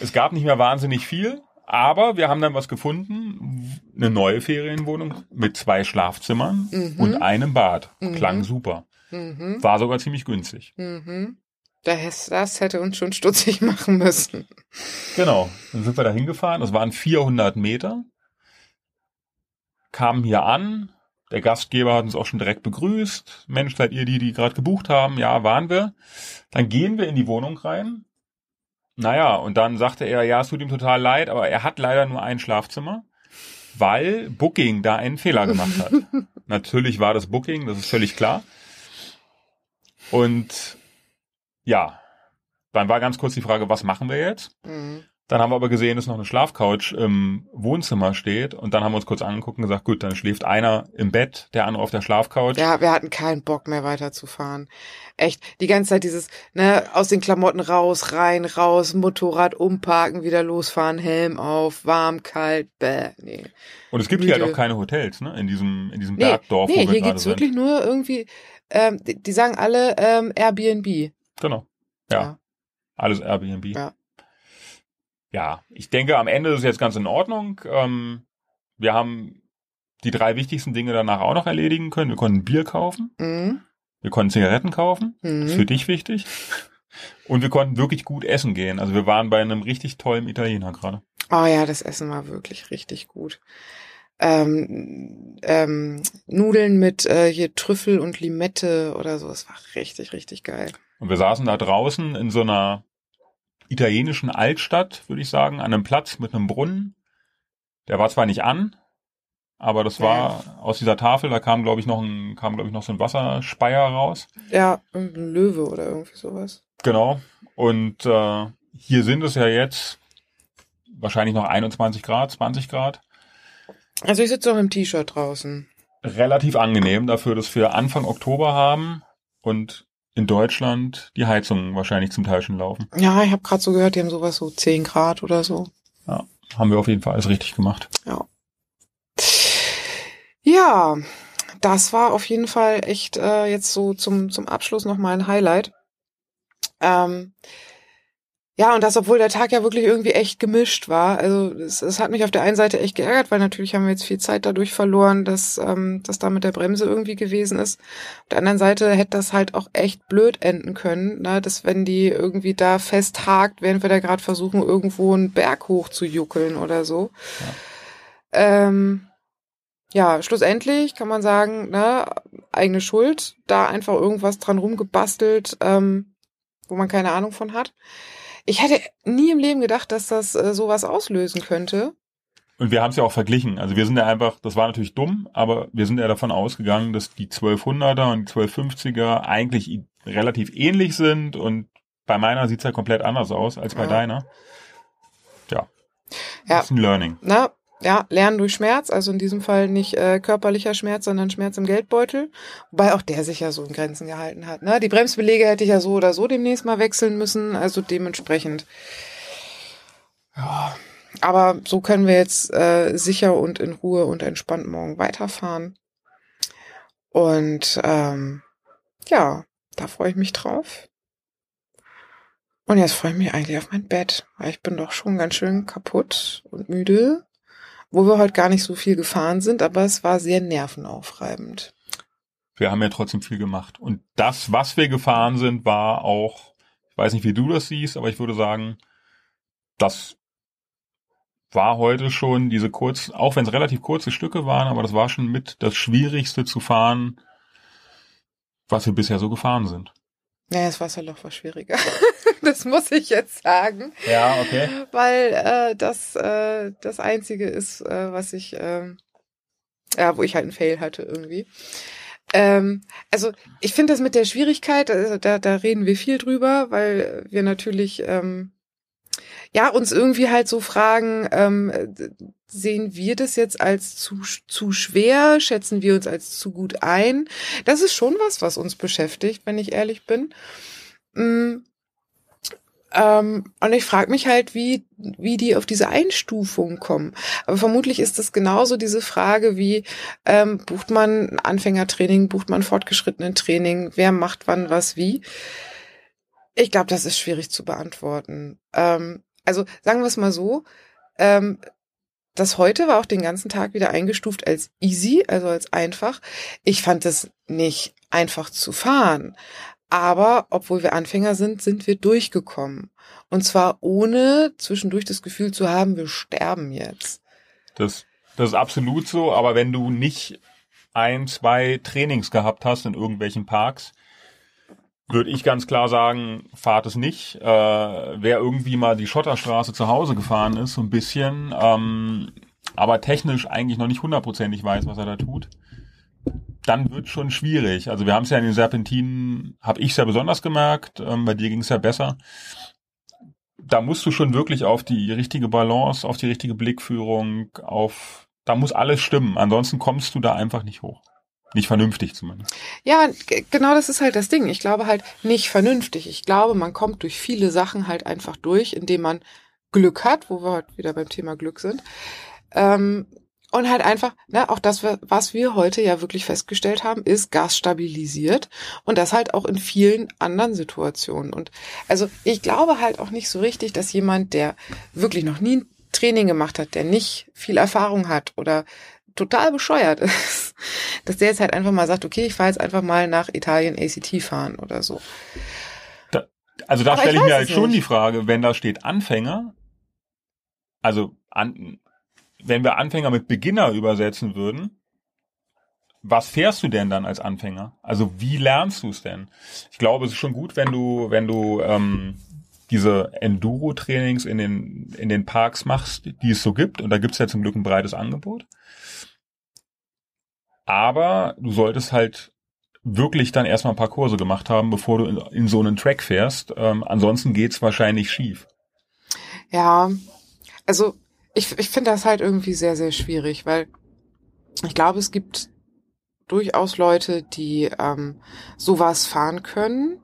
Es gab nicht mehr wahnsinnig viel, aber wir haben dann was gefunden, eine neue Ferienwohnung mit zwei Schlafzimmern Mhm. und einem Bad. Mhm. Klang super. mhm. War sogar ziemlich günstig. Mhm. Das, das hätte uns schon stutzig *laughs* machen müssen. Genau. Dann sind wir da hingefahren. Das waren 400 Meter. Kamen hier an. Der Gastgeber hat uns auch schon direkt begrüßt. Mensch, seid ihr die, die gerade gebucht haben? Ja, waren wir. Dann gehen wir in die Wohnung rein. Naja, und dann sagte er, ja, es tut ihm total leid, aber er hat leider nur ein Schlafzimmer, weil Booking da einen Fehler gemacht hat. *laughs* Natürlich war das Booking, das ist völlig klar. Und ja, dann war ganz kurz die Frage, was machen wir jetzt? Mhm. Dann haben wir aber gesehen, dass noch eine Schlafcouch im Wohnzimmer steht. Und dann haben wir uns kurz angeguckt und gesagt, gut, dann schläft einer im Bett, der andere auf der Schlafcouch. Ja, wir hatten keinen Bock mehr weiterzufahren. Echt, die ganze Zeit dieses, ne, aus den Klamotten raus, rein, raus, Motorrad umparken, wieder losfahren, Helm auf, warm, kalt, bäh, nee. Und es gibt hier halt müde. auch keine Hotels, ne? In diesem, in diesem Nee, Bergdorf, nee wo wir hier gerade gibt's sind. wirklich nur irgendwie, ähm, die, die sagen alle ähm, Airbnb. Genau. Ja, Ja. alles Airbnb. Ja. Ja, ich denke, am Ende ist es jetzt ganz in Ordnung. Ähm, wir haben die drei wichtigsten Dinge danach auch noch erledigen können. Wir konnten Bier kaufen, Mhm. wir konnten Zigaretten kaufen. ist für Mhm. dich wichtig. Und wir konnten wirklich gut essen gehen. Also wir waren bei einem richtig tollen Italiener gerade. Oh ja, das Essen war wirklich richtig gut. Ähm, ähm, Nudeln mit äh, hier Trüffel und Limette oder so, das war richtig, richtig geil. Und wir saßen da draußen in so einer italienischen Altstadt, würde ich sagen, an einem Platz mit einem Brunnen. Der war zwar nicht an, aber das war aus dieser Tafel, da kam, glaube ich, noch ein, kam, glaube ich, noch so ein Wasserspeier raus. Ja, irgendein Löwe oder irgendwie sowas. Genau. Und äh, hier sind es ja jetzt wahrscheinlich noch 21 Grad, 20 Grad. Also ich sitze noch im T-Shirt draußen. Relativ angenehm dafür, dass wir Anfang Oktober haben und in Deutschland die Heizungen wahrscheinlich zum Teil schon laufen. Ja, ich habe gerade so gehört, die haben sowas so 10 Grad oder so. Ja, haben wir auf jeden Fall alles richtig gemacht. Ja, das war auf jeden Fall echt äh, jetzt so zum, zum Abschluss nochmal ein Highlight. Ähm, ja, und das, obwohl der Tag ja wirklich irgendwie echt gemischt war. Also es, es hat mich auf der einen Seite echt geärgert, weil natürlich haben wir jetzt viel Zeit dadurch verloren, dass ähm, das da mit der Bremse irgendwie gewesen ist. Auf der anderen Seite hätte das halt auch echt blöd enden können, ne? dass wenn die irgendwie da festhakt, während wir da gerade versuchen, irgendwo einen Berg hoch zu juckeln oder so. Ähm, ja, schlussendlich kann man sagen, ne, eigene Schuld, da einfach irgendwas dran rumgebastelt, ähm, wo man keine Ahnung von hat. Ich hätte nie im Leben gedacht, dass das äh, sowas auslösen könnte. Und wir haben es ja auch verglichen. Also wir sind ja einfach, das war natürlich dumm, aber wir sind ja davon ausgegangen, dass die 1200er und die 1250er eigentlich relativ ähnlich sind und bei meiner sieht's ja komplett anders aus als bei Ja. deiner. Ja. Das ist ein Learning. Na, ja, Lernen durch Schmerz, also in diesem Fall nicht äh, körperlicher Schmerz, sondern Schmerz im Geldbeutel. Wobei auch der sich ja so in Grenzen gehalten hat. Ne? Die Bremsbelege hätte ich ja so oder so demnächst mal wechseln müssen, also dementsprechend. Ja, aber so können wir jetzt äh, sicher und in Ruhe und entspannt morgen weiterfahren. Und ähm, ja, da freue ich mich drauf. Und jetzt freue ich mich eigentlich auf mein Bett, weil ich bin doch schon ganz schön kaputt und müde wo wir heute gar nicht so viel gefahren sind, aber es war sehr nervenaufreibend. Wir haben ja trotzdem viel gemacht. Und das, was wir gefahren sind, war auch, ich weiß nicht, wie du das siehst, aber ich würde sagen, das war heute schon diese kurz, auch wenn es relativ kurze Stücke waren, aber das war schon mit das Schwierigste zu fahren, was wir bisher so gefahren sind. Ja, das Wasserloch war schwieriger. *laughs* das muss ich jetzt sagen. Ja, okay. Weil äh, das äh, das Einzige ist, äh, was ich, äh, ja, wo ich halt einen Fail hatte irgendwie. Ähm, also ich finde das mit der Schwierigkeit, also da, da reden wir viel drüber, weil wir natürlich ähm, ja uns irgendwie halt so fragen, ähm, sehen wir das jetzt als zu, zu schwer? Schätzen wir uns als zu gut ein? Das ist schon was, was uns beschäftigt, wenn ich ehrlich bin. Mm, ähm, und ich frage mich halt, wie, wie die auf diese Einstufung kommen. Aber vermutlich ist das genauso diese Frage wie, ähm, bucht man Anfängertraining, bucht man fortgeschrittenen Training, wer macht wann was wie? Ich glaube, das ist schwierig zu beantworten. Ähm, also sagen wir es mal so, ähm, das heute war auch den ganzen Tag wieder eingestuft als easy, also als einfach. Ich fand es nicht einfach zu fahren. Aber obwohl wir Anfänger sind, sind wir durchgekommen. Und zwar ohne zwischendurch das Gefühl zu haben, wir sterben jetzt. Das, das ist absolut so, aber wenn du nicht ein, zwei Trainings gehabt hast in irgendwelchen Parks, würde ich ganz klar sagen, fahrt es nicht. Äh, wer irgendwie mal die Schotterstraße zu Hause gefahren ist, so ein bisschen, ähm, aber technisch eigentlich noch nicht hundertprozentig weiß, was er da tut, dann wird schon schwierig. Also wir haben es ja in den Serpentinen, habe ich ja besonders gemerkt, ähm, bei dir ging es ja besser. Da musst du schon wirklich auf die richtige Balance, auf die richtige Blickführung, auf, da muss alles stimmen. Ansonsten kommst du da einfach nicht hoch. Nicht vernünftig zumindest. Ja, genau das ist halt das Ding. Ich glaube halt nicht vernünftig. Ich glaube, man kommt durch viele Sachen halt einfach durch, indem man Glück hat, wo wir heute wieder beim Thema Glück sind. Ähm, und halt einfach, ne, auch das, was wir heute ja wirklich festgestellt haben, ist Gas stabilisiert und das halt auch in vielen anderen Situationen. Und also ich glaube halt auch nicht so richtig, dass jemand, der wirklich noch nie ein Training gemacht hat, der nicht viel Erfahrung hat oder total bescheuert *laughs* ist, dass der jetzt halt einfach mal sagt, okay, ich fahre jetzt einfach mal nach Italien ACT fahren oder so. Da, also da stelle ich, ich mir halt schon nicht. die Frage, wenn da steht Anfänger, also an, wenn wir Anfänger mit Beginner übersetzen würden, was fährst du denn dann als Anfänger? Also wie lernst du es denn? Ich glaube, es ist schon gut, wenn du, wenn du ähm, diese Enduro-Trainings in den, in den Parks machst, die es so gibt. Und da gibt es ja zum Glück ein breites Angebot. Aber du solltest halt wirklich dann erstmal ein paar Kurse gemacht haben, bevor du in, in so einen Track fährst. Ähm, ansonsten geht's wahrscheinlich schief. Ja, also ich, ich finde das halt irgendwie sehr, sehr schwierig, weil ich glaube, es gibt durchaus Leute, die ähm, sowas fahren können,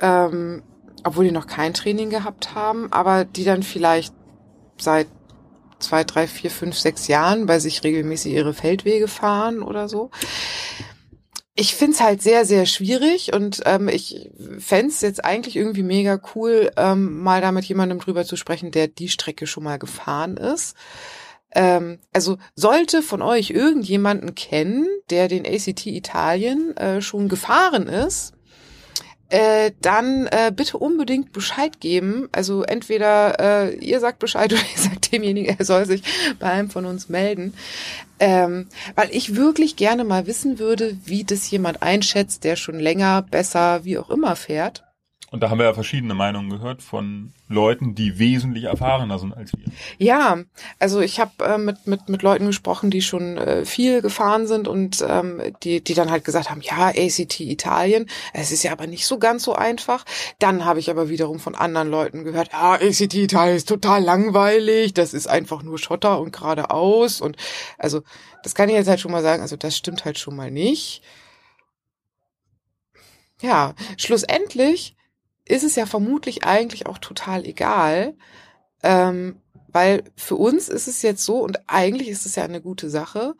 ähm, obwohl die noch kein Training gehabt haben, aber die dann vielleicht seit zwei, drei, vier, fünf, sechs Jahren bei sich regelmäßig ihre Feldwege fahren oder so. Ich find's halt sehr, sehr schwierig und ähm, ich fände jetzt eigentlich irgendwie mega cool, ähm, mal da mit jemandem drüber zu sprechen, der die Strecke schon mal gefahren ist. Ähm, also sollte von euch irgendjemanden kennen, der den ACT Italien äh, schon gefahren ist, äh, dann äh, bitte unbedingt Bescheid geben. Also entweder äh, ihr sagt Bescheid *laughs* oder ihr sagt demjenigen, er soll sich bei einem von uns melden. Ähm, weil ich wirklich gerne mal wissen würde, wie das jemand einschätzt, der schon länger, besser, wie auch immer fährt. Und da haben wir ja verschiedene Meinungen gehört von Leuten, die wesentlich erfahrener sind als wir. Ja, also ich habe äh, mit, mit, mit Leuten gesprochen, die schon äh, viel gefahren sind und ähm, die, die dann halt gesagt haben, ja, ACT Italien, es ist ja aber nicht so ganz so einfach. Dann habe ich aber wiederum von anderen Leuten gehört, ja, ACT Italien ist total langweilig, das ist einfach nur Schotter und geradeaus. Und also das kann ich jetzt halt schon mal sagen, also das stimmt halt schon mal nicht. Ja, schlussendlich ist es ja vermutlich eigentlich auch total egal, ähm, weil für uns ist es jetzt so, und eigentlich ist es ja eine gute Sache,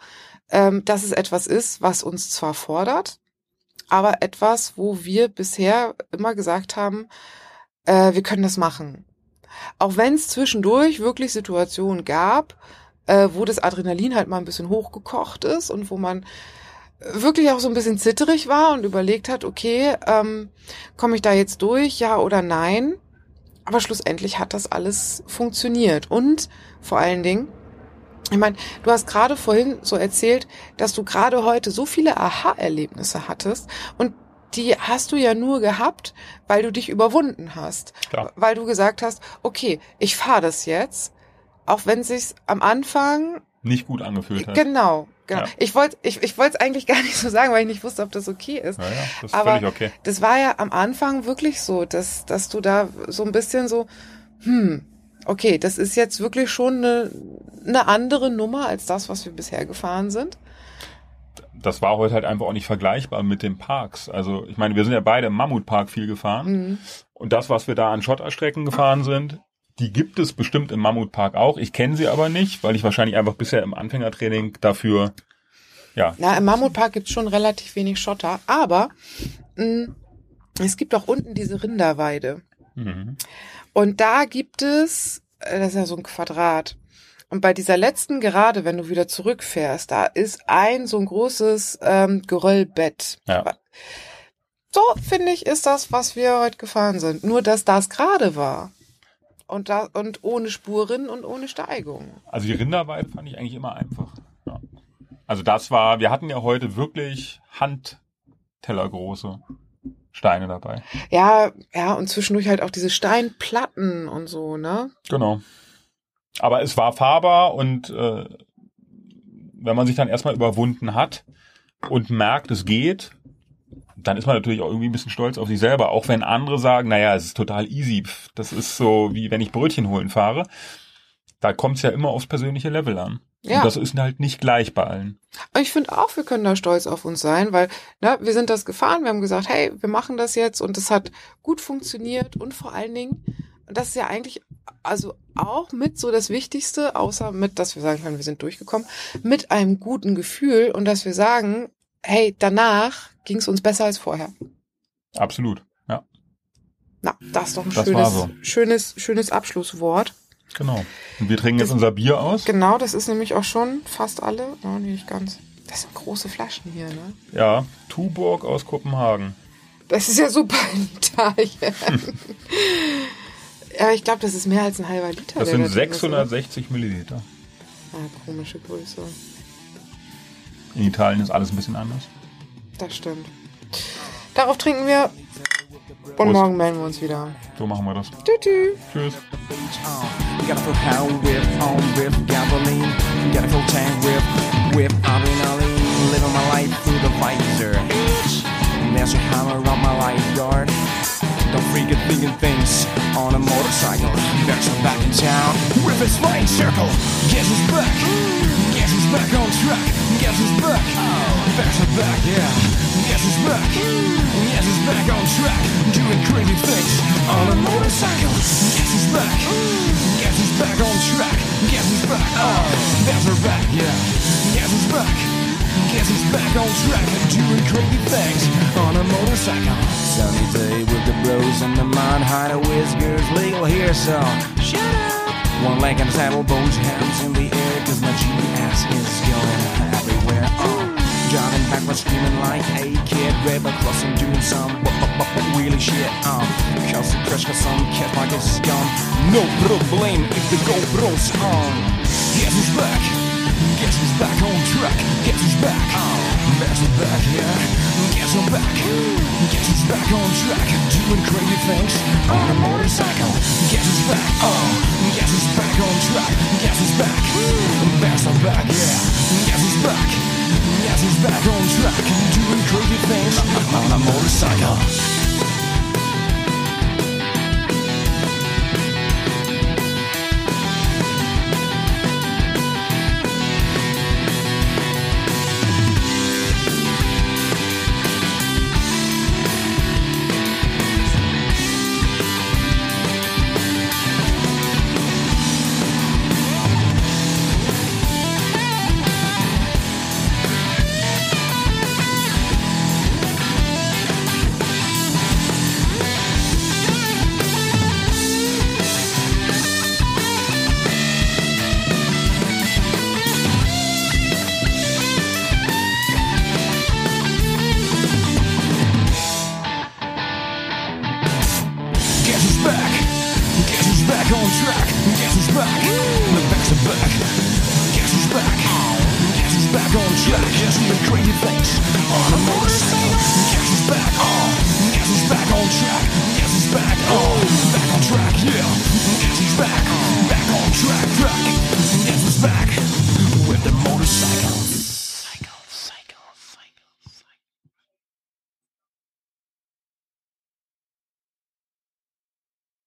ähm, dass es etwas ist, was uns zwar fordert, aber etwas, wo wir bisher immer gesagt haben, äh, wir können das machen. Auch wenn es zwischendurch wirklich Situationen gab, äh, wo das Adrenalin halt mal ein bisschen hochgekocht ist und wo man wirklich auch so ein bisschen zitterig war und überlegt hat, okay, ähm, komme ich da jetzt durch, ja oder nein? Aber schlussendlich hat das alles funktioniert. Und vor allen Dingen, ich meine, du hast gerade vorhin so erzählt, dass du gerade heute so viele Aha-Erlebnisse hattest und die hast du ja nur gehabt, weil du dich überwunden hast. Klar. Weil du gesagt hast, okay, ich fahre das jetzt, auch wenn es sich am Anfang Nicht gut angefühlt hat. Genau, genau. Ja. Ich wollte ich, ich wollte es eigentlich gar nicht so sagen, weil ich nicht wusste, ob das okay ist. Ja, ja, das ist Aber völlig okay. das war ja am Anfang wirklich so, dass, dass du da so ein bisschen so, hm, okay, das ist jetzt wirklich schon eine, eine andere Nummer als das, was wir bisher gefahren sind. Das war heute halt einfach auch nicht vergleichbar mit den Parks. Also ich meine, wir sind ja beide im Mammutpark viel gefahren. Mhm. Und das, was wir da an Schotterstrecken gefahren sind, die gibt es bestimmt im Mammutpark auch. Ich kenne sie aber nicht, weil ich wahrscheinlich einfach bisher im Anfängertraining dafür, ja, Na, im Mammutpark gibt's schon relativ wenig Schotter, aber mh, es gibt auch unten diese Rinderweide. mhm. Und da gibt es, äh, das ist ja so ein Quadrat. Und bei dieser letzten Gerade, wenn du wieder zurückfährst, da ist ein so ein großes ähm, Geröllbett. Ja. So, finde ich, ist das, was wir heute gefahren sind. Nur, dass das gerade war. Und, da, und ohne Spuren und ohne Steigung. Also die Rinderweide fand ich eigentlich immer einfach. Ja. Also das war, wir hatten ja heute wirklich handtellergroße Steine dabei. Ja, ja, und zwischendurch halt auch diese Steinplatten und so, ne? Genau. Aber es war fahrbar und äh, wenn man sich dann erstmal überwunden hat und merkt, es geht, dann ist man natürlich auch irgendwie ein bisschen stolz auf sich selber, auch wenn andere sagen, naja, es ist total easy. Das ist so, wie wenn ich Brötchen holen fahre. Da kommt es ja immer aufs persönliche Level an. Ja. Und das ist halt nicht gleich bei allen. Aber ich finde auch, wir können da stolz auf uns sein, weil ne, wir sind das gefahren, wir haben gesagt, hey, wir machen das jetzt und es hat gut funktioniert und vor allen Dingen, das ist ja eigentlich also auch mit so das Wichtigste, außer mit, dass wir sagen können, wir sind durchgekommen, mit einem guten Gefühl und dass wir sagen, hey, danach ging es uns besser als vorher. Absolut. Ja, Na, das ist doch ein Das schönes, so. schönes, schönes Abschlusswort. genau. Und wir trinken jetzt Das- unser Bier aus. Genau, das ist nämlich auch schon fast alle. Oh, nee, nicht ganz. Das sind große Flaschen hier, ne? Ja, Tuborg aus Kopenhagen. Das ist ja super in Italien. ja, ich glaube, das ist mehr als ein halber Liter. Das sind da drin ist, oder? 660 Milliliter. Ah, komische Größe. In Italien ist alles ein bisschen anders. Das stimmt. Darauf trinken wir. Und Prost. morgen melden wir uns wieder. So machen wir das. Tschüss. Tschüss. With with adrenaline. Living my life through the visor. There's a hammer on my lifeguard. Don't freak at thinking things on a motorcycle. There's a back in town with his flying circle. Guess who's back? Guess who's back on track? Guess who's back? There's a back, yeah. Guess who's back? Guess who's back on track? Doing crazy things on a motorcycle. Guess who's back? Guess who's back on track? Guess who's back? Oh, there's her back, yeah. Guess who's back? Guess who's back on track and doing crazy things on a motorcycle. Sunny day with the bros and the hide a whiskers legal here, so shut up. One leg on the saddle, both hands in the air, cause my GPS is going everywhere. Oh. Driving backwards, screaming like a kid, rebel crossing, doing some wheelie shit. Um, cause the crash got some cat like a scum. No problem if the GoPro's on. Guess who's back? Guess who's back on track? Guess who's back? Oh, guess who's back, yeah. Guess who's back? Guess who's back on track? Doing crazy things on a motorcycle. Guess who's back? Oh, guess who's back on track? Guess who's back? Guess who's back, yeah. Guess who's back? Guess who's back on track? Doing crazy things on a motorcycle.